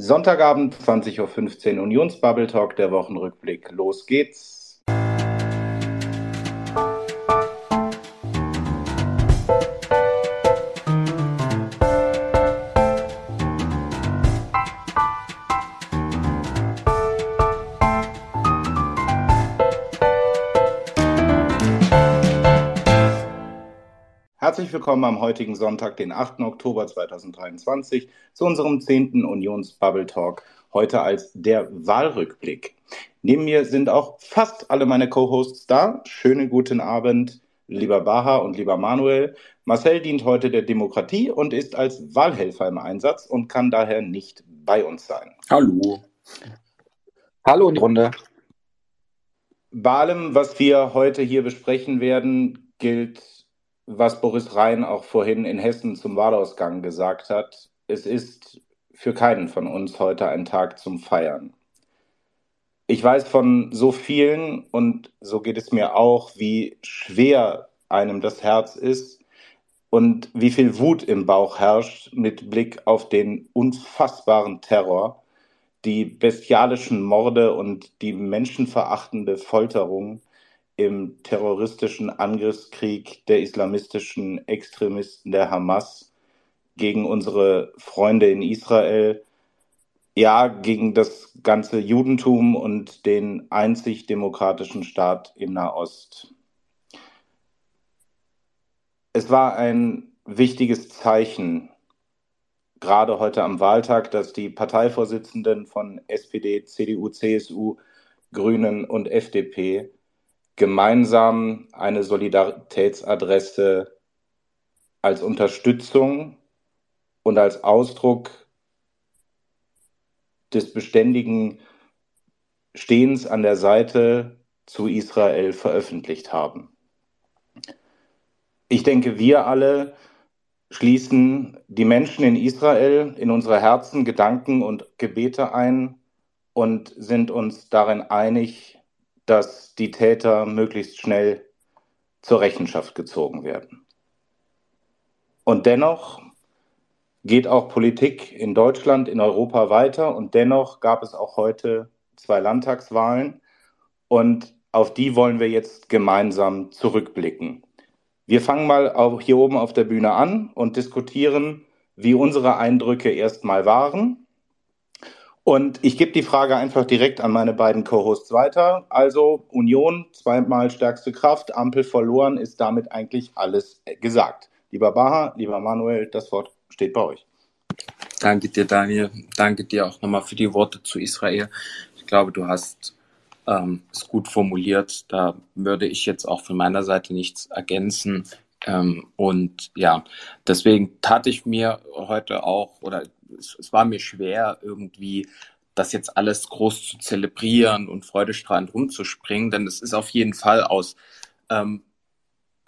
Sonntagabend 20.15 Uhr Unionsbubble Talk, der Wochenrückblick. Los geht's. Herzlich willkommen am heutigen Sonntag, den 8. Oktober 2023, zu unserem 10. Unions-Bubble Talk, heute als der Wahlrückblick. Neben mir sind auch fast alle meine Co-Hosts da. Schönen guten Abend, lieber Baha und lieber Manuel. Marcel dient heute der Demokratie und ist als Wahlhelfer im Einsatz und kann daher nicht bei uns sein. Hallo. Hallo in die Runde. Bei allem, was wir heute hier besprechen werden, gilt was Boris Rhein auch vorhin in Hessen zum Wahlausgang gesagt hat. Es ist für keinen von uns heute ein Tag zum Feiern. Ich weiß von so vielen, und so geht es mir auch, wie schwer einem das Herz ist und wie viel Wut im Bauch herrscht mit Blick auf den unfassbaren Terror, die bestialischen Morde und die menschenverachtende Folterung, im terroristischen Angriffskrieg der islamistischen Extremisten der Hamas gegen unsere Freunde in Israel, ja, gegen das ganze Judentum und den einzig demokratischen Staat im Nahost. Es war ein wichtiges Zeichen, gerade heute am Wahltag, dass die Parteivorsitzenden von SPD, CDU, CSU, Grünen und FDP gemeinsam eine Solidaritätsadresse als Unterstützung und als Ausdruck des beständigen Stehens an der Seite zu Israel veröffentlicht haben. Ich denke, wir alle schließen die Menschen in Israel in unsere Herzen, Gedanken und Gebete ein und sind uns darin einig, dass die Täter möglichst schnell zur Rechenschaft gezogen werden. Und dennoch geht auch Politik in Deutschland, in Europa weiter und dennoch gab es auch heute zwei Landtagswahlen und auf die wollen wir jetzt gemeinsam zurückblicken. Wir fangen mal auch hier oben auf der Bühne an und diskutieren, wie unsere Eindrücke erstmal waren und ich gebe die Frage einfach direkt an meine beiden Co-Hosts weiter. Also Union, zweimal stärkste Kraft, Ampel verloren, ist damit eigentlich alles gesagt. Lieber Baha, lieber Manuel, das Wort steht bei euch. Danke dir, Daniel. Danke dir auch nochmal für die Worte zu Israel. Ich glaube, du hast ähm, es gut formuliert. Da würde ich jetzt auch von meiner Seite nichts ergänzen. Ähm, und ja, deswegen tat ich mir heute auch oder es, es war mir schwer, irgendwie das jetzt alles groß zu zelebrieren und freudestrahlend rumzuspringen, denn es ist auf jeden Fall aus ähm,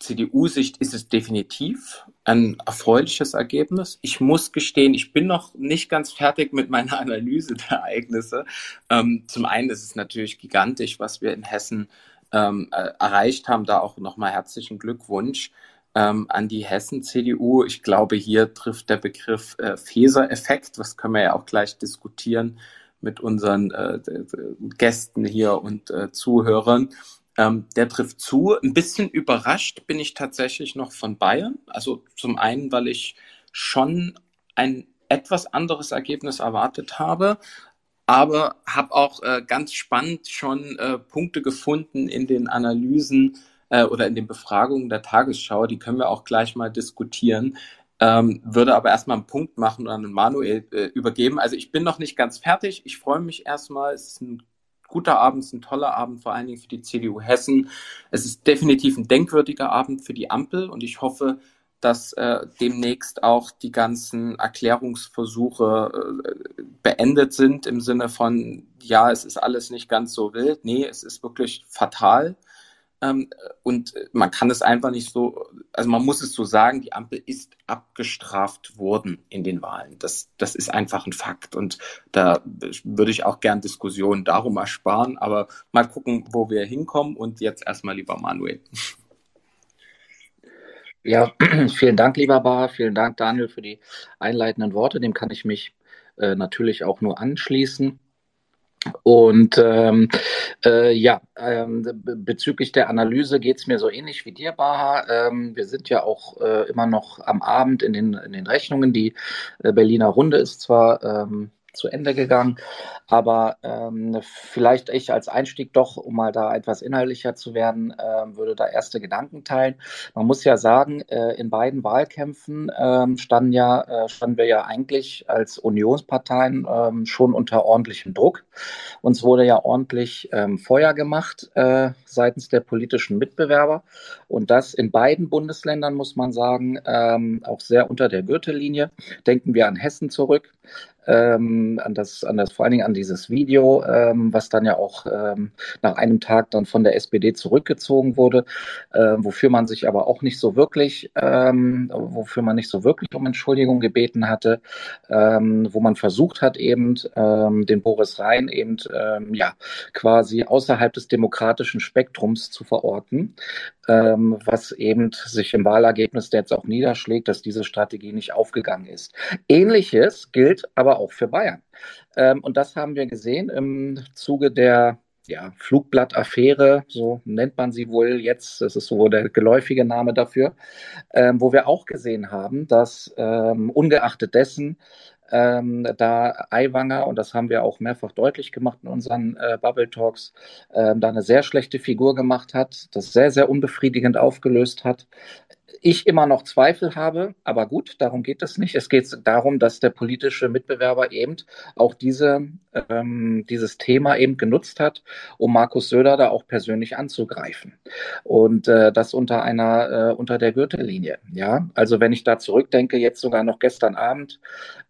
CDU-Sicht ist es definitiv ein erfreuliches Ergebnis. Ich muss gestehen, ich bin noch nicht ganz fertig mit meiner Analyse der Ereignisse. Ähm, zum einen ist es natürlich gigantisch, was wir in Hessen ähm, äh, erreicht haben. Da auch nochmal herzlichen Glückwunsch ähm, an die Hessen-CDU. Ich glaube, hier trifft der Begriff äh, Feser-Effekt, was können wir ja auch gleich diskutieren mit unseren äh, Gästen hier und äh, Zuhörern. Ähm, der trifft zu. Ein bisschen überrascht bin ich tatsächlich noch von Bayern. Also zum einen, weil ich schon ein etwas anderes Ergebnis erwartet habe, aber habe auch äh, ganz spannend schon äh, Punkte gefunden in den Analysen äh, oder in den Befragungen der Tagesschau, die können wir auch gleich mal diskutieren. Ähm, würde aber erstmal einen Punkt machen und an Manuel äh, übergeben. Also ich bin noch nicht ganz fertig. Ich freue mich erstmal. Es ist ein guter Abend, es ist ein toller Abend, vor allen Dingen für die CDU Hessen. Es ist definitiv ein denkwürdiger Abend für die Ampel und ich hoffe, dass äh, demnächst auch die ganzen Erklärungsversuche äh, beendet sind im Sinne von, ja, es ist alles nicht ganz so wild. Nee, es ist wirklich fatal. Ähm, und man kann es einfach nicht so, also man muss es so sagen, die Ampel ist abgestraft worden in den Wahlen. Das, das ist einfach ein Fakt. Und da würde ich auch gern Diskussionen darum ersparen, aber mal gucken, wo wir hinkommen. Und jetzt erstmal lieber Manuel. Ja, vielen Dank, lieber Bar. Vielen Dank, Daniel, für die einleitenden Worte. Dem kann ich mich äh, natürlich auch nur anschließen. Und ähm, äh, ja, ähm, bezüglich der Analyse geht es mir so ähnlich wie dir, Baha. Ähm, wir sind ja auch äh, immer noch am Abend in den, in den Rechnungen. Die äh, Berliner Runde ist zwar ähm, zu Ende gegangen. Aber ähm, vielleicht ich als Einstieg doch, um mal da etwas inhaltlicher zu werden, äh, würde da erste Gedanken teilen. Man muss ja sagen, äh, in beiden Wahlkämpfen äh, standen, ja, äh, standen wir ja eigentlich als Unionsparteien ähm, schon unter ordentlichem Druck. Uns wurde ja ordentlich ähm, Feuer gemacht äh, seitens der politischen Mitbewerber. Und das in beiden Bundesländern, muss man sagen, ähm, auch sehr unter der Gürtellinie. Denken wir an Hessen zurück ähm, an das, an das, vor allen Dingen an dieses Video, ähm, was dann ja auch ähm, nach einem Tag dann von der SPD zurückgezogen wurde, äh, wofür man sich aber auch nicht so wirklich, ähm, wofür man nicht so wirklich um Entschuldigung gebeten hatte, ähm, wo man versucht hat eben ähm, den Boris Rhein eben ja quasi außerhalb des demokratischen Spektrums zu verorten, was eben sich im Wahlergebnis jetzt auch niederschlägt, dass diese Strategie nicht aufgegangen ist. Ähnliches gilt aber auch für Bayern. Ähm, und das haben wir gesehen im Zuge der ja, Flugblattaffäre, so nennt man sie wohl jetzt, das ist so der geläufige Name dafür, ähm, wo wir auch gesehen haben, dass ähm, ungeachtet dessen ähm, da Aiwanger, und das haben wir auch mehrfach deutlich gemacht in unseren äh, Bubble Talks, ähm, da eine sehr schlechte Figur gemacht hat, das sehr, sehr unbefriedigend aufgelöst hat ich immer noch Zweifel habe, aber gut, darum geht es nicht. Es geht darum, dass der politische Mitbewerber eben auch diese, ähm, dieses Thema eben genutzt hat, um Markus Söder da auch persönlich anzugreifen. Und äh, das unter einer, äh, unter der Gürtellinie. Ja, also wenn ich da zurückdenke, jetzt sogar noch gestern Abend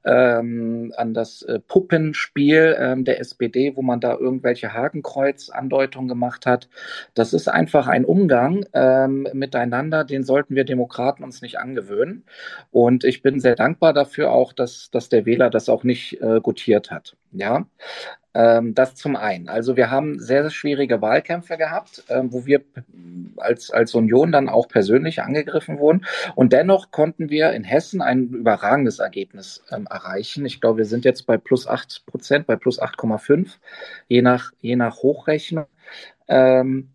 ähm, an das äh, Puppenspiel ähm, der SPD, wo man da irgendwelche Hakenkreuz-Andeutungen gemacht hat. Das ist einfach ein Umgang ähm, miteinander, den sollten wir Demokraten uns nicht angewöhnen. Und ich bin sehr dankbar dafür auch, dass, dass der Wähler das auch nicht äh, gutiert hat. Ja, ähm, das zum einen. Also wir haben sehr, sehr schwierige Wahlkämpfe gehabt, ähm, wo wir als, als Union dann auch persönlich angegriffen wurden. Und dennoch konnten wir in Hessen ein überragendes Ergebnis ähm, erreichen. Ich glaube, wir sind jetzt bei plus acht Prozent, bei plus 8,5, je nach, je nach Hochrechnung. Ähm,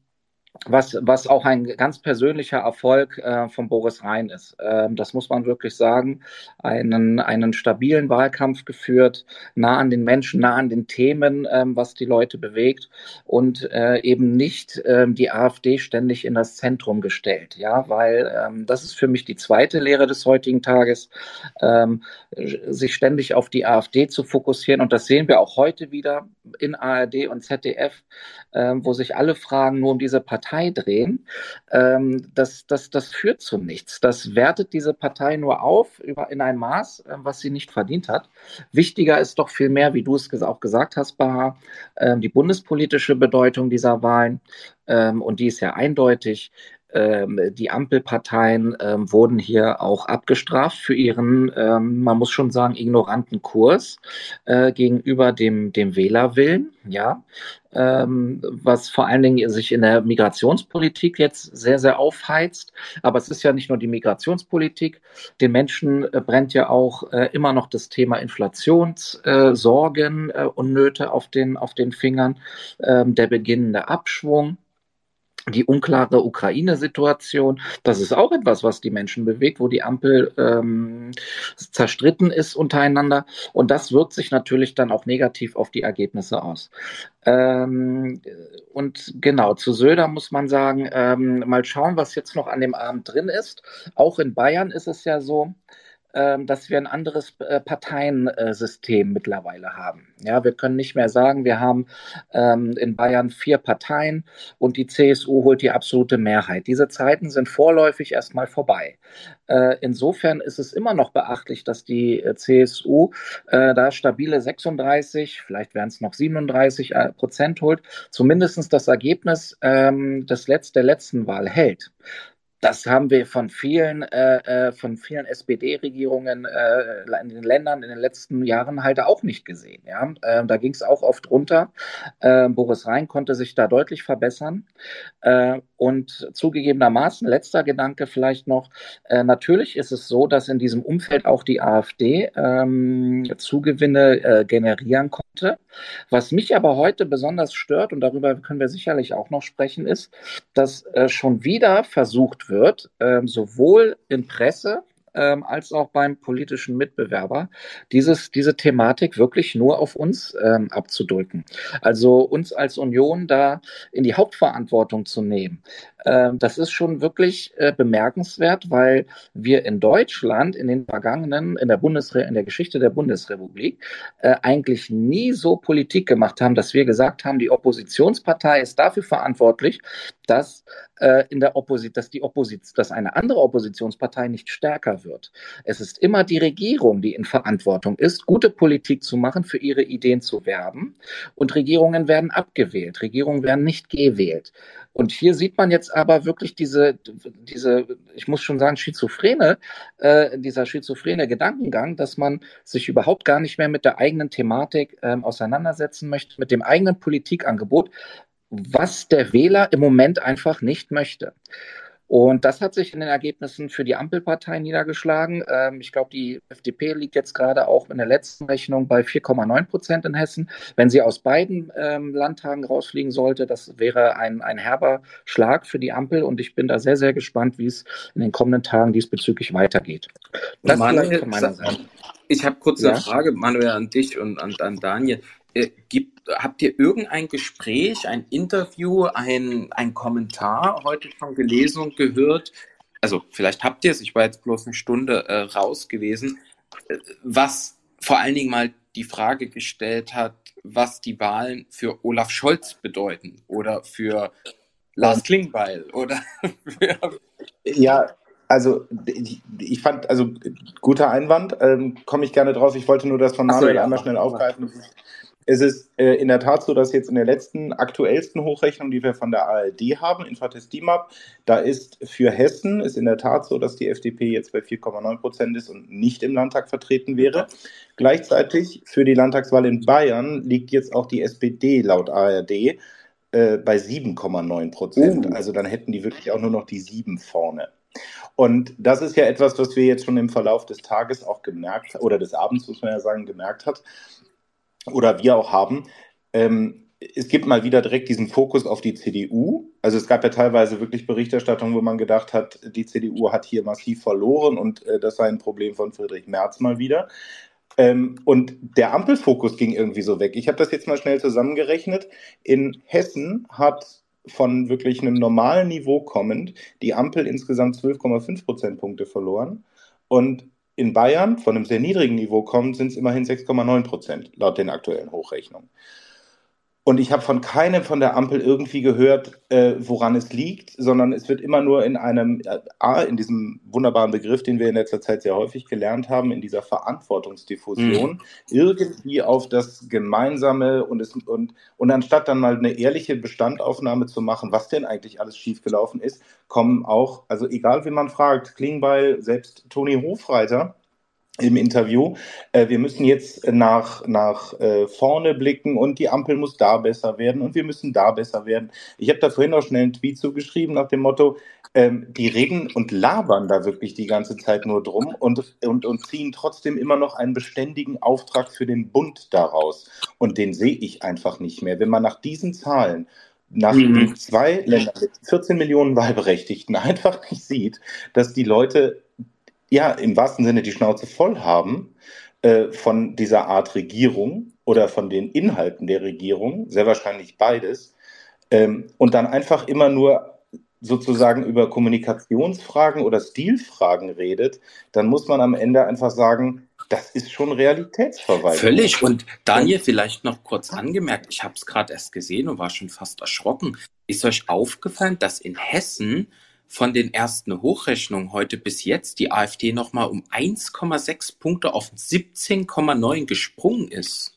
was, was auch ein ganz persönlicher Erfolg äh, von Boris Rhein ist. Ähm, das muss man wirklich sagen. Einen, einen stabilen Wahlkampf geführt, nah an den Menschen, nah an den Themen, ähm, was die Leute bewegt und äh, eben nicht ähm, die AfD ständig in das Zentrum gestellt. Ja, weil ähm, das ist für mich die zweite Lehre des heutigen Tages, ähm, sich ständig auf die AfD zu fokussieren. Und das sehen wir auch heute wieder in ARD und ZDF, äh, wo sich alle Fragen nur um diese Partei Partei drehen, ähm, das, das, das führt zu nichts. Das wertet diese Partei nur auf über, in ein Maß, äh, was sie nicht verdient hat. Wichtiger ist doch viel mehr, wie du es auch gesagt hast, Baha, äh, die bundespolitische Bedeutung dieser Wahlen. Ähm, und die ist ja eindeutig. Ähm, die Ampelparteien ähm, wurden hier auch abgestraft für ihren, ähm, man muss schon sagen, ignoranten Kurs äh, gegenüber dem, dem Wählerwillen, ja, was vor allen Dingen sich in der Migrationspolitik jetzt sehr, sehr aufheizt. Aber es ist ja nicht nur die Migrationspolitik. Den Menschen äh, brennt ja auch äh, immer noch das Thema Inflationssorgen und Nöte auf den, auf den Fingern, der beginnende Abschwung die unklare Ukraine-Situation, das ist auch etwas, was die Menschen bewegt, wo die Ampel ähm, zerstritten ist untereinander. Und das wirkt sich natürlich dann auch negativ auf die Ergebnisse aus. Ähm, und genau, zu Söder muss man sagen, ähm, mal schauen, was jetzt noch an dem Abend drin ist. Auch in Bayern ist es ja so, dass wir ein anderes äh, Parteiensystem mittlerweile haben. Ja, wir können nicht mehr sagen, wir haben ähm, in Bayern vier Parteien und die CSU holt die absolute Mehrheit. Diese Zeiten sind vorläufig erstmal vorbei. Äh, insofern ist es immer noch beachtlich, dass die äh, CSU da stabile 36, vielleicht wären es noch 37 äh, Prozent holt, zumindest das Ergebnis ähm, der letzten Wahl hält. Das haben wir von vielen, äh, äh von vielen SPD-Regierungen äh, in den Ländern in den letzten Jahren halt auch nicht gesehen. Ja? Äh, da ging es auch oft runter. Äh, Boris Rhein konnte sich da deutlich verbessern. Und zugegebenermaßen, letzter Gedanke vielleicht noch, äh, natürlich ist es so, dass in diesem Umfeld auch die AfD ähm, Zugewinne äh, generieren konnte. Was mich aber heute besonders stört, und darüber können wir sicherlich auch noch sprechen, ist, dass äh, schon wieder versucht wird, äh, sowohl in Presse, ähm, als auch beim politischen Mitbewerber, dieses, diese Thematik wirklich nur auf uns ähm, abzudrücken. Also uns als Union da in die Hauptverantwortung zu nehmen. Ähm, das ist schon wirklich äh, bemerkenswert, weil wir in Deutschland in den vergangenen, in der Bundesre in der Geschichte der Bundesrepublik äh, eigentlich nie so Politik gemacht haben, dass wir gesagt haben, die Oppositionspartei ist dafür verantwortlich, dass äh, in der Opposition, dass die Opposition, dass eine andere Oppositionspartei nicht stärker wird. Es ist immer die Regierung, die in Verantwortung ist, gute Politik zu machen, für ihre Ideen zu werben. Und Regierungen werden abgewählt. Regierungen werden nicht gewählt. Und hier sieht man jetzt aber wirklich diese, diese, ich muss schon sagen, schizophrene, äh, dieser schizophrene Gedankengang, dass man sich überhaupt gar nicht mehr mit der eigenen Thematik ähm, auseinandersetzen möchte, mit dem eigenen Politikangebot, was der Wähler im Moment einfach nicht möchte. Und das hat sich in den Ergebnissen für die Ampelpartei niedergeschlagen. Ähm, ich glaube, die FDP liegt jetzt gerade auch in der letzten Rechnung bei 4,9 Prozent in Hessen. Wenn sie aus beiden ähm, Landtagen rausfliegen sollte, das wäre ein, ein herber Schlag für die Ampel. Und ich bin da sehr, sehr gespannt, wie es in den kommenden Tagen diesbezüglich weitergeht. Das Manuel, von meiner Seite. Ich habe kurz ja? eine Frage, Manuel, an dich und an, an Daniel. Äh, gibt habt ihr irgendein Gespräch, ein Interview, ein, ein Kommentar heute schon gelesen und gehört? Also vielleicht habt ihr es, ich war jetzt bloß eine Stunde äh, raus gewesen, äh, was vor allen Dingen mal die Frage gestellt hat, was die Wahlen für Olaf Scholz bedeuten oder für Lars Klingbeil oder für ja, also ich fand, also guter Einwand, ähm, komme ich gerne drauf. Ich wollte nur das von Manuel so, ja, einmal schnell aufgreifen. Es ist äh, in der Tat so, dass jetzt in der letzten aktuellsten Hochrechnung, die wir von der ARD haben, Infates DIMAP, da ist für Hessen ist in der Tat so, dass die FDP jetzt bei 4,9 Prozent ist und nicht im Landtag vertreten wäre. Gleichzeitig für die Landtagswahl in Bayern liegt jetzt auch die SPD laut ARD äh, bei 7,9 Prozent. Uh. Also dann hätten die wirklich auch nur noch die 7 vorne. Und das ist ja etwas, was wir jetzt schon im Verlauf des Tages auch gemerkt, oder des Abends, muss man ja sagen, gemerkt hat, oder wir auch haben. Ähm, es gibt mal wieder direkt diesen Fokus auf die CDU. Also es gab ja teilweise wirklich Berichterstattung, wo man gedacht hat, die CDU hat hier massiv verloren und äh, das sei ein Problem von Friedrich Merz mal wieder. Ähm, und der Ampelfokus ging irgendwie so weg. Ich habe das jetzt mal schnell zusammengerechnet. In Hessen hat von wirklich einem normalen Niveau kommend die Ampel insgesamt 12,5 Prozentpunkte verloren. Und in Bayern von einem sehr niedrigen Niveau kommen, sind es immerhin 6,9 Prozent laut den aktuellen Hochrechnungen. Und ich habe von keinem von der Ampel irgendwie gehört, äh, woran es liegt, sondern es wird immer nur in einem, äh, A, in diesem wunderbaren Begriff, den wir in letzter Zeit sehr häufig gelernt haben, in dieser Verantwortungsdiffusion, mhm. irgendwie auf das Gemeinsame und, es, und, und anstatt dann mal eine ehrliche Bestandaufnahme zu machen, was denn eigentlich alles schiefgelaufen ist, kommen auch, also egal wie man fragt, Klingbeil, selbst Toni Hofreiter, im Interview. Äh, wir müssen jetzt nach, nach äh, vorne blicken und die Ampel muss da besser werden und wir müssen da besser werden. Ich habe da vorhin auch schnell einen Tweet zugeschrieben nach dem Motto, ähm, die reden und labern da wirklich die ganze Zeit nur drum und, und, und ziehen trotzdem immer noch einen beständigen Auftrag für den Bund daraus. Und den sehe ich einfach nicht mehr. Wenn man nach diesen Zahlen nach mhm. zwei Ländern mit 14 Millionen Wahlberechtigten einfach nicht sieht, dass die Leute ja, im wahrsten Sinne die Schnauze voll haben äh, von dieser Art Regierung oder von den Inhalten der Regierung, sehr wahrscheinlich beides, ähm, und dann einfach immer nur sozusagen über Kommunikationsfragen oder Stilfragen redet, dann muss man am Ende einfach sagen, das ist schon Realitätsverweigerung. Völlig. Und Daniel, vielleicht noch kurz angemerkt, ich habe es gerade erst gesehen und war schon fast erschrocken. Ist euch aufgefallen, dass in Hessen von den ersten Hochrechnungen heute bis jetzt die AfD nochmal um 1,6 Punkte auf 17,9 gesprungen ist.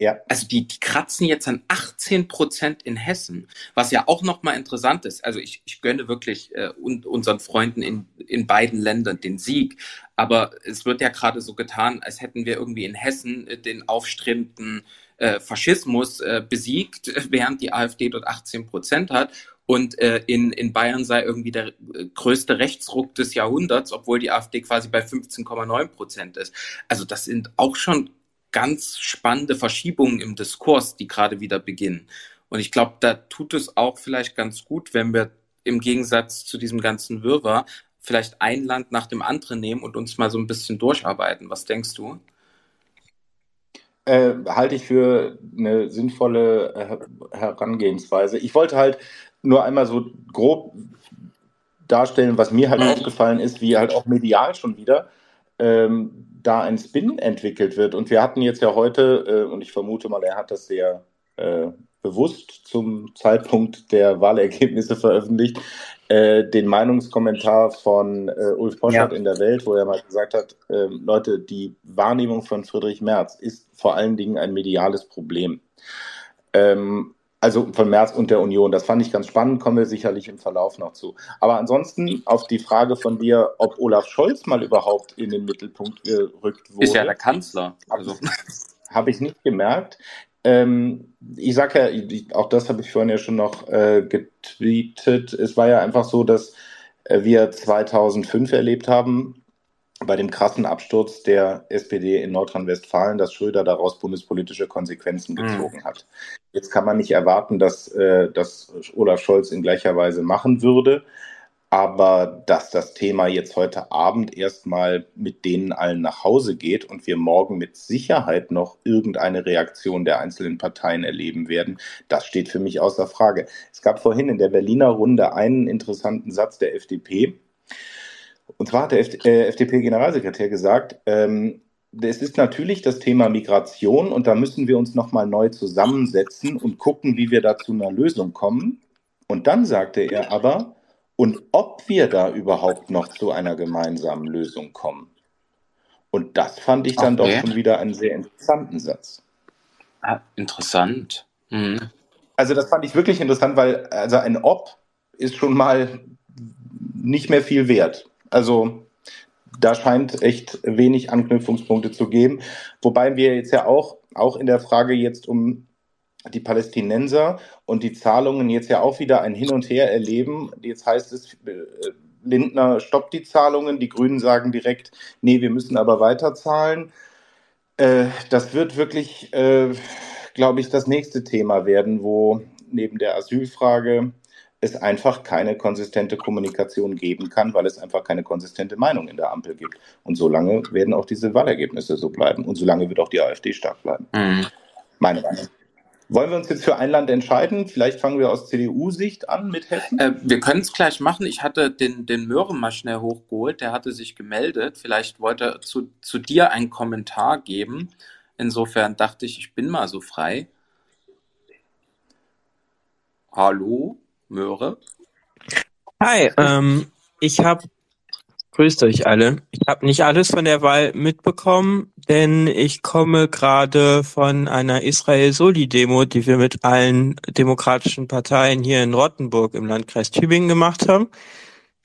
Ja. Also die, die kratzen jetzt an 18 Prozent in Hessen, was ja auch nochmal interessant ist. Also ich, ich gönne wirklich äh, und, unseren Freunden in, in beiden Ländern den Sieg. Aber es wird ja gerade so getan, als hätten wir irgendwie in Hessen äh, den aufstrebenden äh, Faschismus äh, besiegt, während die AfD dort 18 Prozent hat. Und äh, in, in Bayern sei irgendwie der äh, größte Rechtsruck des Jahrhunderts, obwohl die AfD quasi bei 15,9 Prozent ist. Also das sind auch schon ganz spannende Verschiebungen im Diskurs, die gerade wieder beginnen. Und ich glaube, da tut es auch vielleicht ganz gut, wenn wir im Gegensatz zu diesem ganzen Wirrwarr vielleicht ein Land nach dem anderen nehmen und uns mal so ein bisschen durcharbeiten. Was denkst du? Äh, halte ich für eine sinnvolle äh, Herangehensweise. Ich wollte halt nur einmal so grob darstellen, was mir halt aufgefallen ist, wie halt auch medial schon wieder ähm, da ein Spin entwickelt wird. Und wir hatten jetzt ja heute, äh, und ich vermute mal, er hat das sehr äh, bewusst zum Zeitpunkt der Wahlergebnisse veröffentlicht, äh, den Meinungskommentar von äh, Ulf Poschert ja. in der Welt, wo er mal gesagt hat, äh, Leute, die Wahrnehmung von Friedrich Merz ist vor allen Dingen ein mediales Problem. Ähm, also von Merz und der Union. Das fand ich ganz spannend, kommen wir sicherlich im Verlauf noch zu. Aber ansonsten auf die Frage von dir, ob Olaf Scholz mal überhaupt in den Mittelpunkt gerückt wurde. Ist ja der Kanzler. Also. Habe ich nicht gemerkt. Ähm, ich sage ja, auch das habe ich vorhin ja schon noch äh, getweetet. Es war ja einfach so, dass äh, wir 2005 erlebt haben, bei dem krassen Absturz der SPD in Nordrhein-Westfalen, dass Schröder daraus bundespolitische Konsequenzen mhm. gezogen mhm. hat. Jetzt kann man nicht erwarten, dass, äh, dass Olaf Scholz in gleicher Weise machen würde aber dass das Thema jetzt heute Abend erstmal mit denen allen nach Hause geht und wir morgen mit Sicherheit noch irgendeine Reaktion der einzelnen Parteien erleben werden, das steht für mich außer Frage. Es gab vorhin in der Berliner Runde einen interessanten Satz der FDP. Und zwar hat der äh, FDP-Generalsekretär gesagt, ähm, es ist natürlich das Thema Migration und da müssen wir uns nochmal neu zusammensetzen und gucken, wie wir da zu einer Lösung kommen. Und dann sagte er aber, und ob wir da überhaupt noch zu einer gemeinsamen Lösung kommen. Und das fand ich dann okay. doch schon wieder einen sehr interessanten Satz. Ah, interessant. Mhm. Also das fand ich wirklich interessant, weil also ein Ob ist schon mal nicht mehr viel wert. Also da scheint echt wenig Anknüpfungspunkte zu geben. Wobei wir jetzt ja auch, auch in der Frage jetzt um die Palästinenser und die Zahlungen jetzt ja auch wieder ein Hin und Her erleben. Jetzt heißt es, äh, Lindner stoppt die Zahlungen, die Grünen sagen direkt, nee, wir müssen aber weiter zahlen. Äh, das wird wirklich, äh, glaube ich, das nächste Thema werden, wo neben der Asylfrage es einfach keine konsistente Kommunikation geben kann, weil es einfach keine konsistente Meinung in der Ampel gibt. Und solange werden auch diese Wahlergebnisse so bleiben. Und solange wird auch die AfD stark bleiben. Mhm. Meine Meinung. Wollen wir uns jetzt für ein Land entscheiden? Vielleicht fangen wir aus CDU-Sicht an mit Hessen. Äh, wir können es gleich machen. Ich hatte den, den Möhren mal schnell hochgeholt. Der hatte sich gemeldet. Vielleicht wollte er zu, zu dir einen Kommentar geben. Insofern dachte ich, ich bin mal so frei. Hallo, Möhre. Hi, ähm, ich habe Grüßt euch alle. Ich habe nicht alles von der Wahl mitbekommen, denn ich komme gerade von einer Israel-Soli-Demo, die wir mit allen demokratischen Parteien hier in Rottenburg im Landkreis Tübingen gemacht haben.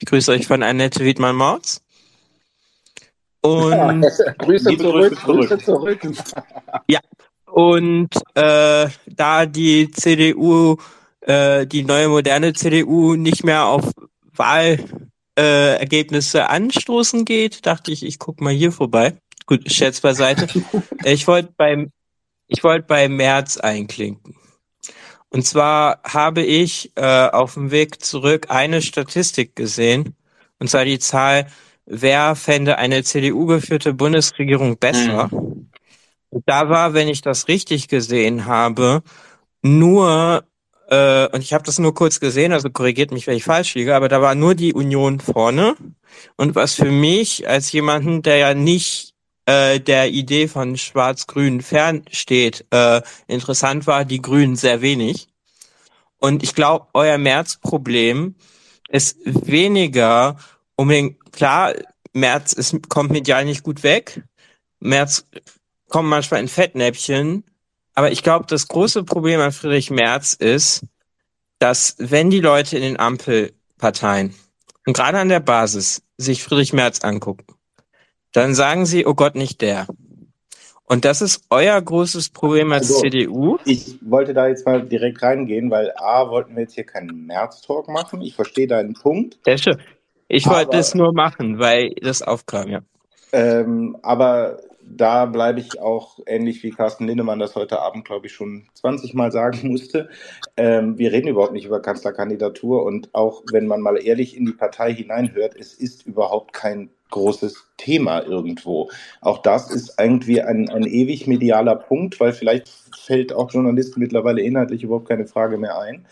Ich grüße euch von Annette Wiedmann-Morz. Und ja, Grüße, zurück, Grüße zurück. Ja, und äh, da die CDU, äh, die neue moderne CDU nicht mehr auf Wahl äh, anstoßen geht, dachte ich, ich guck mal hier vorbei. Gut, Scherz beiseite. ich wollte beim, ich wollte bei März einklinken. Und zwar habe ich äh, auf dem Weg zurück eine Statistik gesehen, und zwar die Zahl, wer fände eine CDU-geführte Bundesregierung besser. Mhm. Und da war, wenn ich das richtig gesehen habe, nur äh, und ich habe das nur kurz gesehen, also korrigiert mich, wenn ich falsch liege, aber da war nur die Union vorne. Und was für mich als jemanden, der ja nicht äh, der Idee von Schwarz-Grün fernsteht, äh, interessant war, die Grünen sehr wenig. Und ich glaube, euer März-Problem ist weniger unbedingt, klar, März ist, kommt medial nicht gut weg. März kommt manchmal in Fettnäpfchen, aber ich glaube, das große Problem an Friedrich Merz ist, dass wenn die Leute in den Ampelparteien und gerade an der Basis sich Friedrich Merz angucken, dann sagen sie, oh Gott, nicht der. Und das ist euer großes Problem als Also, CDU? Ich wollte da jetzt mal direkt reingehen, weil A, wollten wir jetzt hier keinen März-Talk machen. Ich verstehe deinen Punkt. Sehr schön. Ich wollte es nur machen, weil das aufkam, ja. Ähm, aber da bleibe ich auch ähnlich wie Carsten Linnemann das heute Abend, glaube ich, schon 20 Mal sagen musste. Ähm, wir reden überhaupt nicht über Kanzlerkandidatur und auch wenn man mal ehrlich in die Partei hineinhört, es ist überhaupt kein großes Thema irgendwo. Auch das ist irgendwie ein, ein ewig medialer Punkt, weil vielleicht fällt auch Journalisten mittlerweile inhaltlich überhaupt keine Frage mehr ein.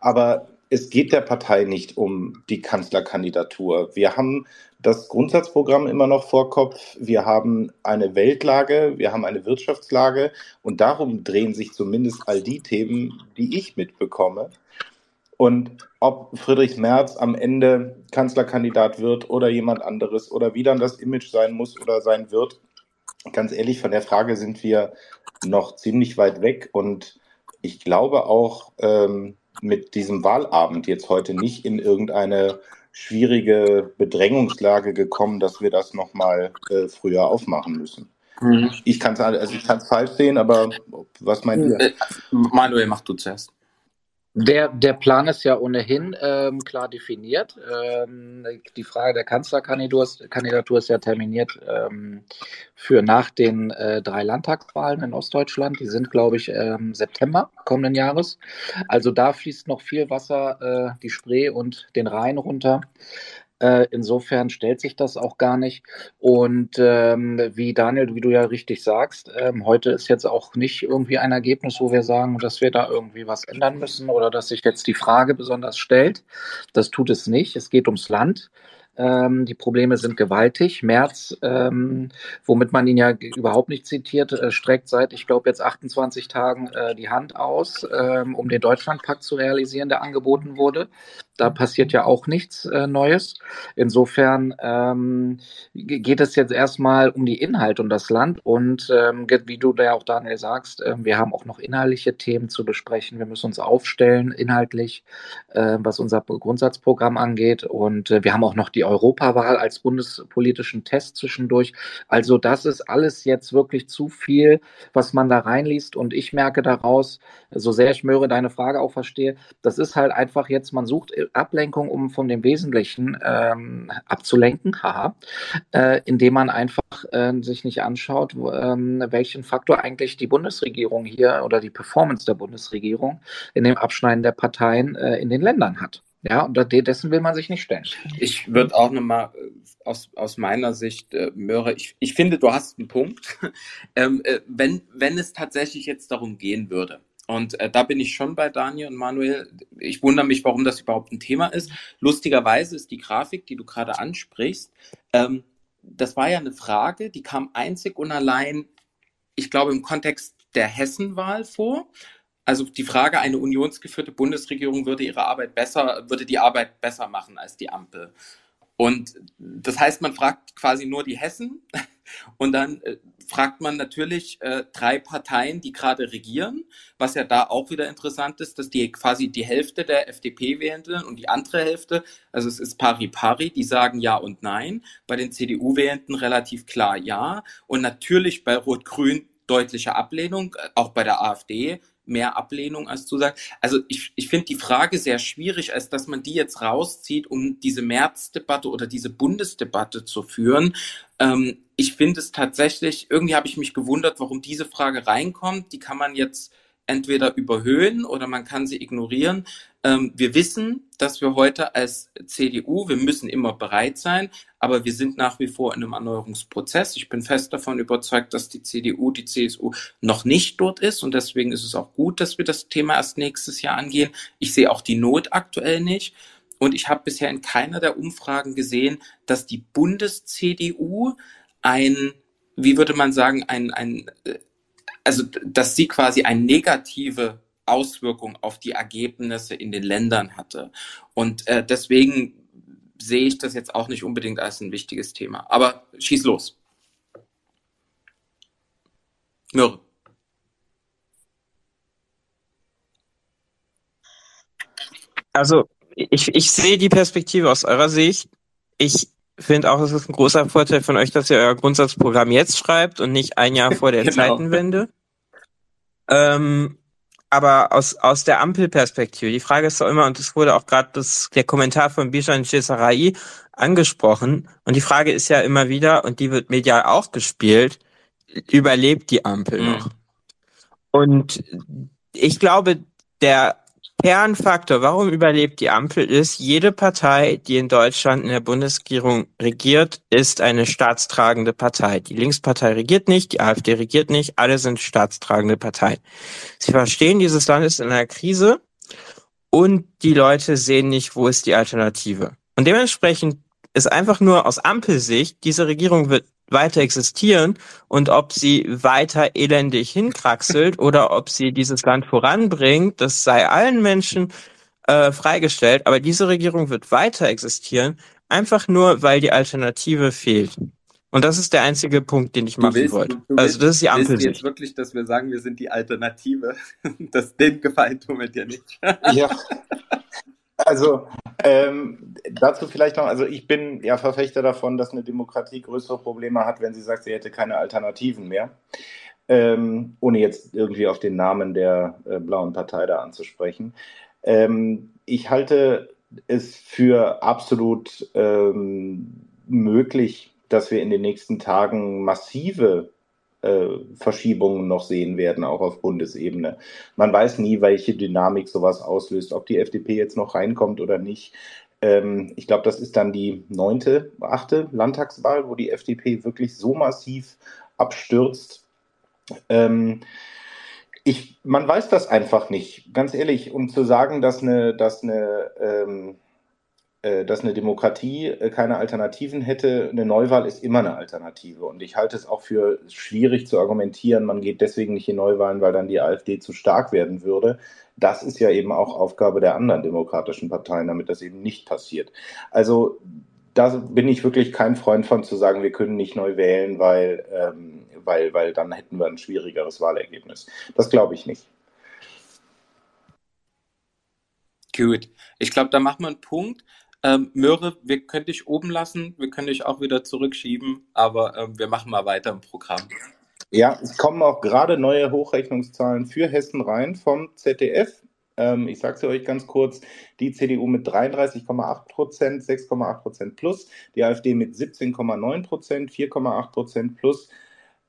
Aber es geht der Partei nicht um die Kanzlerkandidatur. Wir haben das Grundsatzprogramm immer noch vor Kopf. Wir haben eine Weltlage, wir haben eine Wirtschaftslage und darum drehen sich zumindest all die Themen, die ich mitbekomme. Und ob Friedrich Merz am Ende Kanzlerkandidat wird oder jemand anderes oder wie dann das Image sein muss oder sein wird, ganz ehrlich, von der Frage sind wir noch ziemlich weit weg. Und ich glaube auch ähm, mit diesem Wahlabend jetzt heute nicht in irgendeine schwierige Bedrängungslage gekommen, dass wir das nochmal äh, früher aufmachen müssen. Mhm. Ich kann es also ich falsch sehen, aber was meint ihr? Äh, Manuel, mach du zuerst. Der, der Plan ist ja ohnehin ähm, klar definiert. Ähm, die Frage der Kanzlerkandidatur ist, ja terminiert ähm, für nach den äh, drei Landtagswahlen in Ostdeutschland. Die sind, glaube ich, ähm, September kommenden Jahres. Also da fließt noch viel Wasser äh, die Spree und den Rhein runter. Äh, insofern stellt sich das auch gar nicht. Und ähm, wie Daniel, wie du ja richtig sagst, ähm, heute ist jetzt auch nicht irgendwie ein Ergebnis, wo wir sagen, dass wir da irgendwie was ändern müssen oder dass sich jetzt die Frage besonders stellt. Das tut es nicht. Es geht ums Land. Ähm, die Probleme sind gewaltig. Merz, ähm, womit man ihn ja überhaupt nicht zitiert, äh, streckt seit, ich glaube, jetzt 28 Tagen äh, die Hand aus, ähm, um den Deutschlandpakt zu realisieren, der angeboten wurde. Da passiert ja auch nichts äh, Neues. Insofern ähm, ge- geht es jetzt erstmal um die Inhalte und das Land. Und ähm, wie du da auch, Daniel, sagst, ähm, wir haben auch noch inhaltliche Themen zu besprechen. Wir müssen uns aufstellen, inhaltlich, äh, was unser Grundsatzprogramm angeht. Und äh, wir haben auch noch die Europawahl als bundespolitischen Test zwischendurch. Also das ist alles jetzt wirklich zu viel, was man da reinliest. Und ich merke daraus, so sehr ich Möhre deine Frage auch verstehe, das ist halt einfach jetzt, man sucht Ablenkung, um von dem Wesentlichen ähm, abzulenken, haha, äh, indem man einfach äh, sich nicht anschaut, ähm, welchen Faktor eigentlich die Bundesregierung hier oder die Performance der Bundesregierung in dem Abschneiden der Parteien äh, in den Ländern hat. Ja, und de- dessen will man sich nicht stellen. Ich würde auch nochmal aus, aus meiner Sicht, äh, Möhre, ich, ich finde, du hast einen Punkt. ähm, äh, wenn, wenn es tatsächlich jetzt darum gehen würde, und äh, da bin ich schon bei Daniel und Manuel, ich wundere mich, warum das überhaupt ein Thema ist. Lustigerweise ist die Grafik, die du gerade ansprichst, ähm, das war ja eine Frage, die kam einzig und allein, ich glaube, im Kontext der Hessenwahl vor. Also die Frage, eine unionsgeführte Bundesregierung würde ihre Arbeit besser, würde die Arbeit besser machen als die Ampel. Und das heißt, man fragt quasi nur die Hessen. Und dann äh, fragt man natürlich äh, drei Parteien, die gerade regieren, was ja da auch wieder interessant ist, dass die quasi die Hälfte der FDP-Wählenden und die andere Hälfte, also es ist pari pari, die sagen ja und nein. Bei den CDU-Wählenden relativ klar ja. Und natürlich bei Rot-Grün deutliche Ablehnung, äh, auch bei der AfD mehr Ablehnung als Zusage. Also ich, ich finde die Frage sehr schwierig, als dass man die jetzt rauszieht, um diese März-Debatte oder diese Bundesdebatte zu führen. Ähm, ich finde es tatsächlich, irgendwie habe ich mich gewundert, warum diese Frage reinkommt. Die kann man jetzt entweder überhöhen oder man kann sie ignorieren. Ähm, wir wissen, dass wir heute als CDU, wir müssen immer bereit sein, aber wir sind nach wie vor in einem Erneuerungsprozess. Ich bin fest davon überzeugt, dass die CDU, die CSU noch nicht dort ist und deswegen ist es auch gut, dass wir das Thema erst nächstes Jahr angehen. Ich sehe auch die Not aktuell nicht. Und ich habe bisher in keiner der Umfragen gesehen, dass die Bundes-CDU ein, wie würde man sagen, ein, ein, also dass sie quasi eine negative Auswirkung auf die Ergebnisse in den Ländern hatte. Und äh, deswegen sehe ich das jetzt auch nicht unbedingt als ein wichtiges Thema. Aber schieß los. Mürre. Also ich, ich sehe die Perspektive aus eurer Sicht. Ich finde auch, es ist ein großer Vorteil von euch, dass ihr euer Grundsatzprogramm jetzt schreibt und nicht ein Jahr vor der genau. Zeitenwende. Ähm, aber aus, aus der Ampelperspektive, die Frage ist doch immer, und es wurde auch gerade der Kommentar von Bishan Chesarai angesprochen, und die Frage ist ja immer wieder, und die wird medial auch gespielt, überlebt die Ampel mhm. noch? Und ich glaube, der Kernfaktor, warum überlebt die Ampel, ist, jede Partei, die in Deutschland in der Bundesregierung regiert, ist eine staatstragende Partei. Die Linkspartei regiert nicht, die AfD regiert nicht, alle sind staatstragende Parteien. Sie verstehen, dieses Land ist in einer Krise und die Leute sehen nicht, wo ist die Alternative. Und dementsprechend ist einfach nur aus Ampelsicht, diese Regierung wird weiter existieren und ob sie weiter elendig hinkraxelt oder ob sie dieses Land voranbringt, das sei allen Menschen äh, freigestellt. Aber diese Regierung wird weiter existieren, einfach nur, weil die Alternative fehlt. Und das ist der einzige Punkt, den ich machen willst, wollte. also das ist die Ampel. Willst du jetzt wirklich, dass wir sagen, wir sind die Alternative? Das, den Gefallen tun wir dir nicht. ja. Also ähm, dazu vielleicht noch, also ich bin ja Verfechter davon, dass eine Demokratie größere Probleme hat, wenn sie sagt, sie hätte keine Alternativen mehr. Ähm, ohne jetzt irgendwie auf den Namen der äh, blauen Partei da anzusprechen. Ähm, ich halte es für absolut ähm, möglich, dass wir in den nächsten Tagen massive Verschiebungen noch sehen werden, auch auf Bundesebene. Man weiß nie, welche Dynamik sowas auslöst, ob die FDP jetzt noch reinkommt oder nicht. Ähm, ich glaube, das ist dann die neunte, achte Landtagswahl, wo die FDP wirklich so massiv abstürzt. Ähm, ich, man weiß das einfach nicht, ganz ehrlich. Um zu sagen, dass eine, dass eine ähm, äh, dass eine Demokratie äh, keine Alternativen hätte. Eine Neuwahl ist immer eine Alternative. Und ich halte es auch für schwierig zu argumentieren, man geht deswegen nicht in Neuwahlen, weil dann die AfD zu stark werden würde. Das ist ja eben auch Aufgabe der anderen demokratischen Parteien, damit das eben nicht passiert. Also da bin ich wirklich kein Freund von zu sagen, wir können nicht neu wählen, weil, ähm, weil, weil dann hätten wir ein schwierigeres Wahlergebnis. Das glaube ich nicht. Gut. Ich glaube, da machen wir einen Punkt. Ähm, Möhre, wir können dich oben lassen, wir können dich auch wieder zurückschieben, aber ähm, wir machen mal weiter im Programm. Ja, es kommen auch gerade neue Hochrechnungszahlen für Hessen rein vom ZDF. Ähm, ich sage es euch ganz kurz, die CDU mit 33,8 Prozent, 6,8 Prozent plus, die AfD mit 17,9 Prozent, 4,8 Prozent plus,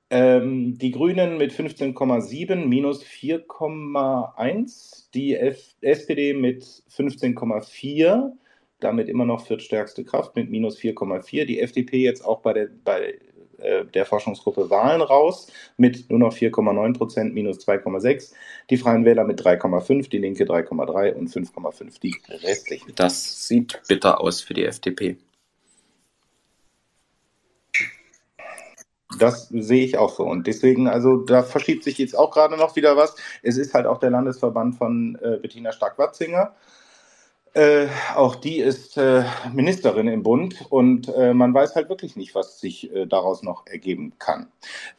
ähm, die Grünen mit 15,7 minus 4,1, die F SPD mit 15,4 damit immer noch viertstärkste Kraft mit minus 4,4. Die FDP jetzt auch bei der, bei äh, der Forschungsgruppe Wahlen raus mit nur noch 4,9 Prozent, minus 2,6. Die Freien Wähler mit 3,5, die Linke 3,3 und 5,5 die restlichen. Das sieht bitter aus für die FDP. Das sehe ich auch so. Und deswegen, also da verschiebt sich jetzt auch gerade noch wieder was. Es ist halt auch der Landesverband von äh, Bettina Stark-Watzinger. Äh, auch die ist äh, Ministerin im Bund und äh, man weiß halt wirklich nicht, was sich äh, daraus noch ergeben kann.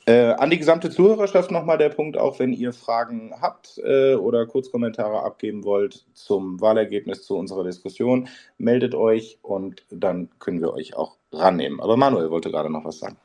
Äh, an die gesamte Zuhörerschaft nochmal der Punkt, auch wenn ihr Fragen habt äh, oder Kurzkommentare abgeben wollt zum Wahlergebnis, zu unserer Diskussion, meldet euch und dann können wir euch auch rannehmen. Aber Manuel wollte gerade noch was sagen.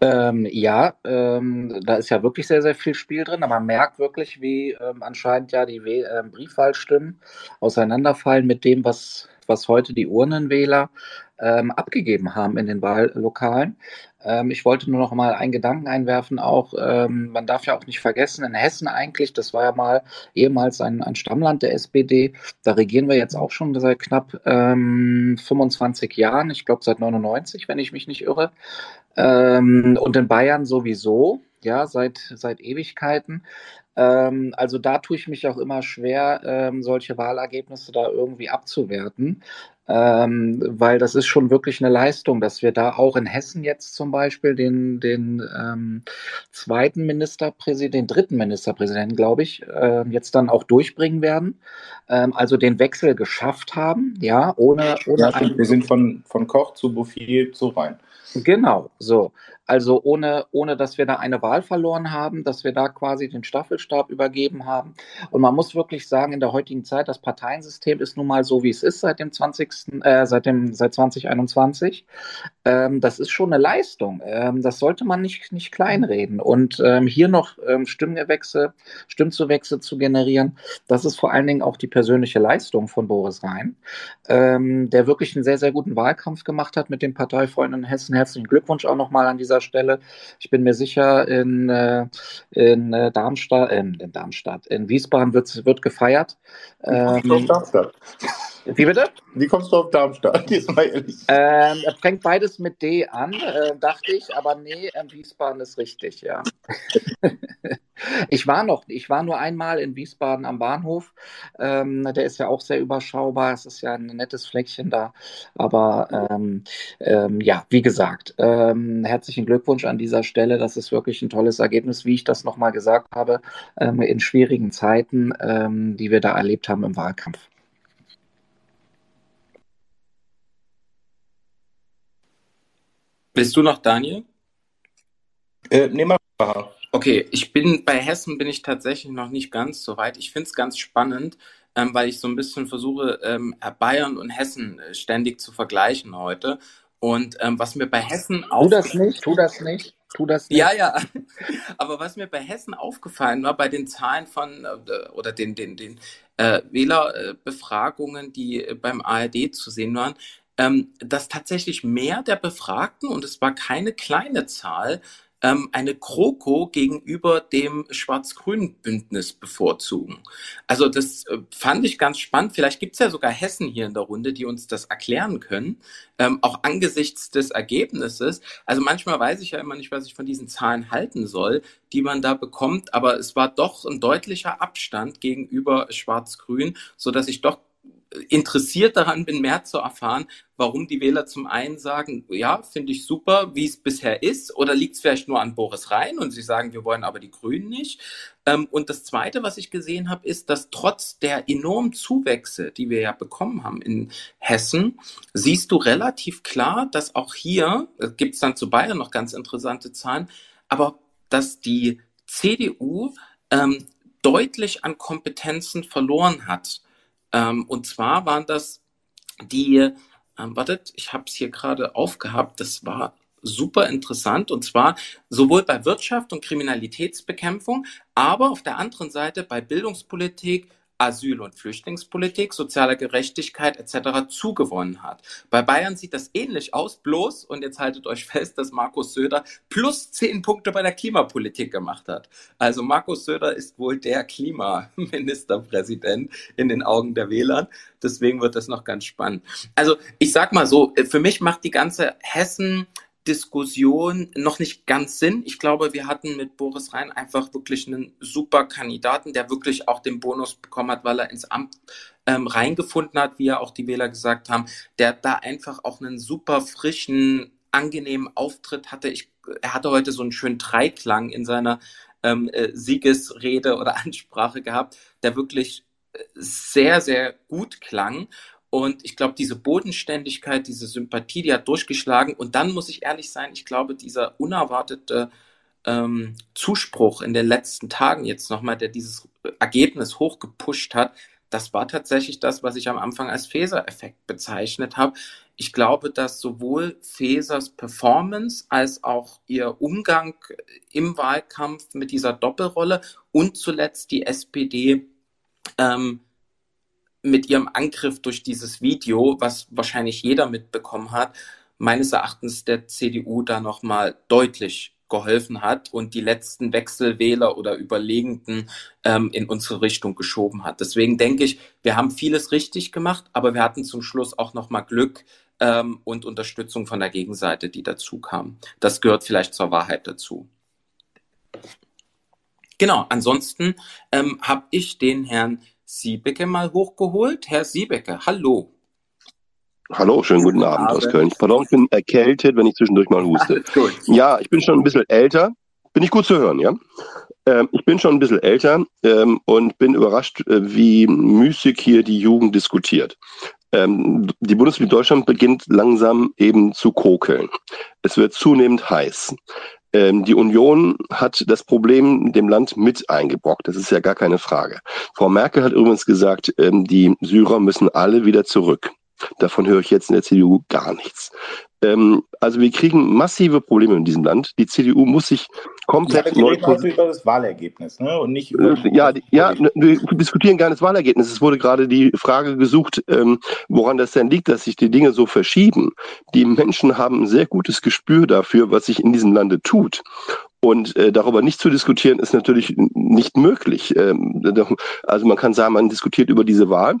Ähm, ja, ähm, da ist ja wirklich sehr, sehr viel Spiel drin, aber man merkt wirklich, wie ähm, anscheinend ja die We äh, Briefwahlstimmen auseinanderfallen mit dem, was, was heute die Urnenwähler ähm, abgegeben haben in den Wahllokalen. Ähm, ich wollte nur noch mal einen Gedanken einwerfen, auch ähm, man darf ja auch nicht vergessen, in Hessen eigentlich, das war ja mal ehemals ein, ein Stammland der SPD, da regieren wir jetzt auch schon seit knapp ähm, 25 Jahren, ich glaube seit 99, wenn ich mich nicht irre. Ähm, und in Bayern sowieso, ja, seit, seit Ewigkeiten. Ähm, also da tue ich mich auch immer schwer, ähm, solche Wahlergebnisse da irgendwie abzuwerten. Ähm, weil das ist schon wirklich eine Leistung, dass wir da auch in Hessen jetzt zum Beispiel den, den ähm, zweiten Ministerpräsidenten, den dritten Ministerpräsidenten, glaube ich, äh, jetzt dann auch durchbringen werden. Ähm, also den Wechsel geschafft haben, ja, ohne, ohne ja, wir sind von, von Koch zu Bouffier zu Rhein. Genau, so. Also ohne, ohne, dass wir da eine Wahl verloren haben, dass wir da quasi den Staffelstab übergeben haben. Und man muss wirklich sagen, in der heutigen Zeit, das Parteiensystem ist nun mal so, wie es ist seit dem 20. Äh, seit dem, seit 2021. Ähm, das ist schon eine Leistung. Ähm, das sollte man nicht, nicht kleinreden. Und ähm, hier noch ähm, Stimmgewächse, Stimmzuwächse zu generieren, das ist vor allen Dingen auch die persönliche Leistung von Boris Rhein, ähm, der wirklich einen sehr, sehr guten Wahlkampf gemacht hat mit den Parteifreunden in Hessen. Herzlichen Glückwunsch auch nochmal an dieser Stelle. Ich bin mir sicher, in, äh, in äh, Darmstadt, äh, in Darmstadt, in Wiesbaden wird, wird gefeiert. Ähm, Darmstadt. Wie bitte? Wie kommst du auf Darmstadt? Jetzt mal ehrlich. Ähm, er fängt beides mit D an, äh, dachte ich, aber nee, äh, Wiesbaden ist richtig, ja. ich war noch, ich war nur einmal in Wiesbaden am Bahnhof. Ähm, der ist ja auch sehr überschaubar. Es ist ja ein nettes Fleckchen da. Aber ähm, ähm, ja, wie gesagt, ähm, herzlichen Glückwunsch an dieser Stelle. Das ist wirklich ein tolles Ergebnis, wie ich das nochmal gesagt habe, ähm, in schwierigen Zeiten, ähm, die wir da erlebt haben im Wahlkampf. Bist du noch Daniel? Äh, nee, mal. Okay, ich bin bei Hessen bin ich tatsächlich noch nicht ganz so weit. Ich finde es ganz spannend, ähm, weil ich so ein bisschen versuche, ähm, Bayern und Hessen äh, ständig zu vergleichen heute. Und ähm, was mir bei Hessen Tu das nicht, tu das nicht, tu das nicht. Ja, ja. Aber was mir bei Hessen aufgefallen war, bei den Zahlen von äh, oder den, den, den äh, Wählerbefragungen, die äh, beim ARD zu sehen waren, ähm, dass tatsächlich mehr der Befragten, und es war keine kleine Zahl, ähm, eine Kroko gegenüber dem Schwarz-Grün-Bündnis bevorzugen. Also das äh, fand ich ganz spannend. Vielleicht gibt es ja sogar Hessen hier in der Runde, die uns das erklären können, ähm, auch angesichts des Ergebnisses. Also manchmal weiß ich ja immer nicht, was ich von diesen Zahlen halten soll, die man da bekommt, aber es war doch ein deutlicher Abstand gegenüber Schwarz-Grün, so dass ich doch interessiert daran bin, mehr zu erfahren, warum die Wähler zum einen sagen, ja, finde ich super, wie es bisher ist, oder liegt es vielleicht nur an Boris Rhein und sie sagen, wir wollen aber die Grünen nicht. Ähm, und das Zweite, was ich gesehen habe, ist, dass trotz der enormen Zuwächse, die wir ja bekommen haben in Hessen, siehst du relativ klar, dass auch hier, äh, gibt es dann zu Bayern noch ganz interessante Zahlen, aber dass die CDU ähm, deutlich an Kompetenzen verloren hat. Ähm, und zwar waren das die, ähm, wartet, ich habe es hier gerade aufgehabt, das war super interessant. Und zwar sowohl bei Wirtschaft und Kriminalitätsbekämpfung, aber auf der anderen Seite bei Bildungspolitik, Asyl- und Flüchtlingspolitik, soziale Gerechtigkeit etc. zugewonnen hat. Bei Bayern sieht das ähnlich aus, bloß, und jetzt haltet euch fest, dass Markus Söder plus zehn Punkte bei der Klimapolitik gemacht hat. Also Markus Söder ist wohl der Klimaministerpräsident in den Augen der Wähler. Deswegen wird das noch ganz spannend. Also ich sag mal so, für mich macht die ganze Hessen Diskussion noch nicht ganz Sinn. Ich glaube, wir hatten mit Boris Rhein einfach wirklich einen super Kandidaten, der wirklich auch den Bonus bekommen hat, weil er ins Amt ähm, reingefunden hat, wie ja auch die Wähler gesagt haben, der da einfach auch einen super frischen, angenehmen Auftritt hatte. Ich, er hatte heute so einen schönen Dreiklang in seiner ähm, äh, Siegesrede oder Ansprache gehabt, der wirklich äh, sehr, sehr gut klang. Und ich glaube, diese Bodenständigkeit, diese Sympathie, die hat durchgeschlagen. Und dann muss ich ehrlich sein, ich glaube, dieser unerwartete ähm, Zuspruch in den letzten Tagen jetzt nochmal, der dieses Ergebnis hochgepusht hat, das war tatsächlich das, was ich am Anfang als Feser-Effekt bezeichnet habe. Ich glaube, dass sowohl Fesers Performance als auch ihr Umgang im Wahlkampf mit dieser Doppelrolle und zuletzt die SPD ähm, mit ihrem Angriff durch dieses Video, was wahrscheinlich jeder mitbekommen hat, meines Erachtens der CDU da nochmal deutlich geholfen hat und die letzten Wechselwähler oder Überlegenden ähm, in unsere Richtung geschoben hat. Deswegen denke ich, wir haben vieles richtig gemacht, aber wir hatten zum Schluss auch nochmal Glück ähm, und Unterstützung von der Gegenseite, die dazu kam. Das gehört vielleicht zur Wahrheit dazu. Genau, ansonsten ähm, habe ich den Herrn Siebecke mal hochgeholt. Herr Siebecke, hallo. Hallo, schönen guten Abend aus Köln. Pardon, ich bin erkältet, wenn ich zwischendurch mal huste. Ja, ich bin schon ein bisschen älter. Bin ich gut zu hören, ja? Ähm, ich bin schon ein bisschen älter ähm, und bin überrascht, äh, wie müßig hier die Jugend diskutiert. Ähm, die Bundesrepublik Deutschland beginnt langsam eben zu kokeln. Es wird zunehmend heiß. Ähm, die Union hat das Problem dem Land mit eingebrockt. Das ist ja gar keine Frage. Frau Merkel hat übrigens gesagt, ähm, die Syrer müssen alle wieder zurück. Davon höre ich jetzt in der CDU gar nichts. Ähm, also wir kriegen massive Probleme in diesem Land. Die CDU muss sich komplett ja, neu reden über das Wahlergebnis, ne? Und nicht über äh, ja, ja, wir diskutieren gar nicht das Wahlergebnis. Es wurde gerade die Frage gesucht, ähm, woran das denn liegt, dass sich die Dinge so verschieben. Die Menschen haben ein sehr gutes Gespür dafür, was sich in diesem Lande tut. Und äh, darüber nicht zu diskutieren, ist natürlich nicht möglich. Ähm, also man kann sagen, man diskutiert über diese Wahl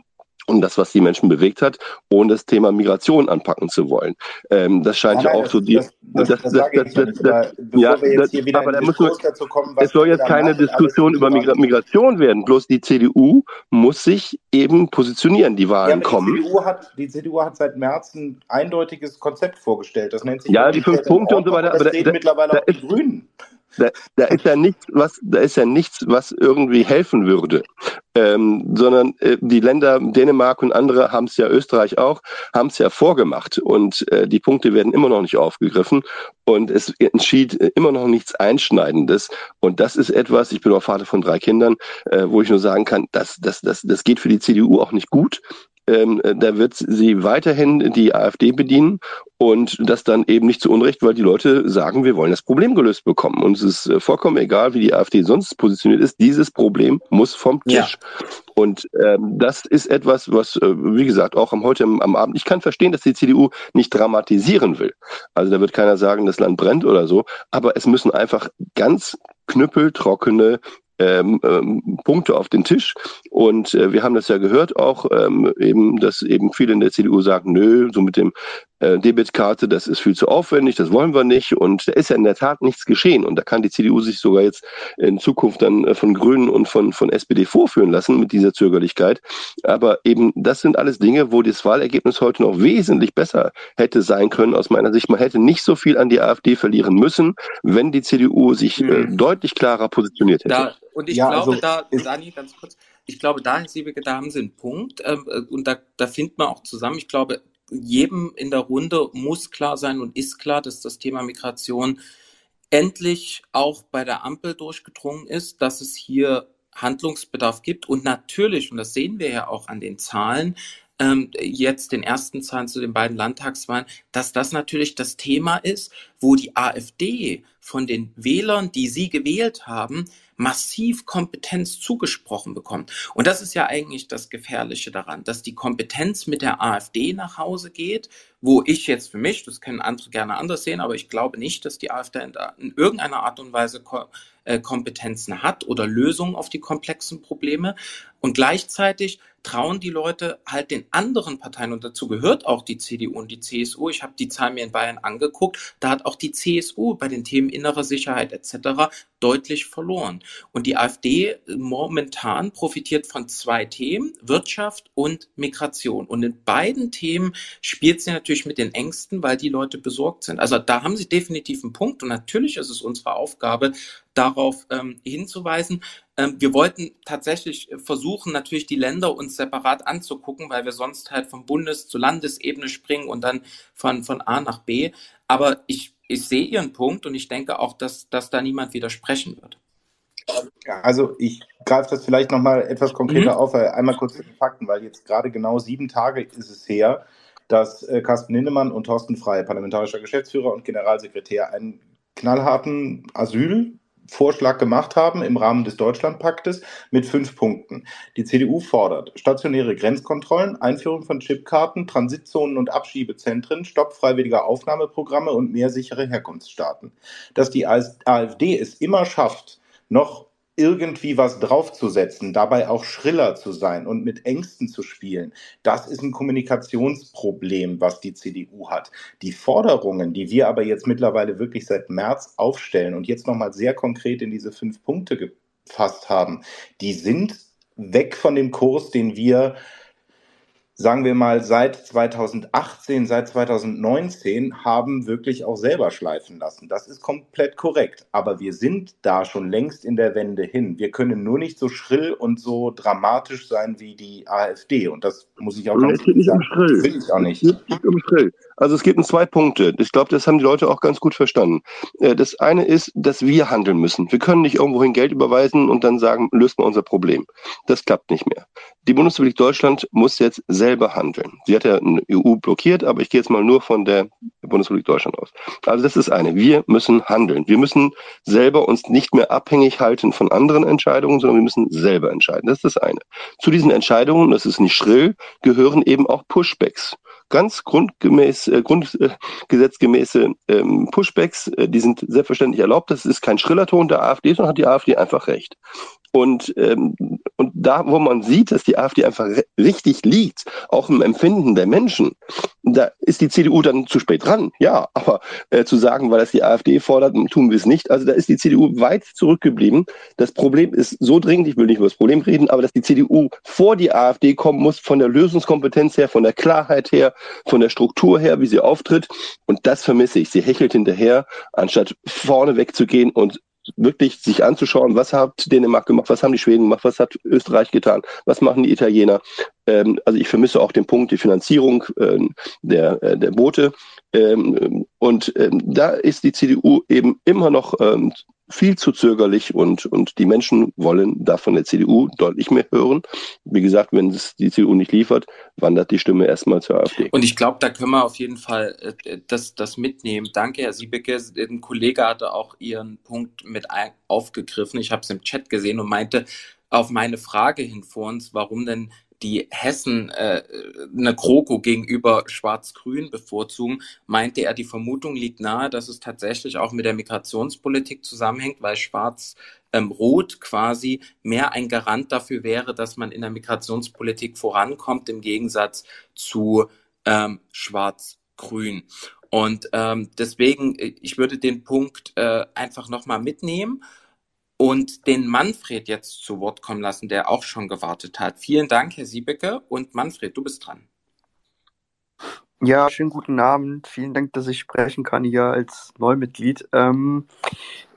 und das, was die Menschen bewegt hat, ohne das Thema Migration anpacken zu wollen. Ähm, das scheint ja auch das, so die. Das, das, das, das, sage ich das, das, ja, das, aber da muss dazu kommen, es soll jetzt keine Diskussion über Migra Migration werden. Bloß die CDU muss sich eben positionieren. Die Wahlen ja, kommen. Die CDU, hat, die CDU hat seit März ein eindeutiges Konzept vorgestellt. Das nennt sich ja die fünf Punkte und so weiter. Aber da, da, mittlerweile da auch die Grünen. Da, da, ist ja nichts, was, da ist ja nichts, was irgendwie helfen würde. Ähm, sondern äh, die Länder Dänemark und andere haben es ja, Österreich auch, haben es ja vorgemacht. Und äh, die Punkte werden immer noch nicht aufgegriffen. Und es entschied immer noch nichts Einschneidendes. Und das ist etwas, ich bin auch Vater von drei Kindern, äh, wo ich nur sagen kann, das, das, das, das geht für die CDU auch nicht gut ähm, da wird sie weiterhin die AfD bedienen und das dann eben nicht zu Unrecht, weil die Leute sagen, wir wollen das Problem gelöst bekommen. Und es ist äh, vollkommen egal, wie die AfD sonst positioniert ist. Dieses Problem muss vom Tisch. Ja. Und ähm, das ist etwas, was, äh, wie gesagt, auch am heute am Abend, ich kann verstehen, dass die CDU nicht dramatisieren will. Also da wird keiner sagen, das Land brennt oder so, aber es müssen einfach ganz knüppeltrockene ähm, ähm, Punkte auf den Tisch. Und äh, wir haben das ja gehört auch, ähm, eben, dass eben viele in der CDU sagen, nö, so mit dem äh, Debitkarte, das ist viel zu aufwendig, das wollen wir nicht. Und da ist ja in der Tat nichts geschehen. Und da kann die CDU sich sogar jetzt in Zukunft dann äh, von Grünen und von, von SPD vorführen lassen mit dieser Zögerlichkeit. Aber eben, das sind alles Dinge, wo das Wahlergebnis heute noch wesentlich besser hätte sein können, aus meiner Sicht. Man hätte nicht so viel an die AfD verlieren müssen, wenn die CDU sich äh, mhm. deutlich klarer positioniert hätte. Da, und ich ja, glaube, also, da, Dani, ganz kurz, ich glaube, da, Herr Siebeke, da haben Sie einen Punkt. Ähm, äh, und da, da findet man auch zusammen. Ich glaube, jedem in der Runde muss klar sein und ist klar, dass das Thema Migration endlich auch bei der Ampel durchgedrungen ist, dass es hier Handlungsbedarf gibt. Und natürlich, und das sehen wir ja auch an den Zahlen, ähm, jetzt den ersten Zahlen zu den beiden Landtagswahlen, dass das natürlich das Thema ist, wo die AfD von den Wählern, die sie gewählt haben, massiv Kompetenz zugesprochen bekommt. Und das ist ja eigentlich das Gefährliche daran, dass die Kompetenz mit der AfD nach Hause geht, wo ich jetzt für mich, das können andere gerne anders sehen, aber ich glaube nicht, dass die AfD in, in irgendeiner Art und Weise äh, Kompetenzen hat oder Lösungen auf die komplexen Probleme. Und gleichzeitig trauen die Leute halt den anderen Parteien, und dazu gehört auch die CDU und die CSU, ich habe die Zahl mir in Bayern angeguckt, da hat auch die CSU bei den Themen innere Sicherheit etc. deutlich verloren. Und die AfD momentan profitiert von zwei Themen, Wirtschaft und Migration. Und in beiden Themen spielt sie natürlich mit den Ängsten, weil die Leute besorgt sind. Also da haben sie definitiv einen Punkt. Und natürlich ist es unsere Aufgabe, darauf ähm, hinzuweisen. Ähm, wir wollten tatsächlich versuchen, natürlich die Länder uns separat anzugucken, weil wir sonst halt von Bundes- zu Landesebene springen und dann von, von A nach B. Aber ich, ich sehe Ihren Punkt und ich denke auch, dass, dass da niemand widersprechen wird. Also ich greife das vielleicht nochmal etwas konkreter mhm. auf, einmal kurz die Fakten, weil jetzt gerade genau sieben Tage ist es her, dass äh, Carsten Lindemann und Thorsten Frey, parlamentarischer Geschäftsführer und Generalsekretär, einen knallharten Asyl Vorschlag gemacht haben im Rahmen des Deutschlandpaktes mit fünf Punkten. Die CDU fordert stationäre Grenzkontrollen, Einführung von Chipkarten, Transitzonen und Abschiebezentren, Stopp freiwilliger Aufnahmeprogramme und mehr sichere Herkunftsstaaten. Dass die AfD es immer schafft, noch irgendwie was draufzusetzen, dabei auch schriller zu sein und mit Ängsten zu spielen, das ist ein Kommunikationsproblem, was die CDU hat. Die Forderungen, die wir aber jetzt mittlerweile wirklich seit März aufstellen und jetzt nochmal sehr konkret in diese fünf Punkte gefasst haben, die sind weg von dem Kurs, den wir sagen wir mal, seit 2018, seit 2019 haben wirklich auch selber schleifen lassen. Das ist komplett korrekt. Aber wir sind da schon längst in der Wende hin. Wir können nur nicht so schrill und so dramatisch sein wie die AfD. Und das muss ich auch ganz sagen. Um Will ich auch nicht. Es geht nicht um schrill. Also es um zwei Punkte. Ich glaube, das haben die Leute auch ganz gut verstanden. Äh, das eine ist, dass wir handeln müssen. Wir können nicht irgendwohin Geld überweisen und dann sagen, löst mal unser Problem. Das klappt nicht mehr. Die Bundesrepublik Deutschland muss jetzt selber handeln. Sie hat ja eine EU blockiert, aber ich gehe jetzt mal nur von der Bundesrepublik Deutschland aus. Also das ist eine. Wir müssen handeln. Wir müssen selber uns nicht mehr abhängig halten von anderen Entscheidungen, sondern wir müssen selber entscheiden. Das ist das eine. Zu diesen Entscheidungen, das ist nicht schrill, gehören eben auch Pushbacks ganz grundgemäß, äh, grundgesetzgemäße ähm, Pushbacks, äh, die sind selbstverständlich erlaubt. Das ist kein schriller Ton der AfD, sondern hat die AfD einfach recht. Und, ähm, und da, wo man sieht, dass die AfD einfach richtig liegt, auch im Empfinden der Menschen, da ist die CDU dann zu spät dran. Ja, aber äh, zu sagen, weil das die AfD fordert, tun wir es nicht. Also da ist die CDU weit zurückgeblieben. Das Problem ist so dringend, ich will nicht über das Problem reden, aber dass die CDU vor die AfD kommen muss, von der Lösungskompetenz her, von der Klarheit her, von der Struktur her, wie sie auftritt. Und das vermisse ich. Sie hechelt hinterher, anstatt vorne wegzugehen und wirklich sich anzuschauen, was hat Dänemark gemacht, was haben die Schweden gemacht, was hat Österreich getan, was machen die Italiener. Ähm, also ich vermisse auch den Punkt, die Finanzierung ähm, der, äh, der Boote. Ähm, und ähm, da ist die CDU eben immer noch ähm, viel zu zögerlich und, und die Menschen wollen da von der CDU deutlich mehr hören. Wie gesagt, wenn es die CDU nicht liefert, wandert die Stimme erstmal zur AfD. Und ich glaube, da können wir auf jeden Fall äh, das, das mitnehmen. Danke, Herr Siebeke. Ein Kollege hatte auch Ihren Punkt mit aufgegriffen. Ich habe es im Chat gesehen und meinte auf meine Frage hin vor uns, warum denn die Hessen äh, eine Kroko gegenüber Schwarz-Grün bevorzugen, meinte er, die Vermutung liegt nahe, dass es tatsächlich auch mit der Migrationspolitik zusammenhängt, weil Schwarz-Rot ähm, quasi mehr ein Garant dafür wäre, dass man in der Migrationspolitik vorankommt, im Gegensatz zu ähm, Schwarz-Grün. Und ähm, deswegen, ich würde den Punkt äh, einfach nochmal mitnehmen und den Manfred jetzt zu Wort kommen lassen, der auch schon gewartet hat. Vielen Dank, Herr Siebecke. Und Manfred, du bist dran. Ja, schönen guten Abend. Vielen Dank, dass ich sprechen kann hier als Neumitglied. Ähm,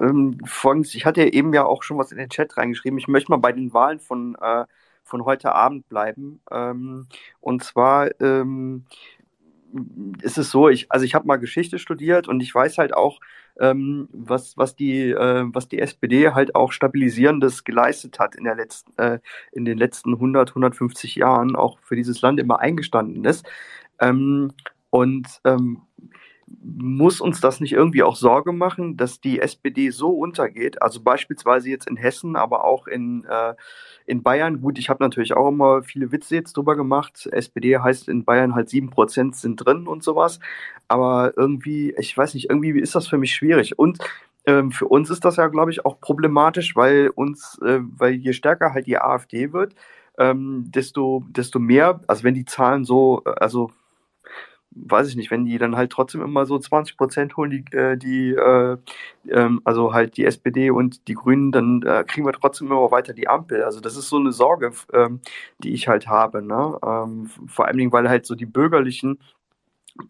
ähm, folgendes, ich hatte eben ja auch schon was in den Chat reingeschrieben. Ich möchte mal bei den Wahlen von, äh, von heute Abend bleiben. Ähm, und zwar ähm, ist es so, ich, also ich habe mal Geschichte studiert und ich weiß halt auch, ähm, was, was, die, äh, was die SPD halt auch Stabilisierendes geleistet hat in, der letzten, äh, in den letzten 100, 150 Jahren, auch für dieses Land immer eingestanden ist. Ähm, und ähm, muss uns das nicht irgendwie auch Sorge machen, dass die SPD so untergeht? Also beispielsweise jetzt in Hessen, aber auch in, äh, in Bayern. Gut, ich habe natürlich auch immer viele Witze jetzt drüber gemacht. SPD heißt in Bayern halt sieben Prozent sind drin und sowas. Aber irgendwie, ich weiß nicht, irgendwie ist das für mich schwierig. Und ähm, für uns ist das ja, glaube ich, auch problematisch, weil uns, äh, weil je stärker halt die AfD wird, ähm, desto, desto mehr, also wenn die Zahlen so, also weiß ich nicht, wenn die dann halt trotzdem immer so 20 Prozent holen, die, äh, die äh, ähm, also halt die SPD und die Grünen, dann äh, kriegen wir trotzdem immer weiter die Ampel. Also das ist so eine Sorge, ähm, die ich halt habe. Ne? Ähm, vor allen Dingen, weil halt so die bürgerlichen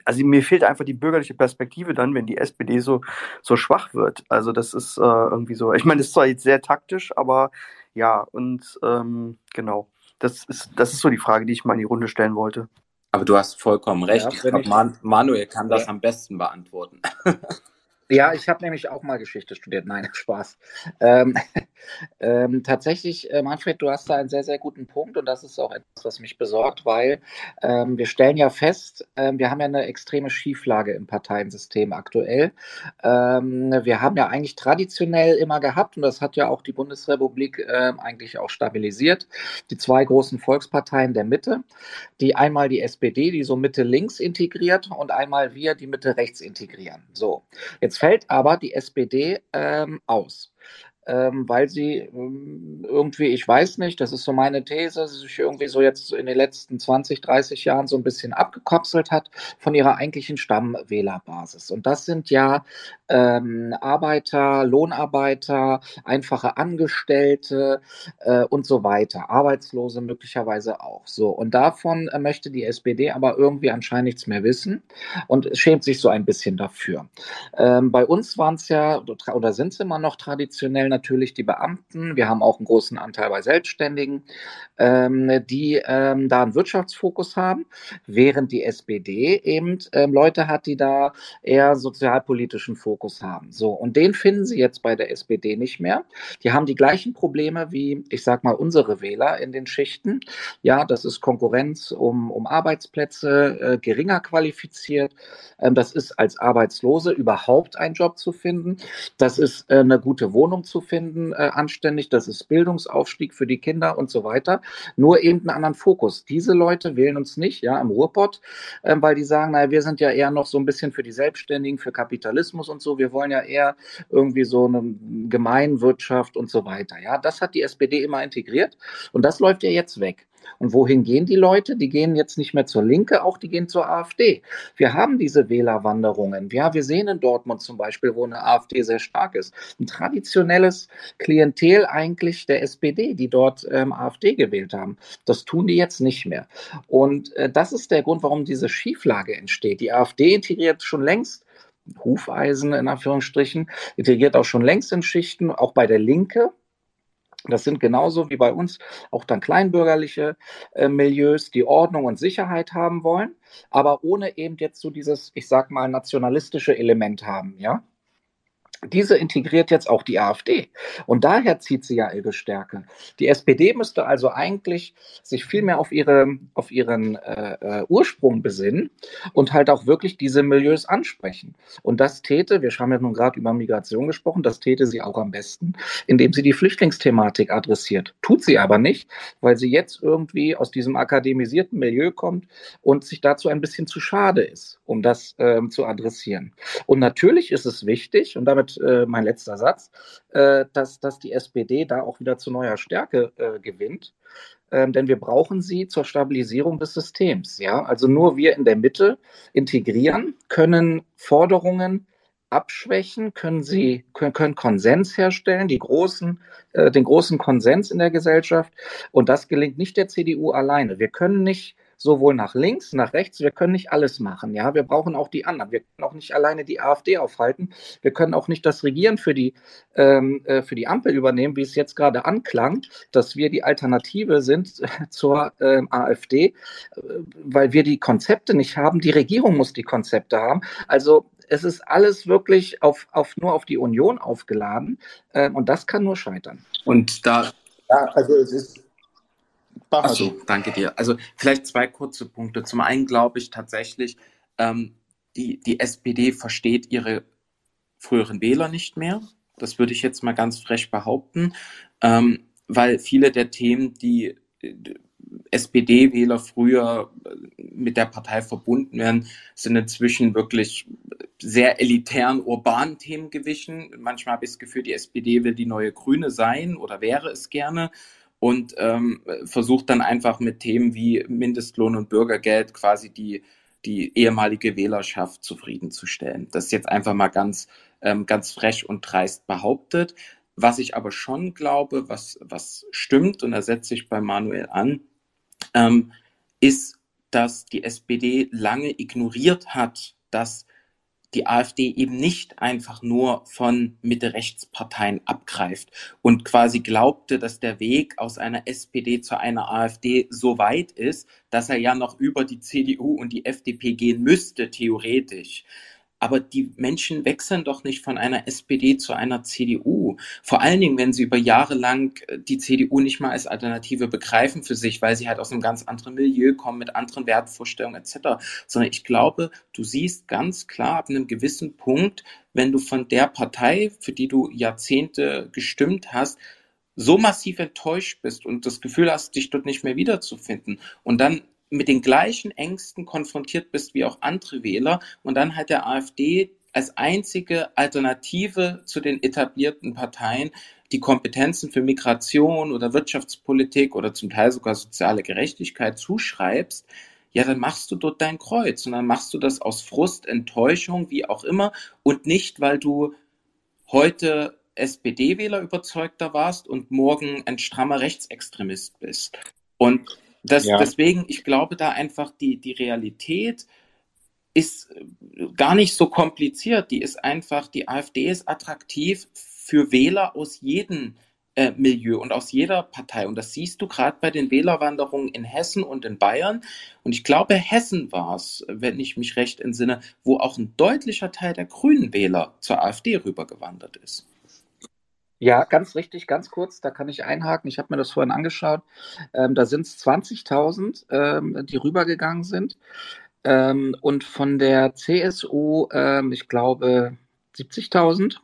also mir fehlt einfach die bürgerliche Perspektive dann, wenn die SPD so, so schwach wird. Also das ist äh, irgendwie so, ich meine, das ist zwar jetzt sehr taktisch, aber ja, und ähm, genau. Das ist, das ist so die Frage, die ich mal in die Runde stellen wollte. Aber du hast vollkommen recht. Ja, ich glaube, Man Manuel kann das am besten beantworten. Ja, ich habe nämlich auch mal Geschichte studiert. Nein, Spaß. Ähm, ähm, tatsächlich, äh, Manfred, du hast da einen sehr, sehr guten Punkt und das ist auch etwas, was mich besorgt, weil ähm, wir stellen ja fest, äh, wir haben ja eine extreme Schieflage im Parteiensystem aktuell. Ähm, wir haben ja eigentlich traditionell immer gehabt und das hat ja auch die Bundesrepublik äh, eigentlich auch stabilisiert, die zwei großen Volksparteien der Mitte, die einmal die SPD, die so Mitte-Links integriert und einmal wir, die Mitte-Rechts integrieren. So, jetzt fällt aber die SPD ähm, aus. Ähm, weil sie ähm, irgendwie, ich weiß nicht, das ist so meine These, sich irgendwie so jetzt in den letzten 20, 30 Jahren so ein bisschen abgekapselt hat von ihrer eigentlichen Stammwählerbasis. Und das sind ja ähm, Arbeiter, Lohnarbeiter, einfache Angestellte äh, und so weiter, Arbeitslose möglicherweise auch. So und davon äh, möchte die SPD aber irgendwie anscheinend nichts mehr wissen und schämt sich so ein bisschen dafür. Ähm, bei uns waren es ja oder sind es immer noch traditionell natürlich die Beamten. Wir haben auch einen großen Anteil bei Selbstständigen, ähm, die ähm, da einen Wirtschaftsfokus haben, während die SPD eben ähm, Leute hat, die da eher sozialpolitischen Fokus haben. So und den finden Sie jetzt bei der SPD nicht mehr. Die haben die gleichen Probleme wie, ich sag mal, unsere Wähler in den Schichten. Ja, das ist Konkurrenz um, um Arbeitsplätze, äh, geringer qualifiziert. Ähm, das ist als Arbeitslose überhaupt ein Job zu finden. Das ist äh, eine gute Wohnung zu finden, äh, anständig. Das ist Bildungsaufstieg für die Kinder und so weiter. Nur eben einen anderen Fokus. Diese Leute wählen uns nicht, ja, im Ruhrpott, äh, weil die sagen, naja, wir sind ja eher noch so ein bisschen für die Selbstständigen, für Kapitalismus und so. Wir wollen ja eher irgendwie so eine Gemeinwirtschaft und so weiter. Ja, das hat die SPD immer integriert und das läuft ja jetzt weg. Und wohin gehen die Leute? Die gehen jetzt nicht mehr zur Linke, auch die gehen zur AfD. Wir haben diese Wählerwanderungen. Ja, wir sehen in Dortmund zum Beispiel, wo eine AfD sehr stark ist, ein traditionelles Klientel eigentlich der SPD, die dort ähm, AfD gewählt haben. Das tun die jetzt nicht mehr. Und äh, das ist der Grund, warum diese Schieflage entsteht. Die AfD integriert schon längst Hufeisen in Anführungsstrichen, integriert auch schon längst in Schichten, auch bei der Linke. Das sind genauso wie bei uns auch dann kleinbürgerliche äh, Milieus, die Ordnung und Sicherheit haben wollen, aber ohne eben jetzt so dieses, ich sag mal, nationalistische Element haben, ja diese integriert jetzt auch die AfD. Und daher zieht sie ja ihre Stärke. Die SPD müsste also eigentlich sich viel mehr auf, ihre, auf ihren äh, äh, Ursprung besinnen und halt auch wirklich diese Milieus ansprechen. Und das täte, wir haben ja nun gerade über Migration gesprochen, das täte sie auch am besten, indem sie die Flüchtlingsthematik adressiert. Tut sie aber nicht, weil sie jetzt irgendwie aus diesem akademisierten Milieu kommt und sich dazu ein bisschen zu schade ist, um das ähm, zu adressieren. Und natürlich ist es wichtig, und damit äh, mein letzter Satz, äh, dass, dass die SPD da auch wieder zu neuer Stärke äh, gewinnt. Ähm, denn wir brauchen sie zur Stabilisierung des Systems. Ja? Also nur wir in der Mitte integrieren, können Forderungen abschwächen, können sie können, können Konsens herstellen, die großen, äh, den großen Konsens in der Gesellschaft. Und das gelingt nicht der CDU alleine. Wir können nicht sowohl nach links, nach rechts. Wir können nicht alles machen. Ja, wir brauchen auch die anderen. Wir können auch nicht alleine die AfD aufhalten. Wir können auch nicht das Regieren für die, ähm, äh, für die Ampel übernehmen, wie es jetzt gerade anklang, dass wir die Alternative sind zur ähm, AfD, äh, weil wir die Konzepte nicht haben. Die Regierung muss die Konzepte haben. Also es ist alles wirklich auf, auf, nur auf die Union aufgeladen ähm, und das kann nur scheitern. Und da. Ja, also es ist Achso, danke dir. Also vielleicht zwei kurze Punkte. Zum einen glaube ich tatsächlich, ähm, die, die SPD versteht ihre früheren Wähler nicht mehr. Das würde ich jetzt mal ganz frech behaupten, ähm, weil viele der Themen, die äh, SPD-Wähler früher äh, mit der Partei verbunden werden, sind inzwischen wirklich sehr elitären, urbanen Themen gewichen. Manchmal habe ich das Gefühl, die SPD will die neue Grüne sein oder wäre es gerne und ähm, versucht dann einfach mit Themen wie Mindestlohn und Bürgergeld quasi die, die ehemalige Wählerschaft zufriedenzustellen. Das ist jetzt einfach mal ganz, ähm, ganz frech und dreist behauptet. Was ich aber schon glaube, was, was stimmt, und da setze ich bei Manuel an, ähm, ist, dass die SPD lange ignoriert hat, dass die AfD eben nicht einfach nur von Mitte-Rechts-Parteien abgreift und quasi glaubte, dass der Weg aus einer SPD zu einer AfD so weit ist, dass er ja noch über die CDU und die FDP gehen müsste, theoretisch. Aber die Menschen wechseln doch nicht von einer SPD zu einer CDU. Vor allen Dingen, wenn sie über Jahre lang äh, die CDU nicht mal als Alternative begreifen für sich, weil sie halt aus einem ganz anderen Milieu kommen, mit anderen Wertvorstellungen etc. Sondern ich glaube, du siehst ganz klar ab einem gewissen Punkt, wenn du von der Partei, für die du Jahrzehnte gestimmt hast, so massiv enttäuscht bist und das Gefühl hast, dich dort nicht mehr wiederzufinden und dann mit den gleichen Ängsten konfrontiert bist wie auch andere Wähler und dann halt der AfD als einzige Alternative zu den etablierten Parteien die Kompetenzen für Migration oder Wirtschaftspolitik oder zum Teil sogar soziale Gerechtigkeit zuschreibst, ja, dann machst du dort dein Kreuz und dann machst du das aus Frust, Enttäuschung, wie auch immer und nicht, weil du heute SPD-Wähler überzeugter warst und morgen ein strammer Rechtsextremist bist. Und das, ja. deswegen, ich glaube da einfach, die, die Realität ist gar nicht so kompliziert. Die ist einfach, die AfD ist attraktiv für Wähler aus jedem äh, Milieu und aus jeder Partei. Und das siehst du gerade bei den Wählerwanderungen in Hessen und in Bayern. Und ich glaube, Hessen war es, wenn ich mich recht entsinne, wo auch ein deutlicher Teil der grünen Wähler zur AfD rübergewandert ist. Ja, ganz richtig, ganz kurz, da kann ich einhaken. Ich habe mir das vorhin angeschaut. Ähm, da sind es 20.000, ähm, die rübergegangen sind. Ähm, und von der CSU, ähm, ich glaube, 70.000.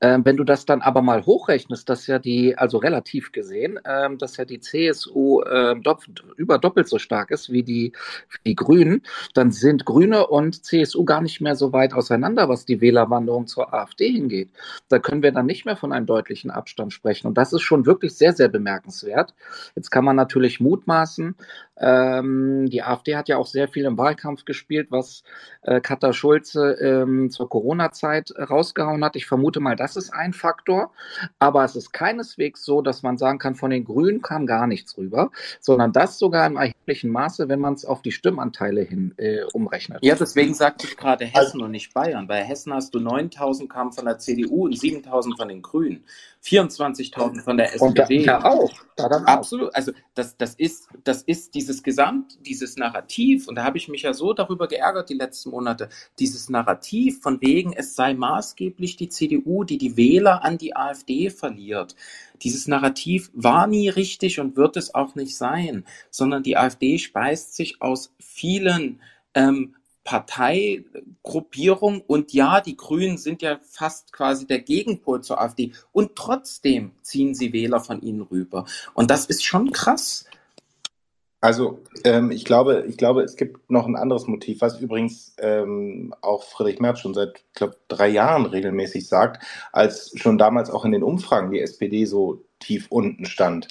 Ähm, wenn du das dann aber mal hochrechnest, dass ja die, also relativ gesehen, ähm, dass ja die CSU ähm, dopp über doppelt so stark ist wie die, wie die Grünen, dann sind Grüne und CSU gar nicht mehr so weit auseinander, was die Wählerwanderung zur AfD hingeht. Da können wir dann nicht mehr von einem deutlichen Abstand sprechen. Und das ist schon wirklich sehr, sehr bemerkenswert. Jetzt kann man natürlich mutmaßen, ähm, die AfD hat ja auch sehr viel im Wahlkampf gespielt, was äh, Katha Schulze ähm, zur Corona-Zeit rausgehauen hat. Ich vermute mal, das ist ein Faktor. Aber es ist keineswegs so, dass man sagen kann, von den Grünen kam gar nichts rüber, sondern das sogar im erheblichen Maße, wenn man es auf die Stimmanteile hin äh, umrechnet. Ja, deswegen sagte ich gerade Hessen und nicht Bayern. Bei Hessen hast du 9000 kamen von der CDU und 7000 von den Grünen. 24.000 von der SPD. Und da, auch. Da dann Absolut. Auch. Also das, das, ist, das ist dieses Gesamt, dieses Narrativ, und da habe ich mich ja so darüber geärgert die letzten Monate, dieses Narrativ von wegen, es sei maßgeblich die CDU, die die Wähler an die AfD verliert. Dieses Narrativ war nie richtig und wird es auch nicht sein, sondern die AfD speist sich aus vielen ähm, Parteigruppierung und ja, die Grünen sind ja fast quasi der Gegenpol zur AfD und trotzdem ziehen sie Wähler von ihnen rüber. Und das ist schon krass. Also ähm, ich glaube, ich glaube, es gibt noch ein anderes Motiv, was übrigens ähm, auch Friedrich Merz schon seit, glaube, drei Jahren regelmäßig sagt, als schon damals auch in den Umfragen die SPD so tief unten stand.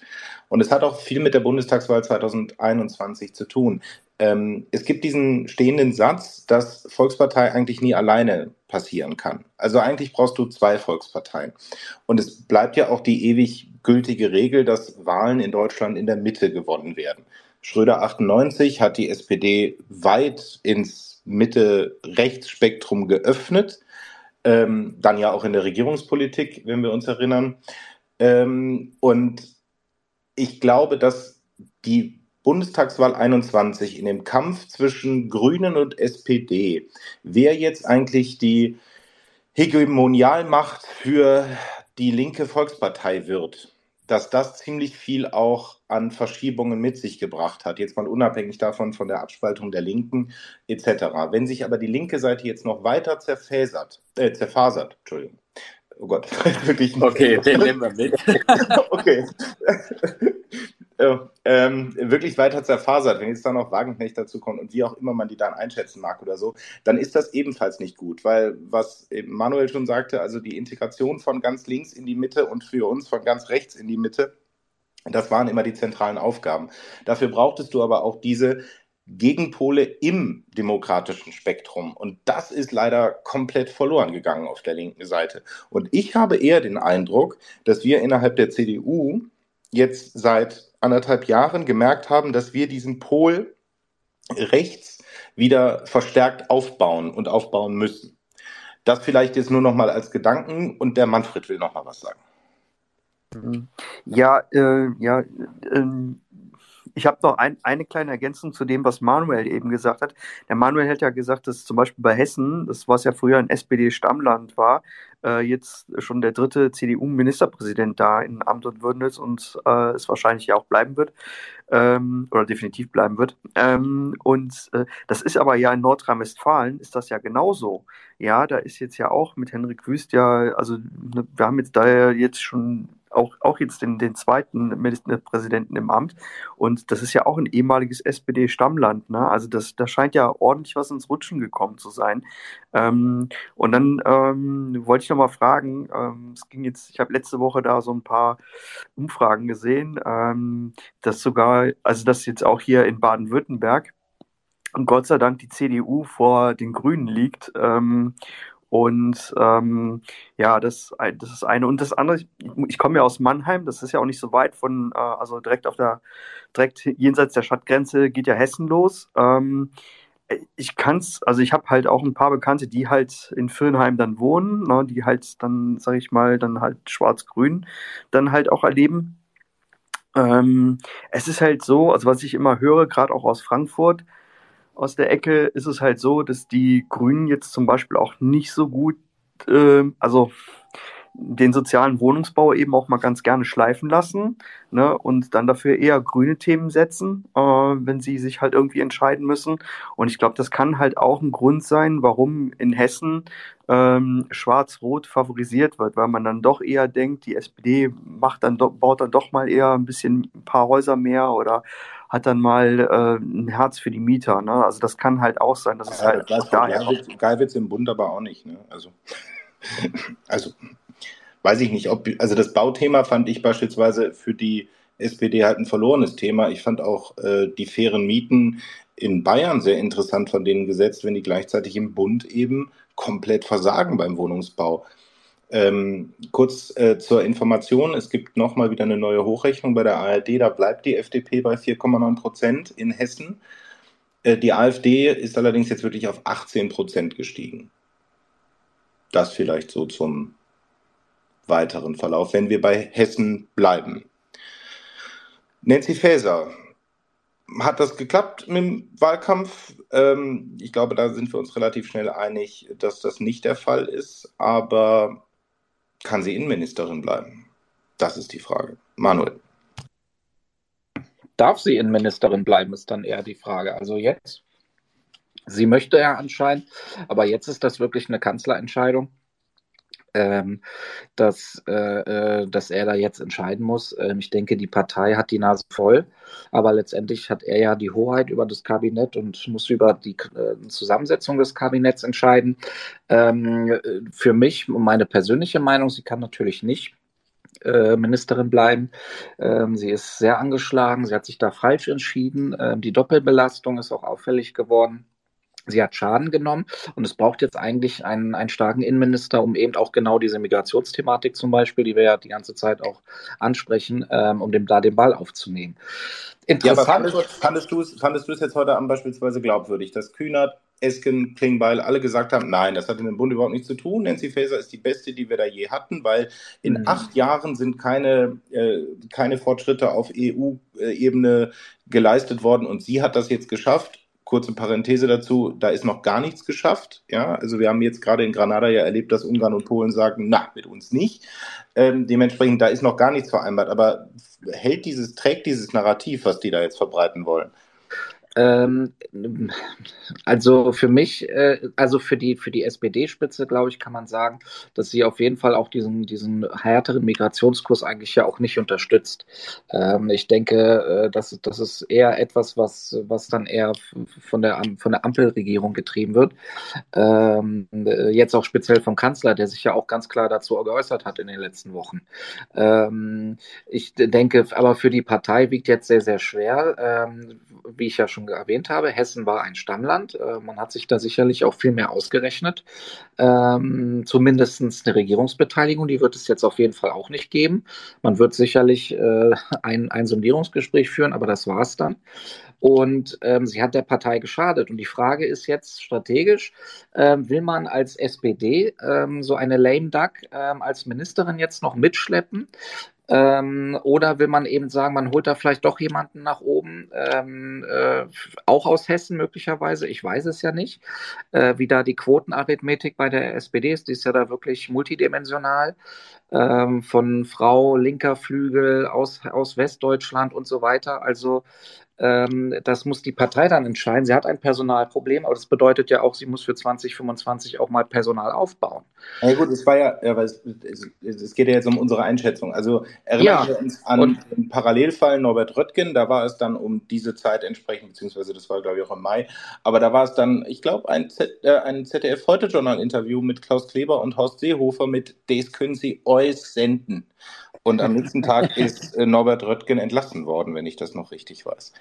Und es hat auch viel mit der Bundestagswahl 2021 zu tun. Ähm, es gibt diesen stehenden Satz, dass Volkspartei eigentlich nie alleine passieren kann. Also eigentlich brauchst du zwei Volksparteien. Und es bleibt ja auch die ewig gültige Regel, dass Wahlen in Deutschland in der Mitte gewonnen werden. Schröder 98 hat die SPD weit ins Mitte-Rechtsspektrum geöffnet. Ähm, dann ja auch in der Regierungspolitik, wenn wir uns erinnern. Ähm, und ich glaube, dass die Bundestagswahl 21 in dem Kampf zwischen Grünen und SPD, wer jetzt eigentlich die Hegemonialmacht für die linke Volkspartei wird, dass das ziemlich viel auch an Verschiebungen mit sich gebracht hat. Jetzt mal unabhängig davon von der Abspaltung der Linken etc. Wenn sich aber die linke Seite jetzt noch weiter zerfasert, äh, zerfasert, Entschuldigung, Oh Gott, wirklich. Okay, den nehmen wir mit. okay. Ähm, wirklich weiter zerfasert, wenn jetzt da noch Wagenknecht dazu kommt und wie auch immer man die dann einschätzen mag oder so, dann ist das ebenfalls nicht gut, weil was Manuel schon sagte, also die Integration von ganz links in die Mitte und für uns von ganz rechts in die Mitte, das waren immer die zentralen Aufgaben. Dafür brauchtest du aber auch diese Gegenpole im demokratischen Spektrum. Und das ist leider komplett verloren gegangen auf der linken Seite. Und ich habe eher den Eindruck, dass wir innerhalb der CDU jetzt seit anderthalb Jahren gemerkt haben, dass wir diesen Pol rechts wieder verstärkt aufbauen und aufbauen müssen. Das vielleicht jetzt nur noch mal als Gedanken und der Manfred will noch mal was sagen. Ja, äh, ja, äh, ich habe noch ein, eine kleine Ergänzung zu dem, was Manuel eben gesagt hat. Der Manuel hat ja gesagt, dass zum Beispiel bei Hessen, das was ja früher ein SPD-Stammland war, äh, jetzt schon der dritte CDU-Ministerpräsident da in Amt und Würden ist und äh, es wahrscheinlich ja auch bleiben wird ähm, oder definitiv bleiben wird. Ähm, und äh, das ist aber ja in Nordrhein-Westfalen ist das ja genauso. Ja, da ist jetzt ja auch mit Henrik Wüst ja, also ne, wir haben jetzt da ja jetzt schon auch, auch jetzt den, den zweiten Ministerpräsidenten im Amt. Und das ist ja auch ein ehemaliges SPD-Stammland. Ne? Also das, da scheint ja ordentlich was ins Rutschen gekommen zu sein. Ähm, und dann ähm, wollte ich noch mal fragen, ähm, es ging jetzt, ich habe letzte Woche da so ein paar Umfragen gesehen, ähm, dass sogar, also dass jetzt auch hier in Baden-Württemberg Gott sei Dank die CDU vor den Grünen liegt. Ähm, und ähm, ja, das, das ist eine. Und das andere, ich, ich komme ja aus Mannheim, das ist ja auch nicht so weit von, äh, also direkt auf der, direkt jenseits der Stadtgrenze geht ja Hessen los. Ähm, ich kann's, also ich habe halt auch ein paar Bekannte, die halt in Firnheim dann wohnen, ne, die halt dann, sag ich mal, dann halt schwarz-grün dann halt auch erleben. Ähm, es ist halt so, also was ich immer höre, gerade auch aus Frankfurt, aus der Ecke, ist es halt so, dass die Grünen jetzt zum Beispiel auch nicht so gut, äh, also den sozialen Wohnungsbau eben auch mal ganz gerne schleifen lassen ne, und dann dafür eher grüne Themen setzen, äh, wenn sie sich halt irgendwie entscheiden müssen. Und ich glaube, das kann halt auch ein Grund sein, warum in Hessen ähm, Schwarz-Rot favorisiert wird, weil man dann doch eher denkt, die SPD macht dann baut dann doch mal eher ein bisschen ein paar Häuser mehr oder hat dann mal äh, ein Herz für die Mieter. Ne? Also das kann halt auch sein, dass ja, es halt das daher geil wird's im Bund aber auch nicht. Ne? Also, also weiß ich nicht, ob, also das Bauthema fand ich beispielsweise für die SPD halt ein verlorenes Thema. Ich fand auch äh, die fairen Mieten in Bayern sehr interessant von denen gesetzt, wenn die gleichzeitig im Bund eben komplett versagen beim Wohnungsbau. Ähm, kurz äh, zur Information, es gibt nochmal wieder eine neue Hochrechnung bei der ARD, da bleibt die FDP bei 4,9 Prozent in Hessen. Äh, die AfD ist allerdings jetzt wirklich auf 18 Prozent gestiegen. Das vielleicht so zum weiteren Verlauf, wenn wir bei Hessen bleiben. Nancy Faeser, hat das geklappt mit dem Wahlkampf? Ähm, ich glaube, da sind wir uns relativ schnell einig, dass das nicht der Fall ist. Aber kann sie Innenministerin bleiben? Das ist die Frage. Manuel. Darf sie Innenministerin bleiben, ist dann eher die Frage. Also jetzt, sie möchte ja anscheinend, aber jetzt ist das wirklich eine Kanzlerentscheidung ähm, dass, äh, äh, dass er da jetzt entscheiden muss. Ähm, ich denke, die Partei hat die Nase voll, aber letztendlich hat er ja die Hoheit über das Kabinett und muss über die äh, Zusammensetzung des Kabinetts entscheiden. Ähm, für mich meine persönliche Meinung, sie kann natürlich nicht äh, Ministerin bleiben. Ähm, sie ist sehr angeschlagen, sie hat sich da falsch entschieden. Ähm, die Doppelbelastung ist auch auffällig geworden. Sie hat Schaden genommen und es braucht jetzt eigentlich einen, einen starken Innenminister, um eben auch genau diese Migrationsthematik zum Beispiel, die wir ja die ganze Zeit auch ansprechen, ähm, um dem, da den Ball aufzunehmen. Interessant. Ja, aber fandest, fandest du es fandest jetzt heute Abend beispielsweise glaubwürdig, dass Kühnert, Esken, Klingbeil alle gesagt haben, nein, das hat in dem Bund überhaupt nichts zu tun. Nancy Faeser ist die beste, die wir da je hatten, weil in mhm. acht Jahren sind keine, äh, keine Fortschritte auf EU-Ebene geleistet worden und sie hat das jetzt geschafft kurze Parenthese dazu, da ist noch gar nichts geschafft. Ja, also wir haben jetzt gerade in Granada ja erlebt, dass Ungarn und Polen sagen, na, mit uns nicht. Ähm, dementsprechend, da ist noch gar nichts vereinbart. Aber hält dieses, trägt dieses Narrativ, was die da jetzt verbreiten wollen? Ähm, also für mich, äh, also für die, für die SPD-Spitze, glaube ich, kann man sagen, dass sie auf jeden Fall auch diesen, diesen härteren Migrationskurs eigentlich ja auch nicht unterstützt. Ähm, ich denke, äh, das, das ist eher etwas, was, was dann eher von der, von der Ampelregierung getrieben wird. Ähm, äh, jetzt auch speziell vom Kanzler, der sich ja auch ganz klar dazu geäußert hat in den letzten Wochen. Ähm, ich denke, aber für die Partei wiegt jetzt sehr, sehr schwer, ähm, wie ich ja schon schon erwähnt habe, Hessen war ein Stammland. Äh, man hat sich da sicherlich auch viel mehr ausgerechnet. Ähm, Zumindest eine Regierungsbeteiligung, die wird es jetzt auf jeden Fall auch nicht geben. Man wird sicherlich äh, ein, ein Sondierungsgespräch führen, aber das war es dann. Und ähm, sie hat der Partei geschadet. Und die Frage ist jetzt strategisch, ähm, will man als SPD ähm, so eine lame duck ähm, als Ministerin jetzt noch mitschleppen? Ähm, oder will man eben sagen, man holt da vielleicht doch jemanden nach oben, ähm, äh, auch aus Hessen möglicherweise, ich weiß es ja nicht, äh, wie da die Quotenarithmetik bei der SPD ist, die ist ja da wirklich multidimensional, ähm, von Frau linker Flügel aus, aus Westdeutschland und so weiter. Also ähm, das muss die Partei dann entscheiden. Sie hat ein Personalproblem, aber das bedeutet ja auch, sie muss für 2025 auch mal Personal aufbauen. Ja gut, es war ja, ja es, es, geht ja jetzt um unsere Einschätzung. Also erinnern ja. wir uns an den Parallelfall Norbert Röttgen, da war es dann um diese Zeit entsprechend, beziehungsweise das war glaube ich auch im Mai, aber da war es dann, ich glaube, ein, äh, ein ZDF-Heute-Journal-Interview mit Klaus Kleber und Horst Seehofer mit Des können Sie euch senden. Und am nächsten Tag ist äh, Norbert Röttgen entlassen worden, wenn ich das noch richtig weiß.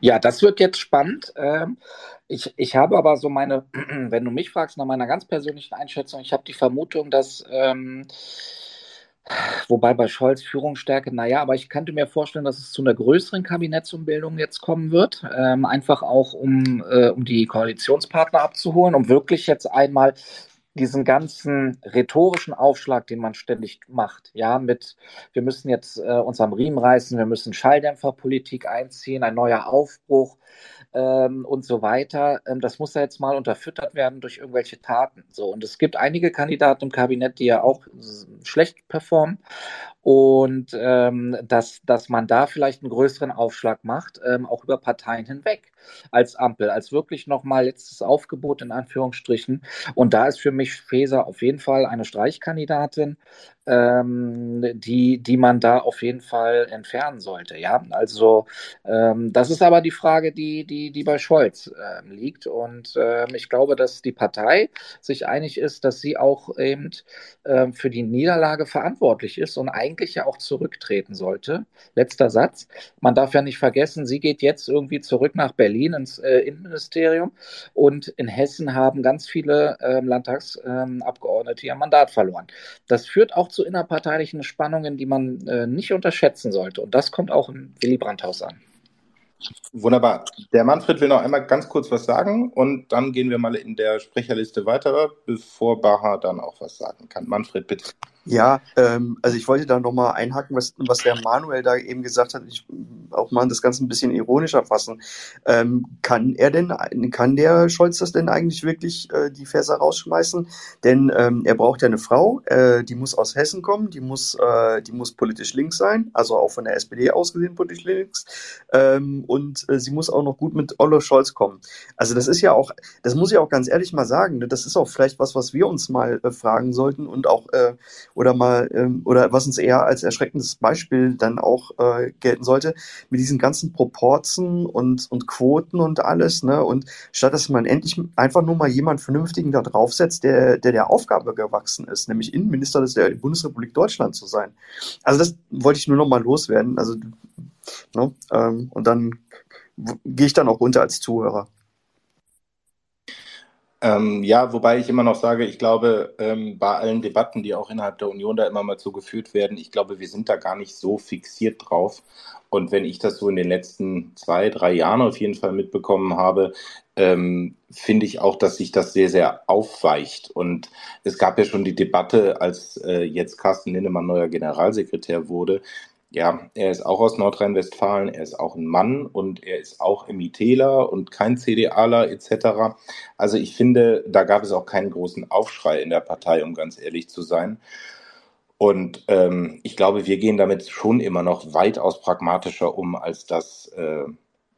Ja, das wird jetzt spannend. Ähm, ich, ich habe aber so meine, wenn du mich fragst nach meiner ganz persönlichen Einschätzung, ich habe die Vermutung, dass ähm, Wobei bei Scholz Führungsstärke, naja, aber ich könnte mir vorstellen, dass es zu einer größeren Kabinettsumbildung jetzt kommen wird. Ähm, einfach auch, um, äh, um die Koalitionspartner abzuholen, um wirklich jetzt einmal diesen ganzen rhetorischen Aufschlag, den man ständig macht, ja, mit, wir müssen jetzt äh, uns am Riemen reißen, wir müssen Schalldämpferpolitik einziehen, ein neuer Aufbruch, ähm, und so weiter. Ähm, das muss ja jetzt mal unterfüttert werden durch irgendwelche Taten. So, und es gibt einige Kandidaten im Kabinett, die ja auch schlecht performen und ähm, dass, dass man da vielleicht einen größeren Aufschlag macht, ähm, auch über Parteien hinweg als Ampel, als wirklich nochmal letztes Aufgebot in Anführungsstrichen. Und da ist für mich Feser auf jeden Fall eine Streichkandidatin, ähm, die, die man da auf jeden Fall entfernen sollte. Ja, also ähm, das ist aber die Frage, die, die, die bei Scholz äh, liegt. Und äh, ich glaube, dass die Partei sich einig ist, dass sie auch eben äh, für die Niederlage verantwortlich ist und eigentlich ja auch zurücktreten sollte. Letzter Satz. Man darf ja nicht vergessen, sie geht jetzt irgendwie zurück nach Berlin ins äh, Innenministerium und in Hessen haben ganz viele ähm, Landtagsabgeordnete ihr Mandat verloren. Das führt auch zu innerparteilichen Spannungen, die man äh, nicht unterschätzen sollte. Und das kommt auch im Willy Brandt-Haus an. Wunderbar. Der Manfred will noch einmal ganz kurz was sagen und dann gehen wir mal in der Sprecherliste weiter, bevor Baha dann auch was sagen kann. Manfred, bitte. Ja, ähm, also ich wollte da nochmal einhaken, was, was der Manuel da eben gesagt hat. Ich auch mal das Ganze ein bisschen ironischer fassen. Ähm, kann er denn, kann der Scholz das denn eigentlich wirklich äh, die Fässer rausschmeißen? Denn ähm, er braucht ja eine Frau, äh, die muss aus Hessen kommen, die muss, äh, die muss politisch links sein, also auch von der SPD aus gesehen politisch links. Ähm, und äh, sie muss auch noch gut mit Ollo Scholz kommen. Also das ist ja auch, das muss ich auch ganz ehrlich mal sagen, ne? das ist auch vielleicht was, was wir uns mal äh, fragen sollten und auch äh, oder mal ähm, oder was uns eher als erschreckendes Beispiel dann auch äh, gelten sollte, mit diesen ganzen Proporzen und, und Quoten und alles, ne? Und statt dass man endlich einfach nur mal jemand Vernünftigen da draufsetzt, der, der der Aufgabe gewachsen ist, nämlich Innenminister der Bundesrepublik Deutschland zu sein. Also das wollte ich nur noch mal loswerden. Also, ne? Ähm, und dann gehe ich dann auch runter als Zuhörer. Ähm, ja, wobei ich immer noch sage, ich glaube, ähm, bei allen Debatten, die auch innerhalb der Union da immer mal so geführt werden, ich glaube, wir sind da gar nicht so fixiert drauf. Und wenn ich das so in den letzten zwei, drei Jahren auf jeden Fall mitbekommen habe, ähm, finde ich auch, dass sich das sehr, sehr aufweicht. Und es gab ja schon die Debatte, als äh, jetzt Carsten Linnemann neuer Generalsekretär wurde, ja, er ist auch aus Nordrhein-Westfalen, er ist auch ein Mann und er ist auch MITler und kein CDAler etc. Also ich finde, da gab es auch keinen großen Aufschrei in der Partei, um ganz ehrlich zu sein. Und ähm, ich glaube, wir gehen damit schon immer noch weitaus pragmatischer um, als das äh,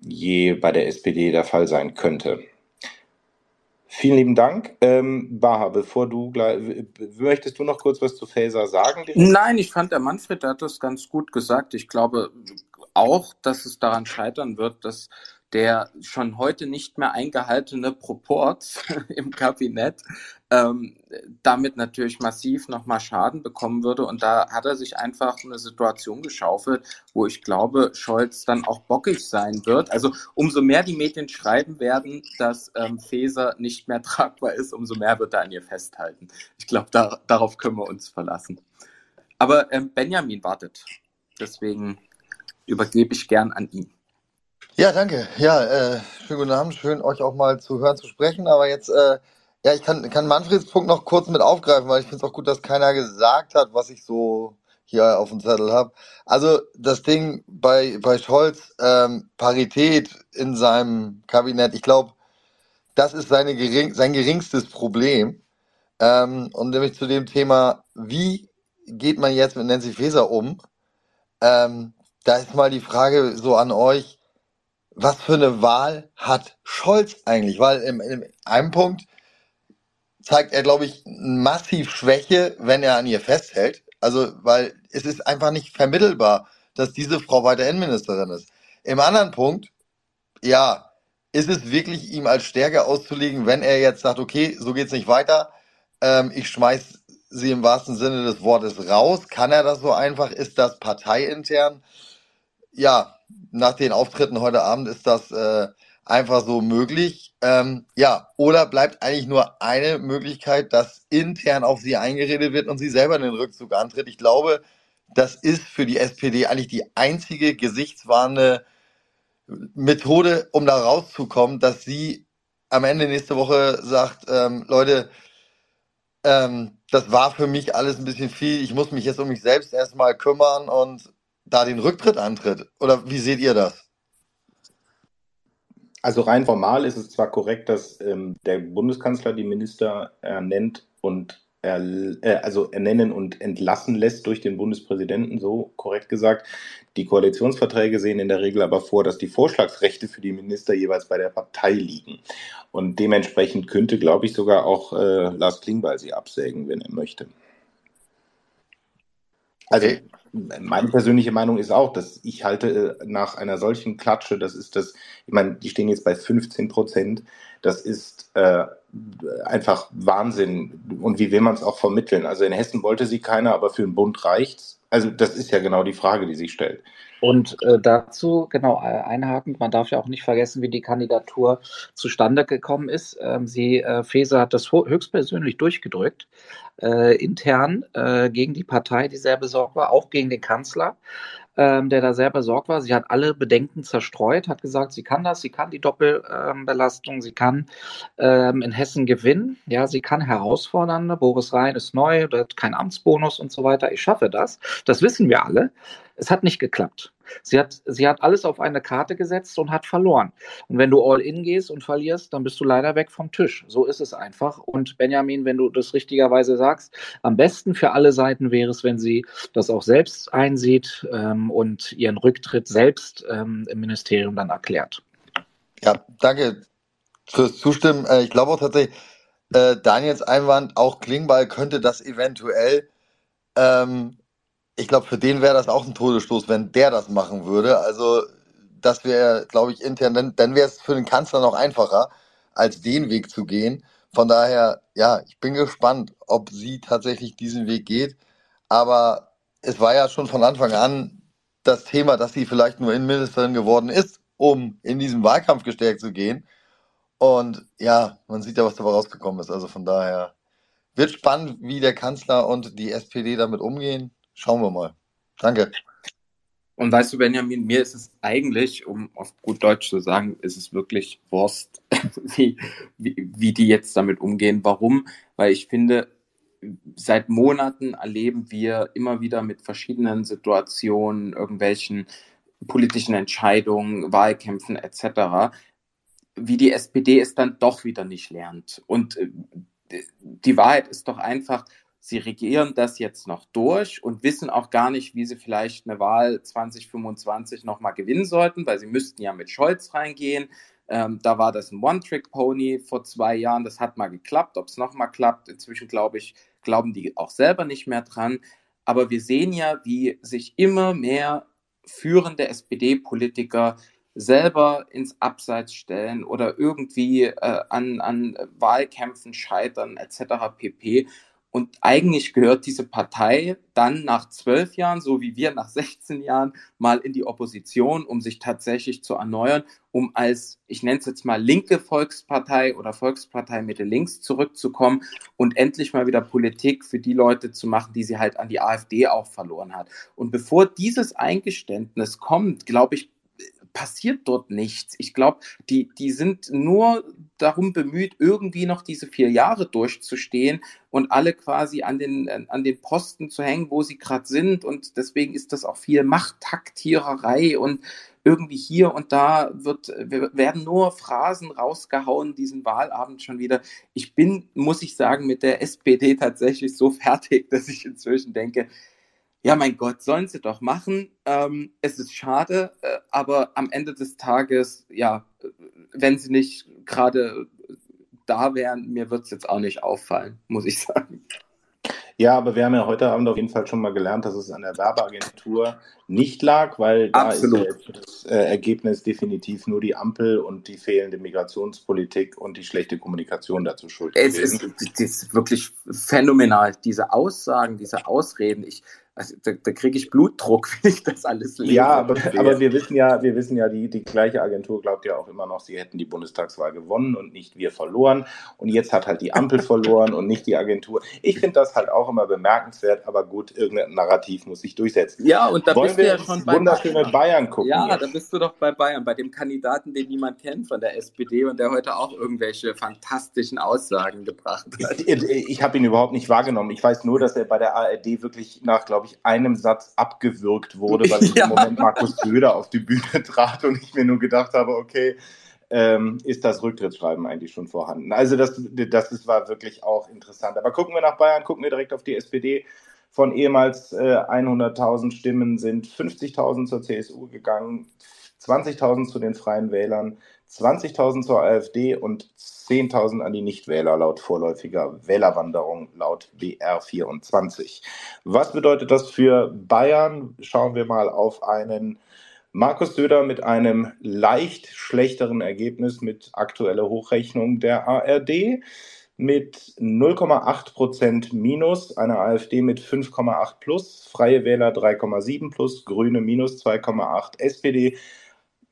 je bei der SPD der Fall sein könnte. Vielen lieben Dank. Ähm, Baha, bevor du gleich, möchtest du noch kurz was zu Faser sagen? Direkt? Nein, ich fand, der Manfred hat das ganz gut gesagt. Ich glaube auch, dass es daran scheitern wird, dass der schon heute nicht mehr eingehaltene Proport im Kabinett ähm, damit natürlich massiv nochmal Schaden bekommen würde. Und da hat er sich einfach eine Situation geschaufelt, wo ich glaube, Scholz dann auch bockig sein wird. Also umso mehr die Medien schreiben werden, dass ähm, Feser nicht mehr tragbar ist, umso mehr wird er an ihr festhalten. Ich glaube, da, darauf können wir uns verlassen. Aber ähm, Benjamin wartet. Deswegen übergebe ich gern an ihn. Ja, danke. Ja, äh, schönen guten Abend. Schön, euch auch mal zu hören, zu sprechen. Aber jetzt, äh, ja, ich kann, kann Manfreds Punkt noch kurz mit aufgreifen, weil ich finde es auch gut, dass keiner gesagt hat, was ich so hier auf dem Zettel habe. Also das Ding bei, bei Scholz, ähm, Parität in seinem Kabinett, ich glaube, das ist seine gering, sein geringstes Problem. Ähm, und nämlich zu dem Thema, wie geht man jetzt mit Nancy Faeser um? Ähm, da ist mal die Frage so an euch, was für eine Wahl hat Scholz eigentlich? Weil in, in einem Punkt zeigt er, glaube ich, massiv Schwäche, wenn er an ihr festhält. Also, weil es ist einfach nicht vermittelbar, dass diese Frau weiter Innenministerin ist. Im anderen Punkt, ja, ist es wirklich ihm als Stärke auszulegen, wenn er jetzt sagt, okay, so geht's nicht weiter, ähm, ich schmeiß sie im wahrsten Sinne des Wortes raus. Kann er das so einfach? Ist das parteiintern? Ja, nach den Auftritten heute Abend ist das äh, einfach so möglich. Ähm, ja, oder bleibt eigentlich nur eine Möglichkeit, dass intern auf sie eingeredet wird und sie selber den Rückzug antritt. Ich glaube, das ist für die SPD eigentlich die einzige gesichtswahrende Methode, um da rauszukommen, dass sie am Ende nächste Woche sagt, ähm, Leute, ähm, das war für mich alles ein bisschen viel. Ich muss mich jetzt um mich selbst erstmal kümmern und da den Rücktritt antritt. Oder wie seht ihr das? Also rein formal ist es zwar korrekt, dass ähm, der Bundeskanzler die Minister ernennt und er, äh, also ernennen und entlassen lässt durch den Bundespräsidenten, so korrekt gesagt. Die Koalitionsverträge sehen in der Regel aber vor, dass die Vorschlagsrechte für die Minister jeweils bei der Partei liegen. Und dementsprechend könnte, glaube ich, sogar auch äh, Lars Klingbeil sie absägen, wenn er möchte. Also okay meine persönliche Meinung ist auch, dass ich halte äh, nach einer solchen Klatsche, das ist das, ich meine, die stehen jetzt bei 15 Prozent, das ist äh, einfach Wahnsinn. Und wie will man es auch vermitteln? Also in Hessen wollte sie keiner, aber für den Bund reicht's. Also das ist ja genau die Frage, die sich stellt. Und äh, dazu, genau, äh, einhakend, man darf ja auch nicht vergessen, wie die Kandidatur zustande gekommen ist. Ähm, sie, äh, Faeser hat das höchstpersönlich durchgedrückt, äh, intern äh, gegen die Partei, die sehr besorgt war, auch gegen den Kanzler ähm, der da sehr besorgt war. Sie hat alle Bedenken zerstreut, hat gesagt, sie kann das, sie kann die Doppelbelastung, ähm, sie kann ähm, in Hessen gewinnen, ja, sie kann herausfordern. Boris Rhein ist neu, hat keinen Amtsbonus und so weiter. Ich schaffe das. Das wissen wir alle. Es hat nicht geklappt. Sie hat, sie hat alles auf eine Karte gesetzt und hat verloren. Und wenn du all in gehst und verlierst, dann bist du leider weg vom Tisch. So ist es einfach. Und Benjamin, wenn du das richtigerweise sagst, am besten für alle Seiten wäre es, wenn sie das auch selbst einsieht ähm, und ihren Rücktritt selbst ähm, im Ministerium dann erklärt. Ja, danke fürs Zustimmen. Äh, ich glaube auch tatsächlich, äh, Daniels Einwand, auch Klingbeil könnte das eventuell ähm, ich glaube, für den wäre das auch ein Todesstoß, wenn der das machen würde. Also das wäre, glaube ich, intern, dann, dann wäre es für den Kanzler noch einfacher, als den Weg zu gehen. Von daher, ja, ich bin gespannt, ob sie tatsächlich diesen Weg geht. Aber es war ja schon von Anfang an das Thema, dass sie vielleicht nur Innenministerin geworden ist, um in diesem Wahlkampf gestärkt zu gehen. Und ja, man sieht ja, was dabei rausgekommen ist. Also von daher wird spannend, wie der Kanzler und die SPD damit umgehen. Schauen wir mal. Danke. Und weißt du, Benjamin, mir ist es eigentlich, um auf gut Deutsch zu sagen, ist es wirklich Wurst, wie, wie, wie die jetzt damit umgehen. Warum? Weil ich finde, seit Monaten erleben wir immer wieder mit verschiedenen Situationen, irgendwelchen politischen Entscheidungen, Wahlkämpfen etc., wie die SPD es dann doch wieder nicht lernt. Und äh, die Wahrheit ist doch einfach, sie regieren das jetzt noch durch und wissen auch gar nicht, wie sie vielleicht eine Wahl 2025 nochmal gewinnen sollten, weil sie müssten ja mit Scholz reingehen. Ähm, da war das ein One-Trick-Pony vor zwei Jahren. Das hat mal geklappt. Ob es nochmal klappt, inzwischen glaube ich, glauben die auch selber nicht mehr dran. Aber wir sehen ja, wie sich immer mehr führende SPD-Politiker selber ins Abseits stellen oder irgendwie äh, an, an Wahlkämpfen scheitern etc. pp. Und eigentlich gehört diese Partei dann nach zwölf Jahren, so wie wir nach 16 Jahren, mal in die Opposition, um sich tatsächlich zu erneuern, um als, ich nenne es jetzt mal linke Volkspartei oder Volkspartei Mitte links zurückzukommen und endlich mal wieder Politik für die Leute zu machen, die sie halt an die AfD auch verloren hat. Und bevor dieses Eingeständnis kommt, glaube ich, passiert dort nichts. Ich glaube, die, die sind nur darum bemüht, irgendwie noch diese vier Jahre durchzustehen und alle quasi an den, an den Posten zu hängen, wo sie gerade sind. Und deswegen ist das auch viel Machttaktiererei und irgendwie hier und da wird, werden nur Phrasen rausgehauen, diesen Wahlabend schon wieder. Ich bin, muss ich sagen, mit der SPD tatsächlich so fertig, dass ich inzwischen denke, ja, mein Gott, sollen sie doch machen. Ähm, es ist schade, äh, aber am Ende des Tages, ja, wenn sie nicht gerade da wären, mir wird es jetzt auch nicht auffallen, muss ich sagen. Ja, aber wir haben ja heute Abend auf jeden Fall schon mal gelernt, dass es an der Werbeagentur nicht lag, weil da Absolut. ist das äh, Ergebnis definitiv nur die Ampel und die fehlende Migrationspolitik und die schlechte Kommunikation dazu schuld. Es ist, es ist wirklich phänomenal, diese Aussagen, diese Ausreden. Ich also da, da kriege ich Blutdruck, wenn ich das alles lese. Ja, aber, aber, wir wissen ja, wir wissen ja, die, die gleiche Agentur glaubt ja auch immer noch, sie hätten die Bundestagswahl gewonnen und nicht wir verloren. Und jetzt hat halt die Ampel verloren und nicht die Agentur. Ich finde das halt auch immer bemerkenswert, aber gut, irgendein Narrativ muss sich durchsetzen. Ja, und da Wollen bist du ja schon bei wunderschöne Bayern, Bayern gucken. Ja, jetzt. da bist du doch bei Bayern, bei dem Kandidaten, den niemand kennt von der SPD und der heute auch irgendwelche fantastischen Aussagen gebracht hat. Ich, ich habe ihn überhaupt nicht wahrgenommen. Ich weiß nur, dass er bei der ARD wirklich nach, glaube ich, einem Satz abgewürgt wurde, weil ja. im Moment Markus Söder auf die Bühne trat und ich mir nur gedacht habe, okay, ähm, ist das Rücktrittsschreiben eigentlich schon vorhanden. Also das, das ist, war wirklich auch interessant. Aber gucken wir nach Bayern, gucken wir direkt auf die SPD. Von ehemals äh, 100.000 Stimmen sind 50.000 zur CSU gegangen, 20.000 zu den Freien Wählern, 20.000 zur AfD und 10.000 an die Nichtwähler laut vorläufiger Wählerwanderung laut BR24. Was bedeutet das für Bayern? Schauen wir mal auf einen Markus Söder mit einem leicht schlechteren Ergebnis mit aktueller Hochrechnung der ARD mit 0,8 Prozent minus, eine AfD mit 5,8 plus, Freie Wähler 3,7 plus, Grüne minus 2,8, SPD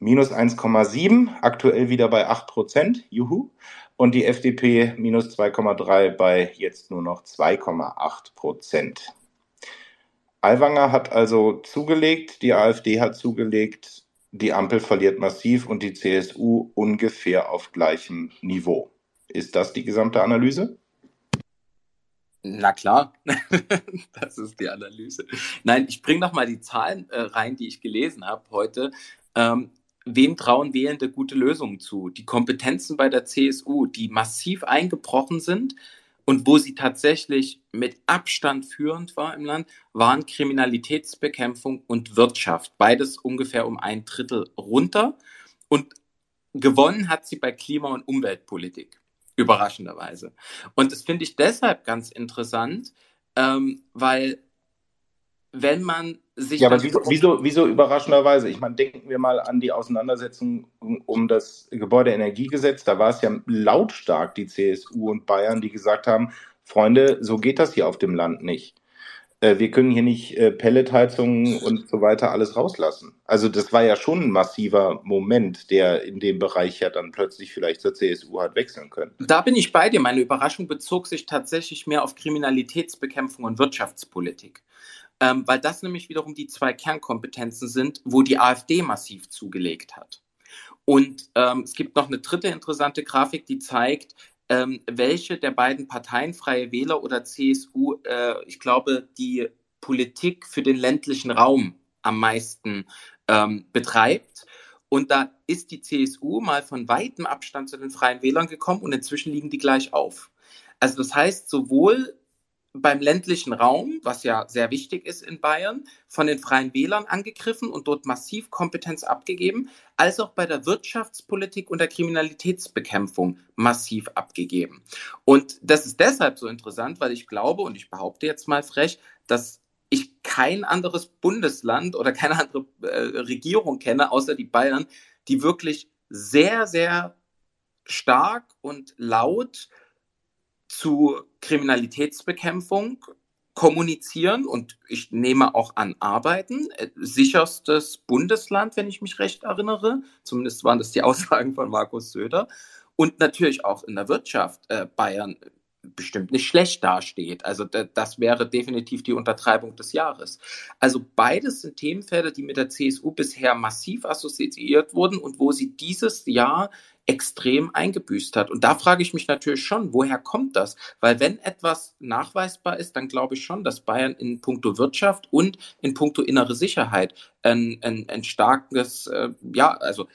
minus 1,7, aktuell wieder bei 8 Prozent, juhu. Und die FDP minus 2,3 bei jetzt nur noch 2,8 Prozent. Aiwanger hat also zugelegt, die AfD hat zugelegt, die Ampel verliert massiv und die CSU ungefähr auf gleichem Niveau. Ist das die gesamte Analyse? Na klar, das ist die Analyse. Nein, ich bringe noch mal die Zahlen äh, rein, die ich gelesen habe heute. Ähm, wem trauen Wählende gute Lösungen zu? Die Kompetenzen bei der CSU, die massiv eingebrochen sind und wo sie tatsächlich mit Abstand führend war im Land, waren Kriminalitätsbekämpfung und Wirtschaft. Beides ungefähr um ein Drittel runter. Und gewonnen hat sie bei Klima- und Umweltpolitik, überraschenderweise. Und das finde ich deshalb ganz interessant, ähm, weil wenn man sich. Ja, aber wieso, wieso, wieso überraschenderweise? Ich meine, denken wir mal an die Auseinandersetzung um das Gebäudeenergiegesetz. Da war es ja lautstark die CSU und Bayern, die gesagt haben, Freunde, so geht das hier auf dem Land nicht. Äh, wir können hier nicht äh, Pelletheizungen und so weiter alles rauslassen. Also das war ja schon ein massiver Moment, der in dem Bereich ja dann plötzlich vielleicht zur CSU hat wechseln können. Da bin ich bei dir. Meine Überraschung bezog sich tatsächlich mehr auf Kriminalitätsbekämpfung und Wirtschaftspolitik ähm, weil das nämlich wiederum die zwei Kernkompetenzen sind, wo die AfD massiv zugelegt hat. Und ähm, es gibt noch eine dritte interessante Grafik, die zeigt, ähm, welche der beiden Parteien, Freie Wähler oder CSU, äh, ich glaube, die Politik für den ländlichen Raum am meisten ähm, betreibt. Und da ist die CSU mal von weitem Abstand zu den Freien Wählern gekommen und inzwischen liegen die gleich auf. Also das heißt, sowohl beim ländlichen Raum, was ja sehr wichtig ist in Bayern, von den Freien Wählern angegriffen und dort massiv Kompetenz abgegeben, als auch bei der Wirtschaftspolitik und der Kriminalitätsbekämpfung massiv abgegeben. Und das ist deshalb so interessant, weil ich glaube, und ich behaupte jetzt mal frech, dass ich kein anderes Bundesland oder keine andere äh, Regierung kenne, außer die Bayern, die wirklich sehr, sehr stark und laut zu Kriminalitätsbekämpfung kommunizieren und ich nehme auch an arbeiten. Äh, sicherstes Bundesland, wenn ich mich recht erinnere. Zumindest waren das die Aussagen von Markus Söder. Und natürlich auch in der Wirtschaft äh, Bayern bestimmt nicht schlecht dasteht. Also das wäre definitiv die Untertreibung des Jahres. Also beides sind Themenfelder, die mit der CSU bisher massiv assoziiert wurden und wo sie dieses Jahr extrem eingebüßt hat. Und da frage ich mich natürlich schon, woher kommt das? Weil wenn etwas nachweisbar ist, dann glaube ich schon, dass Bayern in puncto Wirtschaft und in puncto innere Sicherheit ein, ein, ein starkes, äh, ja, also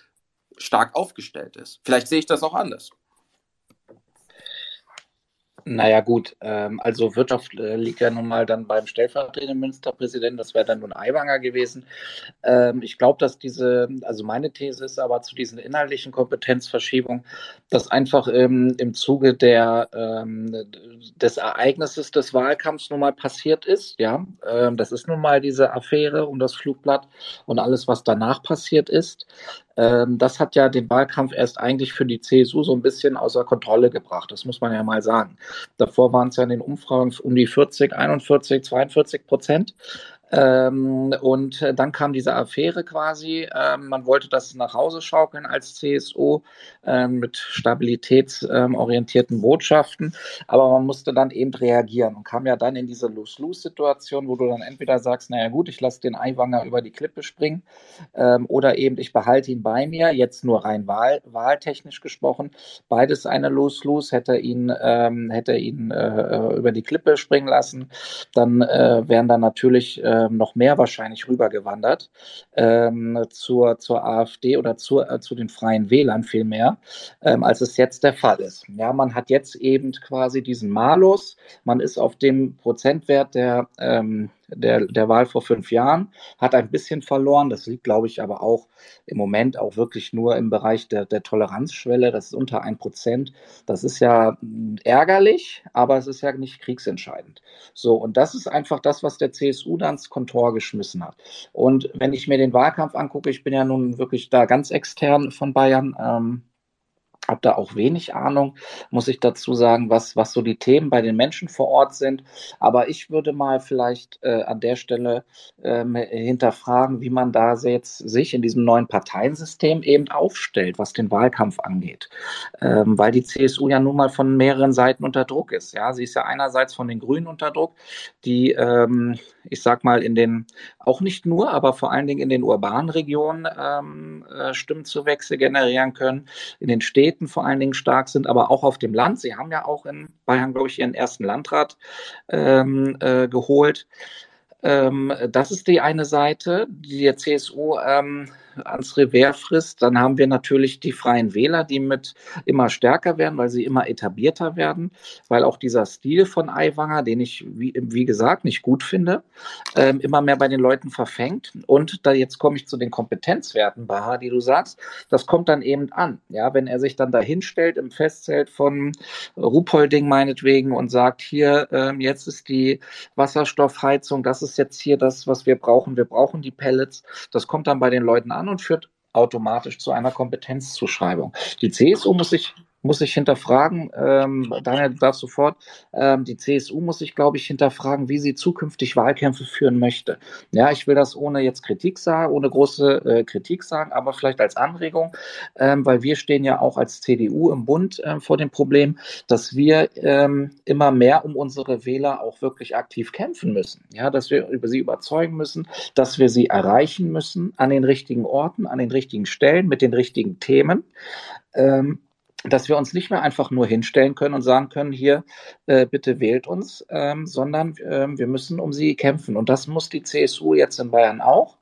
stark aufgestellt ist. Vielleicht sehe ich das auch anders. Naja, gut, ähm, also Wirtschaft äh, liegt ja nun mal dann beim stellvertretenden Ministerpräsidenten, das wäre dann nun Aiwanger gewesen. Ähm, ich glaube, dass diese, also meine These ist aber zu diesen inhaltlichen Kompetenzverschiebungen, dass einfach ähm, im Zuge der, ähm, des Ereignisses des Wahlkampfs nun mal passiert ist, ja. Ähm, das ist nun mal diese Affäre um das Flugblatt und alles, was danach passiert ist. Ähm, das hat ja den Wahlkampf erst eigentlich für die CSU so ein bisschen außer Kontrolle gebracht. Das muss man ja mal sagen. Davor waren es ja in den Umfragen um die 40, 41, 42 Prozent. Ähm, und äh, dann kam diese Affäre quasi. Ähm, man wollte das nach Hause schaukeln als CSU ähm, mit stabilitätsorientierten Botschaften. Aber man musste dann eben reagieren und kam ja dann in diese Lose-Lose-Situation, wo du dann entweder sagst, naja gut, ich lasse den Eiwanger über die Klippe springen ähm, oder eben ich behalte ihn bei mir, jetzt nur rein wahl wahltechnisch gesprochen. Beides eine Lose-Lose, hätte ihn, ähm, hätte ihn äh, über die Klippe springen lassen. Dann äh, wären dann natürlich äh, ähm, noch mehr wahrscheinlich rübergewandert ähm, zur, zur AfD oder zur, äh, zu den Freien Wählern vielmehr, ähm, als es jetzt der Fall ist. Ja, man hat jetzt eben quasi diesen Malus, man ist auf dem Prozentwert der ähm, der, der Wahl vor fünf Jahren, hat ein bisschen verloren. Das liegt, glaube ich, aber auch im Moment auch wirklich nur im Bereich der, der Toleranzschwelle. Das ist unter ein Prozent. Das ist ja hm, ärgerlich, aber es ist ja nicht kriegsentscheidend. So, und das ist einfach das, was der CSU dann ins Kontor geschmissen hat. Und wenn ich mir den Wahlkampf angucke, ich bin ja nun wirklich da ganz extern von Bayern. Ähm, habe da auch wenig Ahnung, muss ich dazu sagen, was, was so die Themen bei den Menschen vor Ort sind. Aber ich würde mal vielleicht äh, an der Stelle ähm, hinterfragen, wie man da jetzt sich in diesem neuen Parteiensystem eben aufstellt, was den Wahlkampf angeht. Ähm, weil die CSU ja nun mal von mehreren Seiten unter Druck ist. Ja, sie ist ja einerseits von den Grünen unter Druck, die, ähm, ich sag mal, in den, auch nicht nur, aber vor allen Dingen in den urbanen Regionen ähm, äh, Stimmenzuwächse generieren können, in den Städten Städten vor allen Dingen stark sind, aber auch auf dem Land. Sie haben ja auch in Bayern, glaube ich, ihren ersten Landrat ähm, äh, geholt. Ähm, das ist die eine Seite, die der CSU ähm, ans Revers frisst. Dann haben wir natürlich die Freien Wähler, die mit immer stärker werden, weil sie immer etablierter werden, weil auch dieser Stil von Aiwanger, den ich, wie, wie gesagt, nicht gut finde, ähm, immer mehr bei den Leuten verfängt. Und da jetzt komme ich zu den Kompetenzwerten, Baha, die du sagst, das kommt dann eben an. Ja, wenn er sich dann da hinstellt im Festzelt von Ruhpolding meinetwegen und sagt, hier, ähm, jetzt ist die Wasserstoffheizung, das ist jetzt hier das, was wir brauchen. Wir brauchen die Pellets. Das kommt dann bei den Leuten an und führt automatisch zu einer Kompetenzzuschreibung. Die CSU muss sich muss sich hinterfragen, ähm, Daniel, du darfst sofort, ähm, die CSU muss sich, glaube ich, hinterfragen, wie sie zukünftig Wahlkämpfe führen möchte. Ja, ich will das ohne jetzt Kritik sagen, ohne große äh, Kritik sagen, aber vielleicht als Anregung, ähm, weil wir stehen ja auch als CDU im Bund äh, vor dem Problem, dass wir ähm, immer mehr um unsere Wähler auch wirklich aktiv kämpfen müssen. Ja, dass wir über sie überzeugen müssen, dass wir sie erreichen müssen an den richtigen Orten, an den richtigen Stellen, mit den richtigen Themen. Ähm, dass wir uns nicht mehr einfach nur hinstellen können und sagen können, hier, äh, bitte wählt uns, ähm, sondern ähm, wir müssen um sie kämpfen. Und das muss die CSU jetzt in Bayern auch,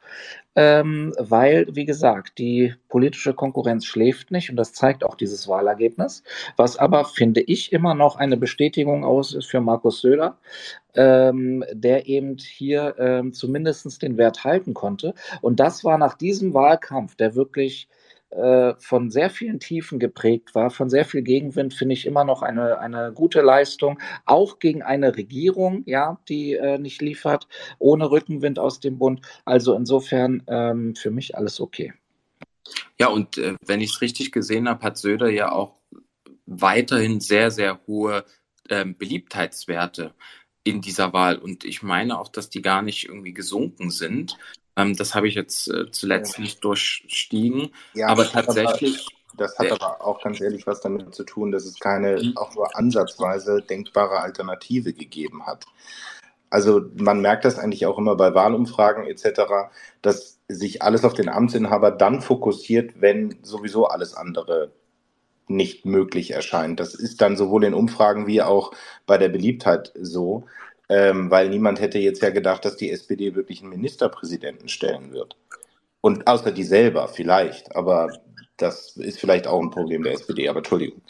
ähm, weil, wie gesagt, die politische Konkurrenz schläft nicht und das zeigt auch dieses Wahlergebnis, was aber, finde ich, immer noch eine Bestätigung aus ist für Markus Söder, ähm, der eben hier ähm, zumindest den Wert halten konnte. Und das war nach diesem Wahlkampf, der wirklich äh, von sehr vielen Tiefen geprägt war, von sehr viel Gegenwind, finde ich immer noch eine, eine gute Leistung, auch gegen eine Regierung, ja, die äh, nicht liefert, ohne Rückenwind aus dem Bund. Also insofern ähm, für mich alles okay. Ja, und äh, wenn ich es richtig gesehen habe, hat Söder ja auch weiterhin sehr, sehr hohe ähm, Beliebtheitswerte in dieser Wahl. Und ich meine auch, dass die gar nicht irgendwie gesunken sind. Ähm, das habe ich jetzt äh, zuletzt nicht durchstiegen. Ja, aber tatsächlich. das hat aber auch ganz ehrlich was damit zu tun, dass es keine mhm. auch nur ansatzweise denkbare Alternative gegeben hat. Also man merkt das eigentlich auch immer bei Wahlumfragen etc., dass sich alles auf den Amtsinhaber dann fokussiert, wenn sowieso alles andere nicht möglich erscheint. Das ist dann sowohl in Umfragen wie auch bei der Beliebtheit so ähm, weil niemand hätte jetzt ja gedacht, dass die SPD wirklich einen Ministerpräsidenten stellen wird. Und außer die selber vielleicht, aber das ist vielleicht auch ein Problem der SPD, aber Entschuldigung.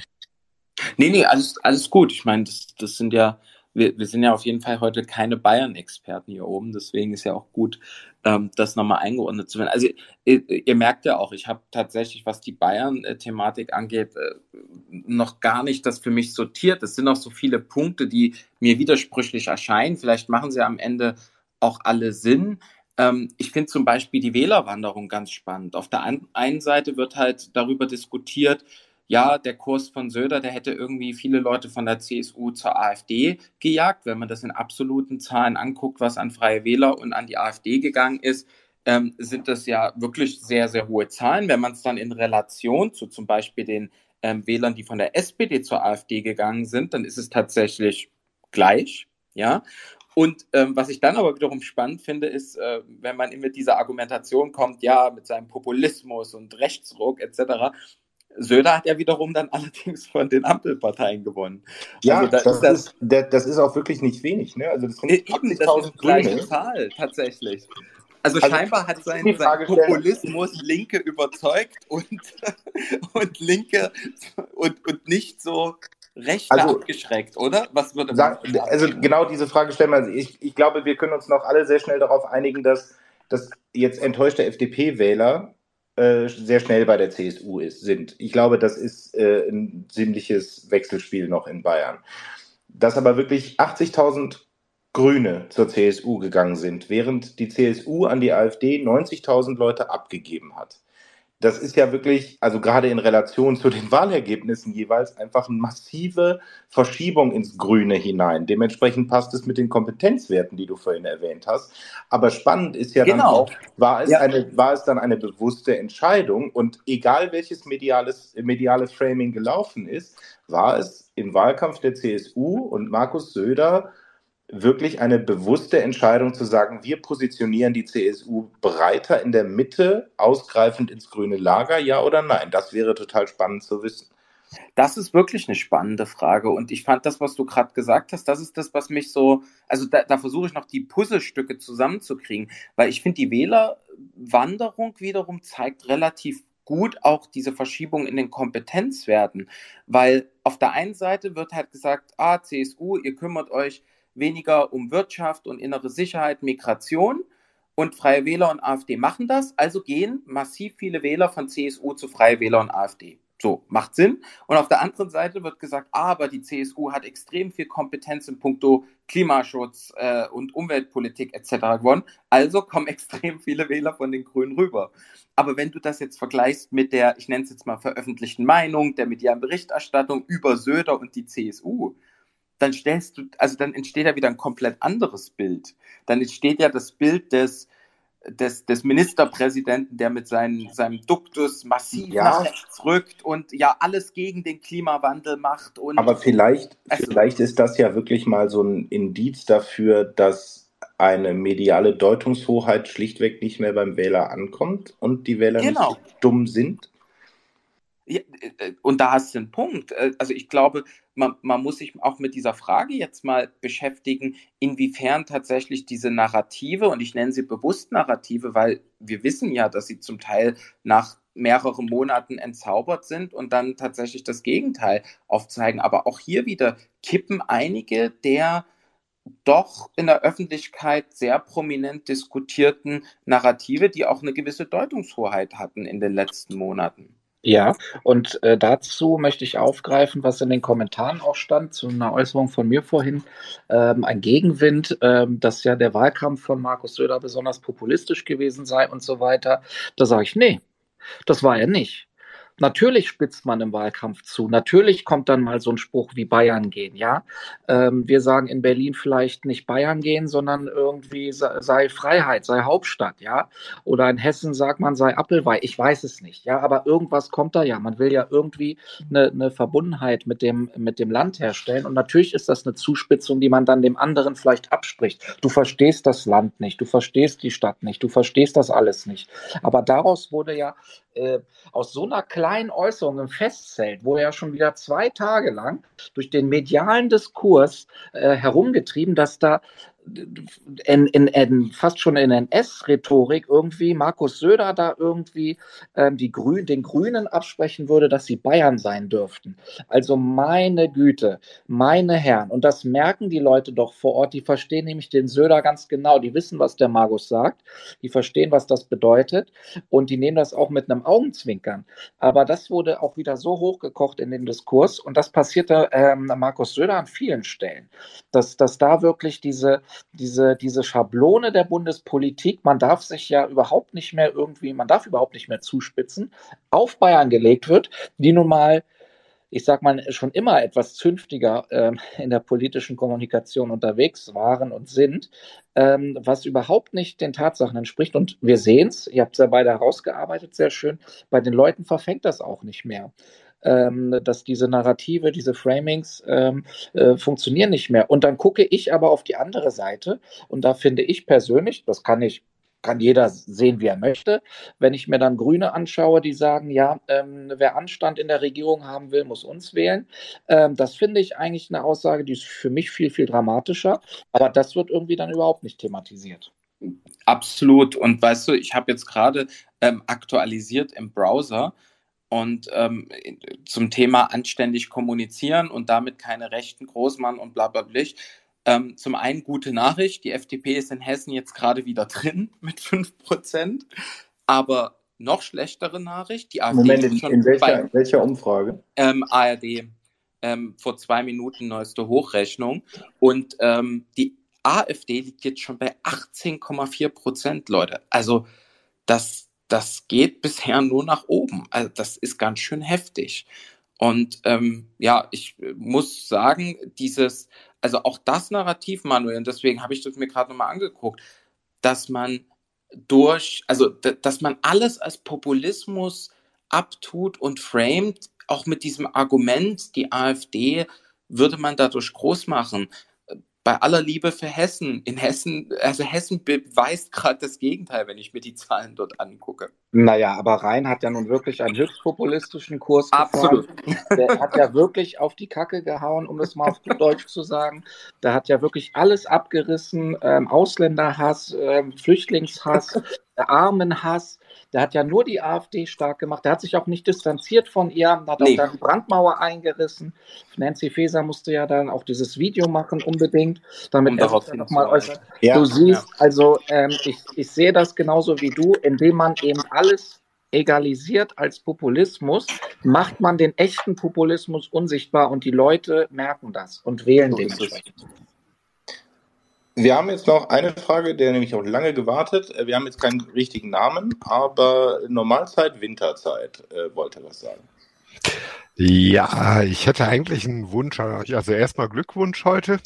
Nee, nee, alles, alles gut. Ich meine, das, das sind ja wir, wir sind ja auf jeden Fall heute keine Bayern-Experten hier oben, deswegen ist ja auch gut, ähm, das nochmal eingeordnet zu werden. Also ihr, ihr merkt ja auch, ich habe tatsächlich, was die Bayern-Thematik angeht, äh, noch gar nicht das für mich sortiert. Es sind auch so viele Punkte, die mir widersprüchlich erscheinen. Vielleicht machen sie am Ende auch alle Sinn. Ähm, ich finde zum Beispiel die Wählerwanderung ganz spannend. Auf der einen Seite wird halt darüber diskutiert, ja, der Kurs von Söder, der hätte irgendwie viele Leute von der CSU zur AfD gejagt. Wenn man das in absoluten Zahlen anguckt, was an Freie Wähler und an die AfD gegangen ist, ähm, sind das ja wirklich sehr, sehr hohe Zahlen. Wenn man es dann in Relation zu zum Beispiel den ähm, Wählern, die von der SPD zur AfD gegangen sind, dann ist es tatsächlich gleich. Ja, und ähm, was ich dann aber wiederum spannend finde, ist, äh, wenn man mit dieser Argumentation kommt, ja, mit seinem Populismus und Rechtsruck etc., Söder hat ja wiederum dann allerdings von den Ampelparteien gewonnen. Ja, also da das, ist das, das, das, ist auch wirklich nicht wenig. Ne? Also das sind eben, das ist die gleiche Zahl tatsächlich. Also, also scheinbar hat sein, sein Populismus Linke überzeugt und, und Linke und, und nicht so Rechte also, abgeschreckt, oder? Was würde sagen? Also genau diese Frage stellen wir. Also ich, ich glaube, wir können uns noch alle sehr schnell darauf einigen, dass, dass jetzt enttäuschte FDP-Wähler äh, sehr schnell bei der CSU ist, sind. Ich glaube, das ist äh, ein ziemliches Wechselspiel noch in Bayern. Dass aber wirklich 80.000 Grüne zur CSU gegangen sind, während die CSU an die AfD 90.000 Leute abgegeben hat. Das ist ja wirklich, also gerade in Relation zu den Wahlergebnissen jeweils, einfach eine massive Verschiebung ins Grüne hinein. Dementsprechend passt es mit den Kompetenzwerten, die du vorhin erwähnt hast. Aber spannend ist ja genau. dann auch, war es, ja. eine, war es dann eine bewusste Entscheidung? Und egal welches mediales, mediales Framing gelaufen ist, war es im Wahlkampf der CSU und Markus Söder wirklich eine bewusste Entscheidung zu sagen, wir positionieren die CSU breiter in der Mitte, ausgreifend ins grüne Lager, ja oder nein? Das wäre total spannend zu wissen. Das ist wirklich eine spannende Frage. Und ich fand das, was du gerade gesagt hast, das ist das, was mich so, also da, da versuche ich noch die Puzzlestücke zusammenzukriegen, weil ich finde, die Wählerwanderung wiederum zeigt relativ gut auch diese Verschiebung in den Kompetenzwerten, weil auf der einen Seite wird halt gesagt, ah, CSU, ihr kümmert euch weniger um Wirtschaft und innere Sicherheit, Migration. Und Freie Wähler und AfD machen das, also gehen massiv viele Wähler von CSU zu Freie Wähler und AfD. So, macht Sinn. Und auf der anderen Seite wird gesagt, aber die CSU hat extrem viel Kompetenz in puncto Klimaschutz äh, und Umweltpolitik etc. gewonnen. Also kommen extrem viele Wähler von den Grünen rüber. Aber wenn du das jetzt vergleichst mit der, ich nenne es jetzt mal veröffentlichten Meinung, der medialen Berichterstattung über Söder und die CSU, dann stellst du, also dann entsteht ja wieder ein komplett anderes Bild. Dann entsteht ja das Bild des, des, des Ministerpräsidenten, der mit seinen, seinem Duktus massiv ja. nach rechts rückt und ja alles gegen den Klimawandel macht. Und Aber vielleicht, also, vielleicht ist das ja wirklich mal so ein Indiz dafür, dass eine mediale Deutungshoheit schlichtweg nicht mehr beim Wähler ankommt und die Wähler genau. nicht dumm sind. Ja, äh, äh, und da hast du einen Punkt. Äh, also ich glaube, man, man muss sich auch mit dieser Frage jetzt mal beschäftigen, inwiefern tatsächlich diese Narrative, und ich nenne sie bewusst Narrative, weil wir wissen ja, dass sie zum Teil nach mehreren Monaten entzaubert sind und dann tatsächlich das Gegenteil aufzeigen. Aber auch hier wieder kippen einige der doch in der Öffentlichkeit sehr prominent diskutierten Narrative, die auch eine gewisse Deutungshoheit hatten in den letzten Monaten. Ja, und äh, dazu möchte ich aufgreifen, was in den Kommentaren auch stand, zu einer Äußerung von mir vorhin, ähm, ein Gegenwind, ähm, dass ja der Wahlkampf von Markus Söder besonders populistisch gewesen sei und so weiter. Da sage ich, nee, das war er nicht. Natürlich spitzt man im Wahlkampf zu. Natürlich kommt dann mal so ein Spruch wie Bayern gehen, ja. Ähm, wir sagen in Berlin vielleicht nicht Bayern gehen, sondern irgendwie sei Freiheit, sei Hauptstadt, ja. Oder in Hessen sagt man sei Appelweih. Ich weiß es nicht, ja. Aber irgendwas kommt da ja. Man will ja irgendwie eine, eine Verbundenheit mit dem, mit dem Land herstellen. Und natürlich ist das eine Zuspitzung, die man dann dem anderen vielleicht abspricht. Du verstehst das Land nicht, du verstehst die Stadt nicht, du verstehst das alles nicht. Aber daraus wurde ja äh, aus so einer kleinen Äußerung im Festzelt, wo er schon wieder zwei Tage lang durch den medialen Diskurs äh, herumgetrieben, dass da in, in, in, fast schon in NS-Rhetorik irgendwie Markus Söder da irgendwie ähm, die Grün, den Grünen absprechen würde, dass sie Bayern sein dürften. Also meine Güte, meine Herren. Und das merken die Leute doch vor Ort. Die verstehen nämlich den Söder ganz genau. Die wissen, was der Markus sagt. Die verstehen, was das bedeutet. Und die nehmen das auch mit einem Augenzwinkern. Aber das wurde auch wieder so hochgekocht in den Diskurs. Und das passierte ähm, Markus Söder an vielen Stellen. Dass, dass da wirklich diese diese, diese Schablone der Bundespolitik, man darf sich ja überhaupt nicht mehr irgendwie, man darf überhaupt nicht mehr zuspitzen, auf Bayern gelegt wird, die nun mal ich sag mal, schon immer etwas zünftiger ähm, in der politischen Kommunikation unterwegs waren und sind, ähm, was überhaupt nicht den Tatsachen entspricht. Und wir sehen es, ihr habt es ja beide herausgearbeitet, sehr schön, bei den Leuten verfängt das auch nicht mehr. Ähm, dass diese Narrative, diese Framings ähm, äh, funktionieren nicht mehr. Und dann gucke ich aber auf die andere Seite und da finde ich persönlich, das kann ich kann jeder sehen, wie er möchte. Wenn ich mir dann Grüne anschaue, die sagen, ja, ähm, wer Anstand in der Regierung haben will, muss uns wählen. Ähm, das finde ich eigentlich eine Aussage, die ist für mich viel, viel dramatischer. Aber das wird irgendwie dann überhaupt nicht thematisiert. Absolut. Und weißt du, ich habe jetzt gerade ähm, aktualisiert im Browser und ähm, zum Thema anständig kommunizieren und damit keine rechten Großmann und bla bla bla. Ähm, zum einen gute Nachricht, die FDP ist in Hessen jetzt gerade wieder drin mit 5%, aber noch schlechtere Nachricht, die AfD Moment, in, in, welcher, bei, in welcher Umfrage? Ähm, ARD, ähm, vor zwei Minuten neueste Hochrechnung und ähm, die AfD liegt jetzt schon bei 18,4 Prozent, Leute. Also das, das geht bisher nur nach oben. Also das ist ganz schön heftig. Und ähm, ja, ich muss sagen, dieses also auch das Narrativ, Manuel, und deswegen habe ich das mir gerade nochmal angeguckt, dass man durch, also dass man alles als Populismus abtut und framet, auch mit diesem Argument, die AfD würde man dadurch groß machen bei aller Liebe für Hessen, in Hessen, also Hessen beweist gerade das Gegenteil, wenn ich mir die Zahlen dort angucke. Naja, aber Rhein hat ja nun wirklich einen höchst populistischen Kurs Absolut. Der hat ja wirklich auf die Kacke gehauen, um das mal auf Deutsch zu sagen. Der hat ja wirklich alles abgerissen, ähm, Ausländerhass, ähm, Flüchtlingshass, Armenhass. Der hat ja nur die AfD stark gemacht. Der hat sich auch nicht distanziert von ihr, hat nee. auch dann die Brandmauer eingerissen. Nancy Faeser musste ja dann auch dieses Video machen, unbedingt, damit um er sich nochmal äußert. Ja, du siehst, also ähm, ich, ich sehe das genauso wie du, indem man eben alles egalisiert als Populismus, macht man den echten Populismus unsichtbar und die Leute merken das und wählen so dementsprechend. Wir haben jetzt noch eine Frage, der nämlich auch lange gewartet. Wir haben jetzt keinen richtigen Namen, aber Normalzeit, Winterzeit äh, wollte was sagen. Ja, ich hätte eigentlich einen Wunsch an euch. Also erstmal Glückwunsch heute.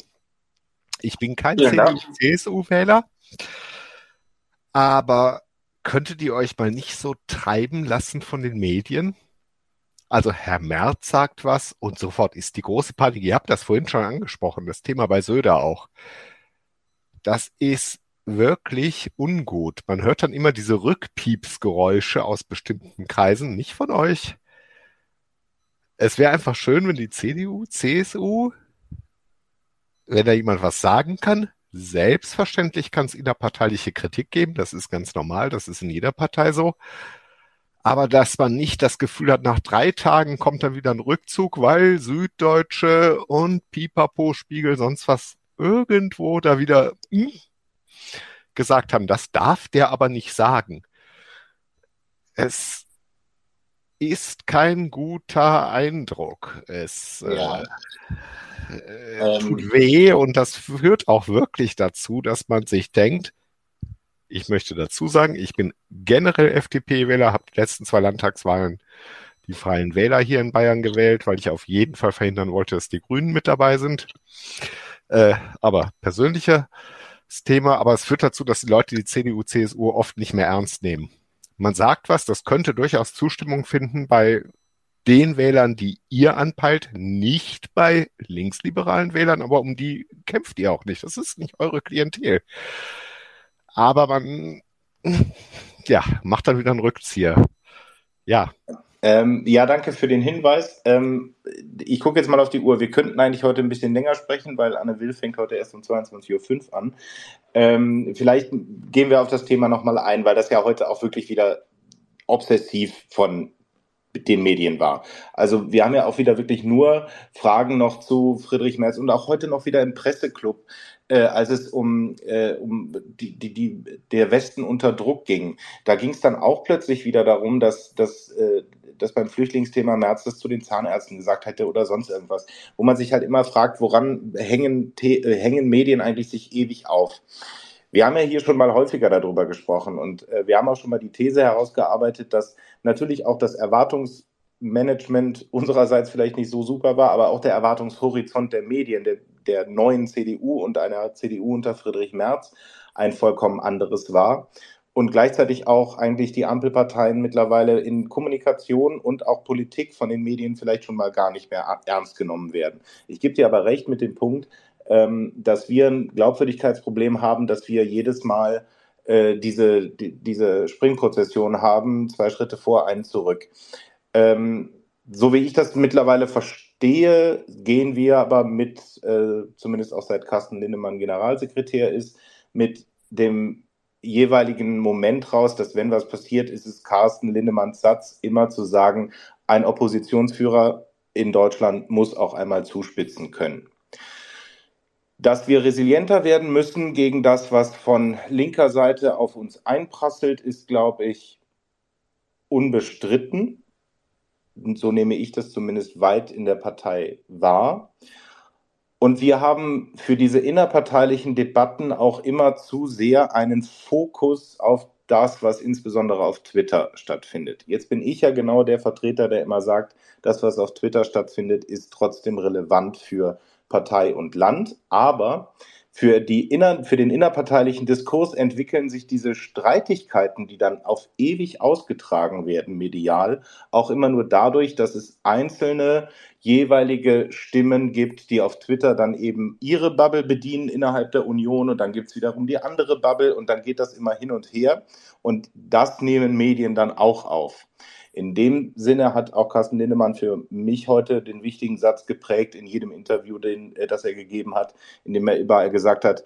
Ich bin kein ja, CSU-Wähler, aber könntet ihr euch mal nicht so treiben lassen von den Medien? Also Herr Merz sagt was und sofort ist die große Panik. Ihr habt das vorhin schon angesprochen, das Thema bei Söder auch das ist wirklich ungut. Man hört dann immer diese Rückpiepsgeräusche aus bestimmten Kreisen, nicht von euch. Es wäre einfach schön, wenn die CDU, CSU, wenn da jemand was sagen kann, selbstverständlich kann es innerparteiliche Kritik geben, das ist ganz normal, das ist in jeder Partei so. Aber dass man nicht das Gefühl hat, nach drei Tagen kommt dann wieder ein Rückzug, weil Süddeutsche und Pipapo, Spiegel, sonst was irgendwo da wieder hm, gesagt haben, das darf der aber nicht sagen. Es ist kein guter Eindruck. Es äh, ja. äh, tut ähm, weh und das führt auch wirklich dazu, dass man sich denkt, ich möchte dazu sagen, ich bin generell FDP-Wähler, habe die letzten zwei Landtagswahlen die Freien Wähler hier in Bayern gewählt, weil ich auf jeden Fall verhindern wollte, dass die Grünen mit dabei sind. Äh, aber persönliches Thema, aber es führt dazu, dass die Leute die CDU, CSU oft nicht mehr ernst nehmen. Man sagt was, das könnte durchaus Zustimmung finden bei den Wählern, die ihr anpeilt, nicht bei linksliberalen Wählern, aber um die kämpft ihr auch nicht. Das ist nicht eure Klientel. Aber man, ja, macht dann wieder einen Rückzieher. Ja, ähm, ja, danke für den Hinweis. Ähm, ich gucke jetzt mal auf die Uhr. Wir könnten eigentlich heute ein bisschen länger sprechen, weil Anne Will fängt heute erst um 22.05 Uhr an. Ähm, vielleicht gehen wir auf das Thema nochmal ein, weil das ja heute auch wirklich wieder obsessiv von den Medien war. Also wir haben ja auch wieder wirklich nur Fragen noch zu Friedrich Merz und auch heute noch wieder im Presseclub äh, als es um, äh, um die, die, die, der Westen unter Druck ging. Da ging es dann auch plötzlich wieder darum, dass, dass, äh, dass beim Flüchtlingsthema Merz das zu den Zahnärzten gesagt hätte oder sonst irgendwas. Wo man sich halt immer fragt, woran hängen, äh, hängen Medien eigentlich sich ewig auf? Wir haben ja hier schon mal häufiger darüber gesprochen und äh, wir haben auch schon mal die These herausgearbeitet, dass natürlich auch das Erwartungs Erwartungsmanagement unsererseits vielleicht nicht so super war, aber auch der Erwartungshorizont der Medien, der, der neuen CDU und einer CDU unter Friedrich Merz ein vollkommen anderes war. Und gleichzeitig auch eigentlich die Ampelparteien mittlerweile in Kommunikation und auch Politik von den Medien vielleicht schon mal gar nicht mehr ernst genommen werden. Ich gebe dir aber recht mit dem Punkt, ähm, dass wir ein Glaubwürdigkeitsproblem haben, dass wir jedes Mal äh, diese, die, diese Springprozession haben, zwei Schritte vor, einen zurück. Ähm, so wie ich das mittlerweile verstehe, gehen wir aber mit, äh, zumindest auch seit Carsten Lindemann Generalsekretär ist, mit dem jeweiligen Moment raus, dass wenn was passiert, ist es Carsten Lindemanns Satz, immer zu sagen, ein Oppositionsführer in Deutschland muss auch einmal zuspitzen können. Dass wir resilienter werden müssen gegen das, was von linker Seite auf uns einprasselt, ist, glaube ich, unbestritten. Und so nehme ich das zumindest weit in der Partei wahr. Und wir haben für diese innerparteilichen Debatten auch immer zu sehr einen Fokus auf das, was insbesondere auf Twitter stattfindet. Jetzt bin ich ja genau der Vertreter, der immer sagt, das, was auf Twitter stattfindet, ist trotzdem relevant für Partei und Land. Aber für, die inner, für den innerparteilichen Diskurs entwickeln sich diese Streitigkeiten, die dann auf ewig ausgetragen werden, medial, auch immer nur dadurch, dass es einzelne jeweilige Stimmen gibt, die auf Twitter dann eben ihre Bubble bedienen innerhalb der Union und dann gibt es wiederum die andere Bubble und dann geht das immer hin und her und das nehmen Medien dann auch auf. In dem Sinne hat auch Carsten Lindemann für mich heute den wichtigen Satz geprägt in jedem Interview, den, äh, das er gegeben hat, in dem er überall gesagt hat,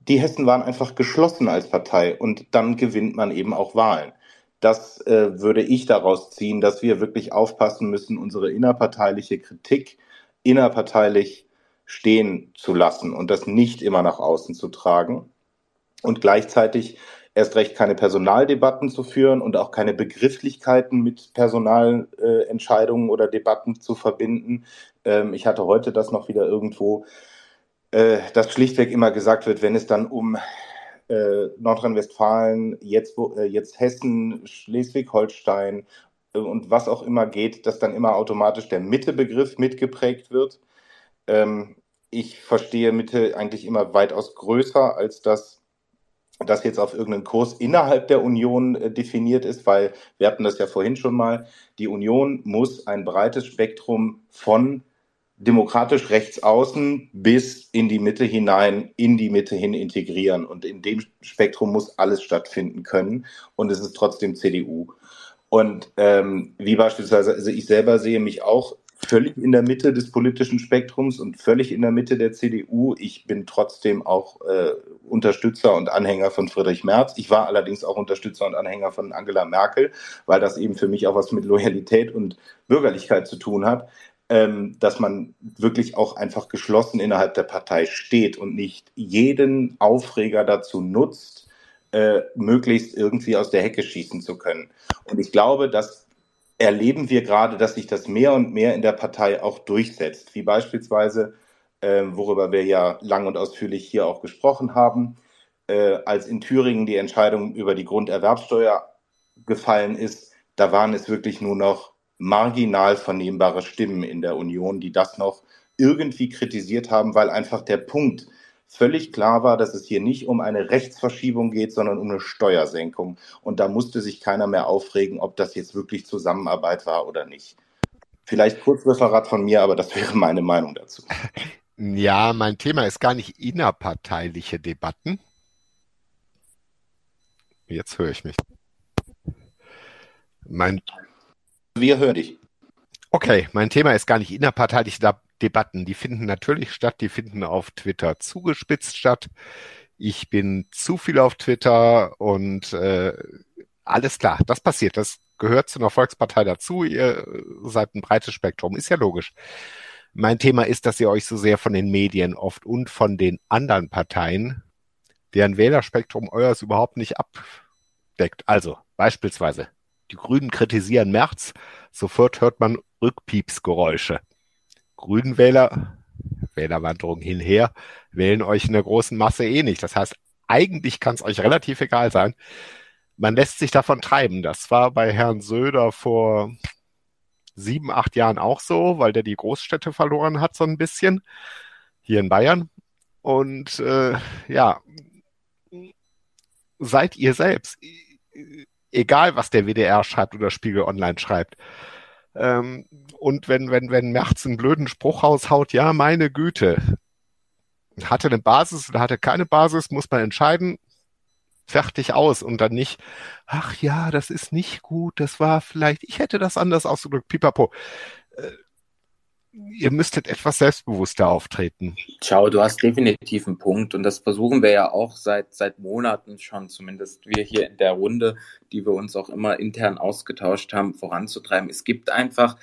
die Hessen waren einfach geschlossen als Partei und dann gewinnt man eben auch Wahlen das äh, würde ich daraus ziehen, dass wir wirklich aufpassen müssen, unsere innerparteiliche Kritik innerparteilich stehen zu lassen und das nicht immer nach außen zu tragen und gleichzeitig erst recht keine Personaldebatten zu führen und auch keine Begrifflichkeiten mit Personalentscheidungen äh, oder Debatten zu verbinden. Ähm, ich hatte heute das noch wieder irgendwo, äh, dass schlichtweg immer gesagt wird, wenn es dann um äh, Nordrhein-Westfalen, jetzt, äh, jetzt Hessen, Schleswig-Holstein äh, und was auch immer geht, dass dann immer automatisch der Mitte-Begriff mitgeprägt wird. Ähm, ich verstehe Mitte eigentlich immer weitaus größer, als dass das jetzt auf irgendeinen Kurs innerhalb der Union äh, definiert ist, weil wir hatten das ja vorhin schon mal, die Union muss ein breites Spektrum von demokratisch rechts außen bis in die Mitte hinein, in die Mitte hin integrieren. Und in dem Spektrum muss alles stattfinden können. Und es ist trotzdem CDU. Und ähm, wie beispielsweise, also ich selber sehe mich auch völlig in der Mitte des politischen Spektrums und völlig in der Mitte der CDU. Ich bin trotzdem auch äh, Unterstützer und Anhänger von Friedrich Merz. Ich war allerdings auch Unterstützer und Anhänger von Angela Merkel, weil das eben für mich auch was mit Loyalität und Bürgerlichkeit zu tun hat ähm, dass man wirklich auch einfach geschlossen innerhalb der Partei steht und nicht jeden Aufreger dazu nutzt, äh, möglichst irgendwie aus der Hecke schießen zu können. Und ich glaube, das erleben wir gerade, dass sich das mehr und mehr in der Partei auch durchsetzt, wie beispielsweise, äh, worüber wir ja lang und ausführlich hier auch gesprochen haben, äh, als in Thüringen die Entscheidung über die Grunderwerbsteuer gefallen ist, da waren es wirklich nur noch marginal vernehmbare Stimmen in der Union, die das noch irgendwie kritisiert haben, weil einfach der Punkt völlig klar war, dass es hier nicht um eine Rechtsverschiebung geht, sondern um eine Steuersenkung. Und da musste sich keiner mehr aufregen, ob das jetzt wirklich Zusammenarbeit war oder nicht. Vielleicht Kurzreferat von mir, aber das wäre meine Meinung dazu. Ja, mein Thema ist gar nicht innerparteiliche Debatten. Jetzt höre ich mich. Mein wir hören dich. Okay, mein Thema ist gar nicht innerparteiliche Debatten. Die finden natürlich statt, die finden auf Twitter zugespitzt statt. Ich bin zu viel auf Twitter und äh, alles klar, das passiert. Das gehört zu einer Volkspartei dazu. Ihr seid ein breites Spektrum, ist ja logisch. Mein Thema ist, dass ihr euch so sehr von den Medien oft und von den anderen Parteien, deren Wählerspektrum eures überhaupt nicht abdeckt. Also beispielsweise die Grünen kritisieren Merz, sofort hört man Rückpiepsgeräusche. Grünenwähler, Wählerwanderung hinher, wählen euch in der großen Masse eh nicht. Das heißt, eigentlich kann es euch relativ egal sein. Man lässt sich davon treiben. Das war bei Herrn Söder vor sieben, acht Jahren auch so, weil der die Großstädte verloren hat, so ein bisschen. Hier in Bayern. Und äh, ja, seid ihr selbst. Egal, was der WDR schreibt oder Spiegel Online schreibt. Ähm, und wenn, wenn, wenn Merz einen blöden Spruch raushaut, ja, meine Güte, hatte eine Basis oder hatte keine Basis, muss man entscheiden, fertig aus und dann nicht, ach ja, das ist nicht gut, das war vielleicht, ich hätte das anders ausgedrückt, pipapo. Äh, ihr müsstet etwas selbstbewusster auftreten. Ciao, du hast definitiv einen Punkt und das versuchen wir ja auch seit, seit Monaten schon, zumindest wir hier in der Runde, die wir uns auch immer intern ausgetauscht haben, voranzutreiben. Es gibt einfach,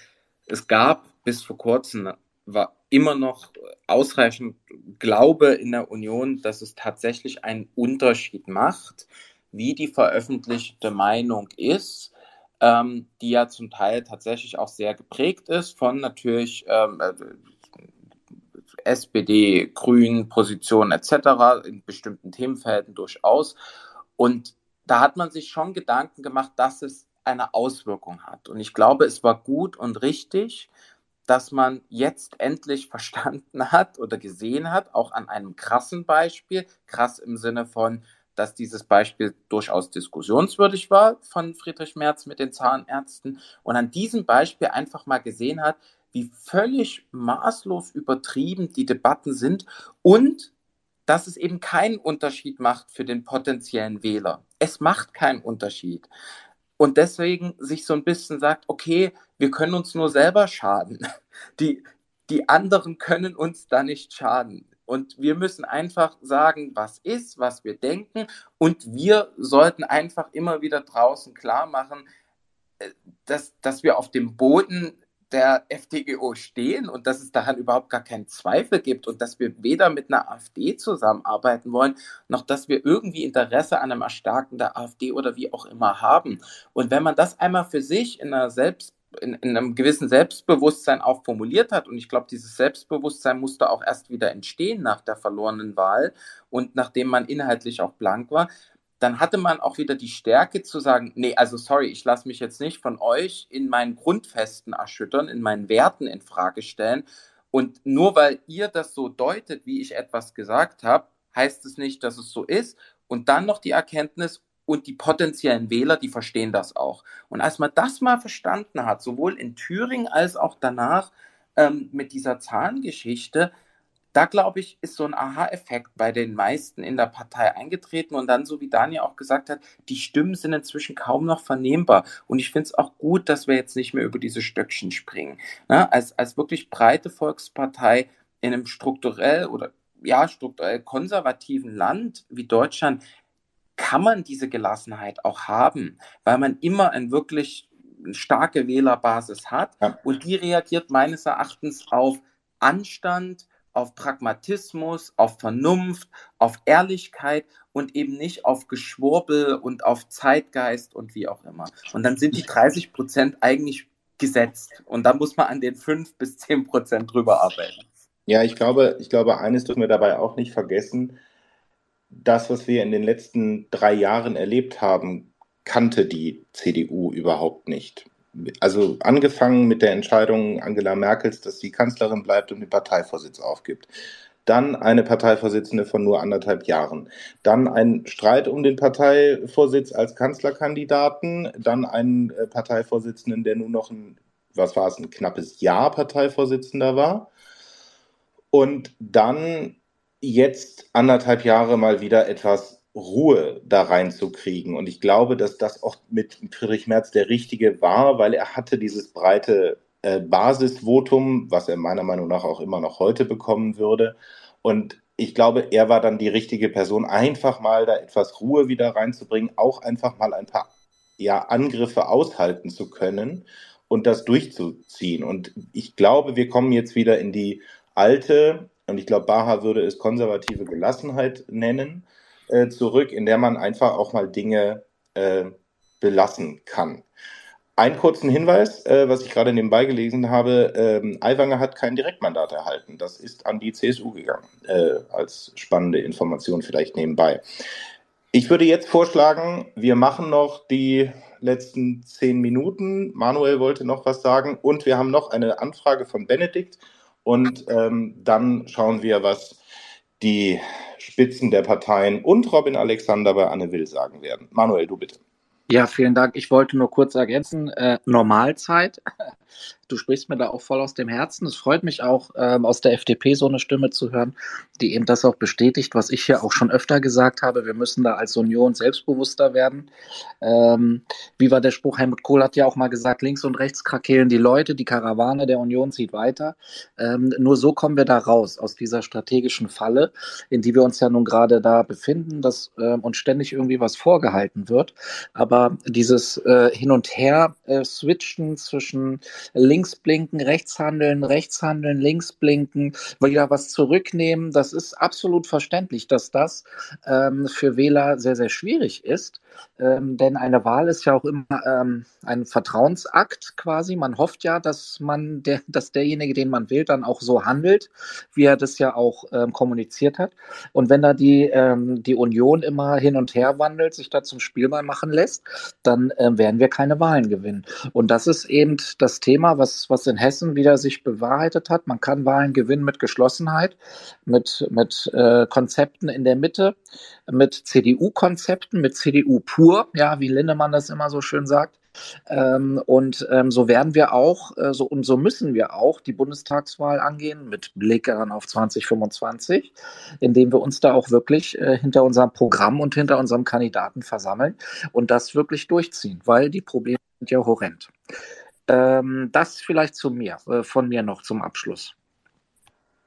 es gab bis vor kurzem, war immer noch ausreichend Glaube in der Union, dass es tatsächlich einen Unterschied macht, wie die veröffentlichte Meinung ist ähm, die ja zum Teil tatsächlich auch sehr geprägt ist von natürlich ähm, äh, SPD, Grünen, Positionen etc. in bestimmten Themenfelden durchaus. Und da hat man sich schon Gedanken gemacht, dass es eine Auswirkung hat. Und ich glaube, es war gut und richtig, dass man jetzt endlich verstanden hat oder gesehen hat, auch an einem krassen Beispiel, krass im Sinne von, dass dieses Beispiel durchaus diskussionswürdig war von Friedrich Merz mit den Zahnärzten und an diesem Beispiel einfach mal gesehen hat, wie völlig maßlos übertrieben die Debatten sind und dass es eben keinen Unterschied macht für den potenziellen Wähler. Es macht keinen Unterschied. Und deswegen sich so ein bisschen sagt, okay, wir können uns nur selber schaden. Die, die anderen können uns da nicht schaden. Und wir müssen einfach sagen, was ist, was wir denken. Und wir sollten einfach immer wieder draußen klar machen, äh, dass, dass wir auf dem Boden der FDGO stehen und dass es daran überhaupt gar keinen Zweifel gibt und dass wir weder mit einer AfD zusammenarbeiten wollen, noch dass wir irgendwie Interesse an einem Erstarken der AfD oder wie auch immer haben. Und wenn man das einmal für sich in einer selbst in, in einem gewissen Selbstbewusstsein auch formuliert hat. Und ich glaube, dieses Selbstbewusstsein musste auch erst wieder entstehen nach der verlorenen Wahl und nachdem man inhaltlich auch blank war. Dann hatte man auch wieder die Stärke zu sagen, nee, also sorry, ich lasse mich jetzt nicht von euch in meinen Grundfesten erschüttern, in meinen Werten in Frage stellen. Und nur weil ihr das so deutet, wie ich etwas gesagt habe, heißt es nicht, dass es so ist. Und dann noch die Erkenntnis, und die potenziellen Wähler, die verstehen das auch. Und als man das mal verstanden hat, sowohl in Thüringen als auch danach ähm, mit dieser Zahngeschichte, da glaube ich, ist so ein Aha-Effekt bei den meisten in der Partei eingetreten. Und dann, so wie Daniel auch gesagt hat, die Stimmen sind inzwischen kaum noch vernehmbar. Und ich finde es auch gut, dass wir jetzt nicht mehr über diese Stöckchen springen. Na, als, als wirklich breite Volkspartei in einem strukturell oder ja, strukturell konservativen Land wie Deutschland kann man diese Gelassenheit auch haben, weil man immer ein wirklich starke Wählerbasis hat ja. und die reagiert meines Erachtens auf Anstand, auf Pragmatismus, auf Vernunft, auf Ehrlichkeit und eben nicht auf Geschwurbel und auf Zeitgeist und wie auch immer. Und dann sind die 30 Prozent eigentlich gesetzt und da muss man an den 5 bis 10 Prozent drüber arbeiten. Ja, ich glaube, ich glaube, eines dürfen wir dabei auch nicht vergessen das, was wir in den letzten drei Jahren erlebt haben, kannte die CDU überhaupt nicht. Also angefangen mit der Entscheidung Angela Merkels, dass sie Kanzlerin bleibt und den Parteivorsitz aufgibt. Dann eine Parteivorsitzende von nur anderthalb Jahren. Dann ein Streit um den Parteivorsitz als Kanzlerkandidaten. Dann einen äh, Parteivorsitzenden, der nur noch ein, was war es, ein knappes Jahr Parteivorsitzender war. Und dann jetzt anderthalb Jahre mal wieder etwas Ruhe da reinzukriegen. Und ich glaube, dass das auch mit Friedrich Merz der richtige war, weil er hatte dieses breite äh, Basisvotum, was er meiner Meinung nach auch immer noch heute bekommen würde. Und ich glaube, er war dann die richtige Person, einfach mal da etwas Ruhe wieder reinzubringen, auch einfach mal ein paar ja, Angriffe aushalten zu können und das durchzuziehen. Und ich glaube, wir kommen jetzt wieder in die alte und ich glaube, Baha würde es konservative Gelassenheit nennen, äh, zurück, in der man einfach auch mal Dinge äh, belassen kann. Einen kurzen Hinweis, äh, was ich gerade nebenbei gelesen habe, ähm, Aiwanger hat kein Direktmandat erhalten. Das ist an die CSU gegangen, äh, als spannende Information vielleicht nebenbei. Ich würde jetzt vorschlagen, wir machen noch die letzten zehn Minuten. Manuel wollte noch was sagen und wir haben noch eine Anfrage von Benedikt und ähm, dann schauen wir, was die Spitzen der Parteien und Robin Alexander bei Anne Will sagen werden. Manuel, du bitte. Ja, vielen Dank. Ich wollte nur kurz ergänzen, äh, Normalzeit. Du sprichst mir da auch voll aus dem Herzen. Es freut mich auch, ähm, aus der FDP so eine Stimme zu hören, die eben das auch bestätigt, was ich ja auch schon öfter gesagt habe. Wir müssen da als Union selbstbewusster werden. Ähm, wie war der Spruch? Helmut Kohl hat ja auch mal gesagt, links und rechts krakehlen die Leute, die Karawane der Union zieht weiter. Ähm, nur so kommen wir da raus, aus dieser strategischen Falle, in die wir uns ja nun gerade da befinden, dass ähm, uns ständig irgendwie was vorgehalten wird. Aber dieses äh, Hin und Her äh, switchen zwischen links blinken, rechts handeln, rechts handeln, links blinken, wieder was zurücknehmen. Das ist absolut verständlich, dass das ähm, für Wähler sehr, sehr schwierig ist. Ähm, denn eine Wahl ist ja auch immer ähm, ein Vertrauensakt quasi. Man hofft ja, dass man, der, dass derjenige, den man wählt, dann auch so handelt, wie er das ja auch ähm, kommuniziert hat. Und wenn da die, ähm, die Union immer hin und her wandelt, sich da zum Spielball machen lässt, dann äh, werden wir keine Wahlen gewinnen. Und das ist eben das Thema, was, was in Hessen wieder sich bewahrheitet hat. Man kann Wahlen gewinnen mit Geschlossenheit, mit, mit äh, Konzepten in der Mitte, mit CDU-Konzepten, mit CDU pur, ja, wie Lindemann das immer so schön sagt. Ähm, und ähm, so werden wir auch, äh, so und so müssen wir auch die Bundestagswahl angehen mit Blick dann auf 2025, indem wir uns da auch wirklich äh, hinter unserem Programm und hinter unserem Kandidaten versammeln und das wirklich durchziehen, weil die Probleme sind ja horrend. Ähm, das vielleicht zu mir, äh, von mir noch zum Abschluss.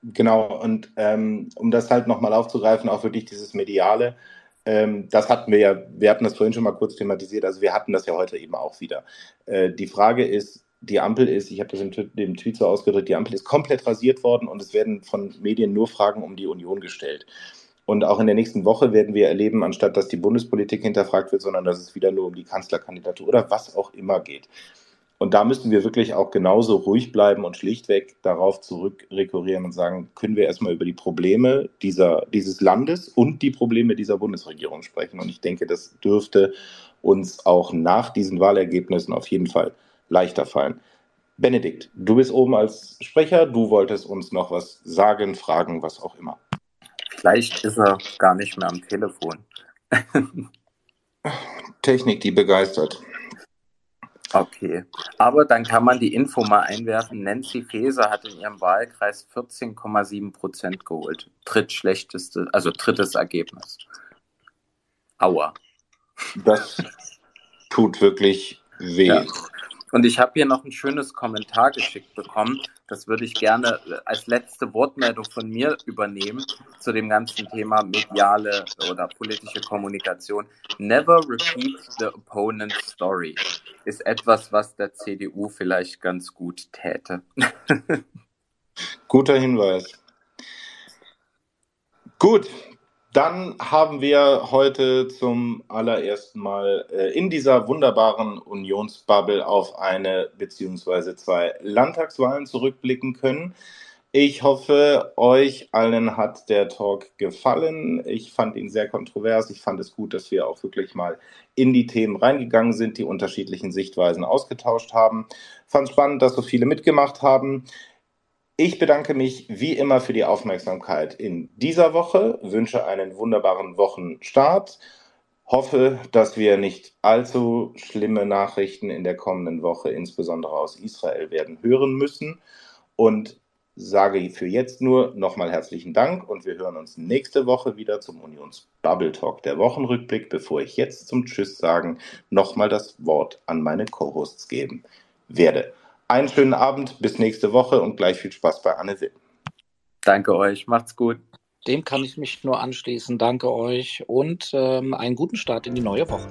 Genau, und ähm, um das halt nochmal aufzugreifen, auch wirklich dieses Mediale, ähm, das hatten wir ja, wir hatten das vorhin schon mal kurz thematisiert, also wir hatten das ja heute eben auch wieder. Äh, die Frage ist, die Ampel ist, ich habe das im, im Tweet so ausgedrückt, die Ampel ist komplett rasiert worden und es werden von Medien nur Fragen um die Union gestellt. Und auch in der nächsten Woche werden wir erleben, anstatt dass die Bundespolitik hinterfragt wird, sondern dass es wieder nur um die Kanzlerkandidatur oder was auch immer geht. Und da müssen wir wirklich auch genauso ruhig bleiben und schlichtweg darauf zurückrekurrieren und sagen, können wir erstmal über die Probleme dieser, dieses Landes und die Probleme dieser Bundesregierung sprechen. Und ich denke, das dürfte uns auch nach diesen Wahlergebnissen auf jeden Fall leichter fallen. Benedikt, du bist oben als Sprecher, du wolltest uns noch was sagen, fragen, was auch immer. Vielleicht ist er gar nicht mehr am Telefon. Technik, die begeistert. Okay, aber dann kann man die Info mal einwerfen. Nancy Faeser hat in ihrem Wahlkreis 14,7 Prozent geholt. Drittschlechteste, also drittes Ergebnis. Aua. Das tut wirklich weh. Ja. Und ich habe hier noch ein schönes Kommentar geschickt bekommen. Das würde ich gerne als letzte Wortmeldung von mir übernehmen zu dem ganzen Thema mediale oder politische Kommunikation. Never repeat the opponent's story ist etwas, was der CDU vielleicht ganz gut täte. Guter Hinweis. Gut, dann haben wir heute zum allerersten Mal äh, in dieser wunderbaren Unionsbubble auf eine beziehungsweise zwei Landtagswahlen zurückblicken können. Ich hoffe, euch allen hat der Talk gefallen. Ich fand ihn sehr kontrovers. Ich fand es gut, dass wir auch wirklich mal in die Themen reingegangen sind, die unterschiedlichen Sichtweisen ausgetauscht haben. Fand spannend, dass so viele mitgemacht haben. Ich bedanke mich wie immer für die Aufmerksamkeit in dieser Woche, wünsche einen wunderbaren Wochenstart, hoffe, dass wir nicht allzu schlimme Nachrichten in der kommenden Woche, insbesondere aus Israel, werden hören müssen und sage für jetzt nur nochmal herzlichen Dank und wir hören uns nächste Woche wieder zum Unions Bubble Talk, der Wochenrückblick, bevor ich jetzt zum Tschüss sagen nochmal das Wort an meine Co-Hosts geben werde. Einen schönen Abend, bis nächste Woche und gleich viel Spaß bei Anne Will. Danke euch, macht's gut. Dem kann ich mich nur anschließen. Danke euch und ähm, einen guten Start in die neue Woche.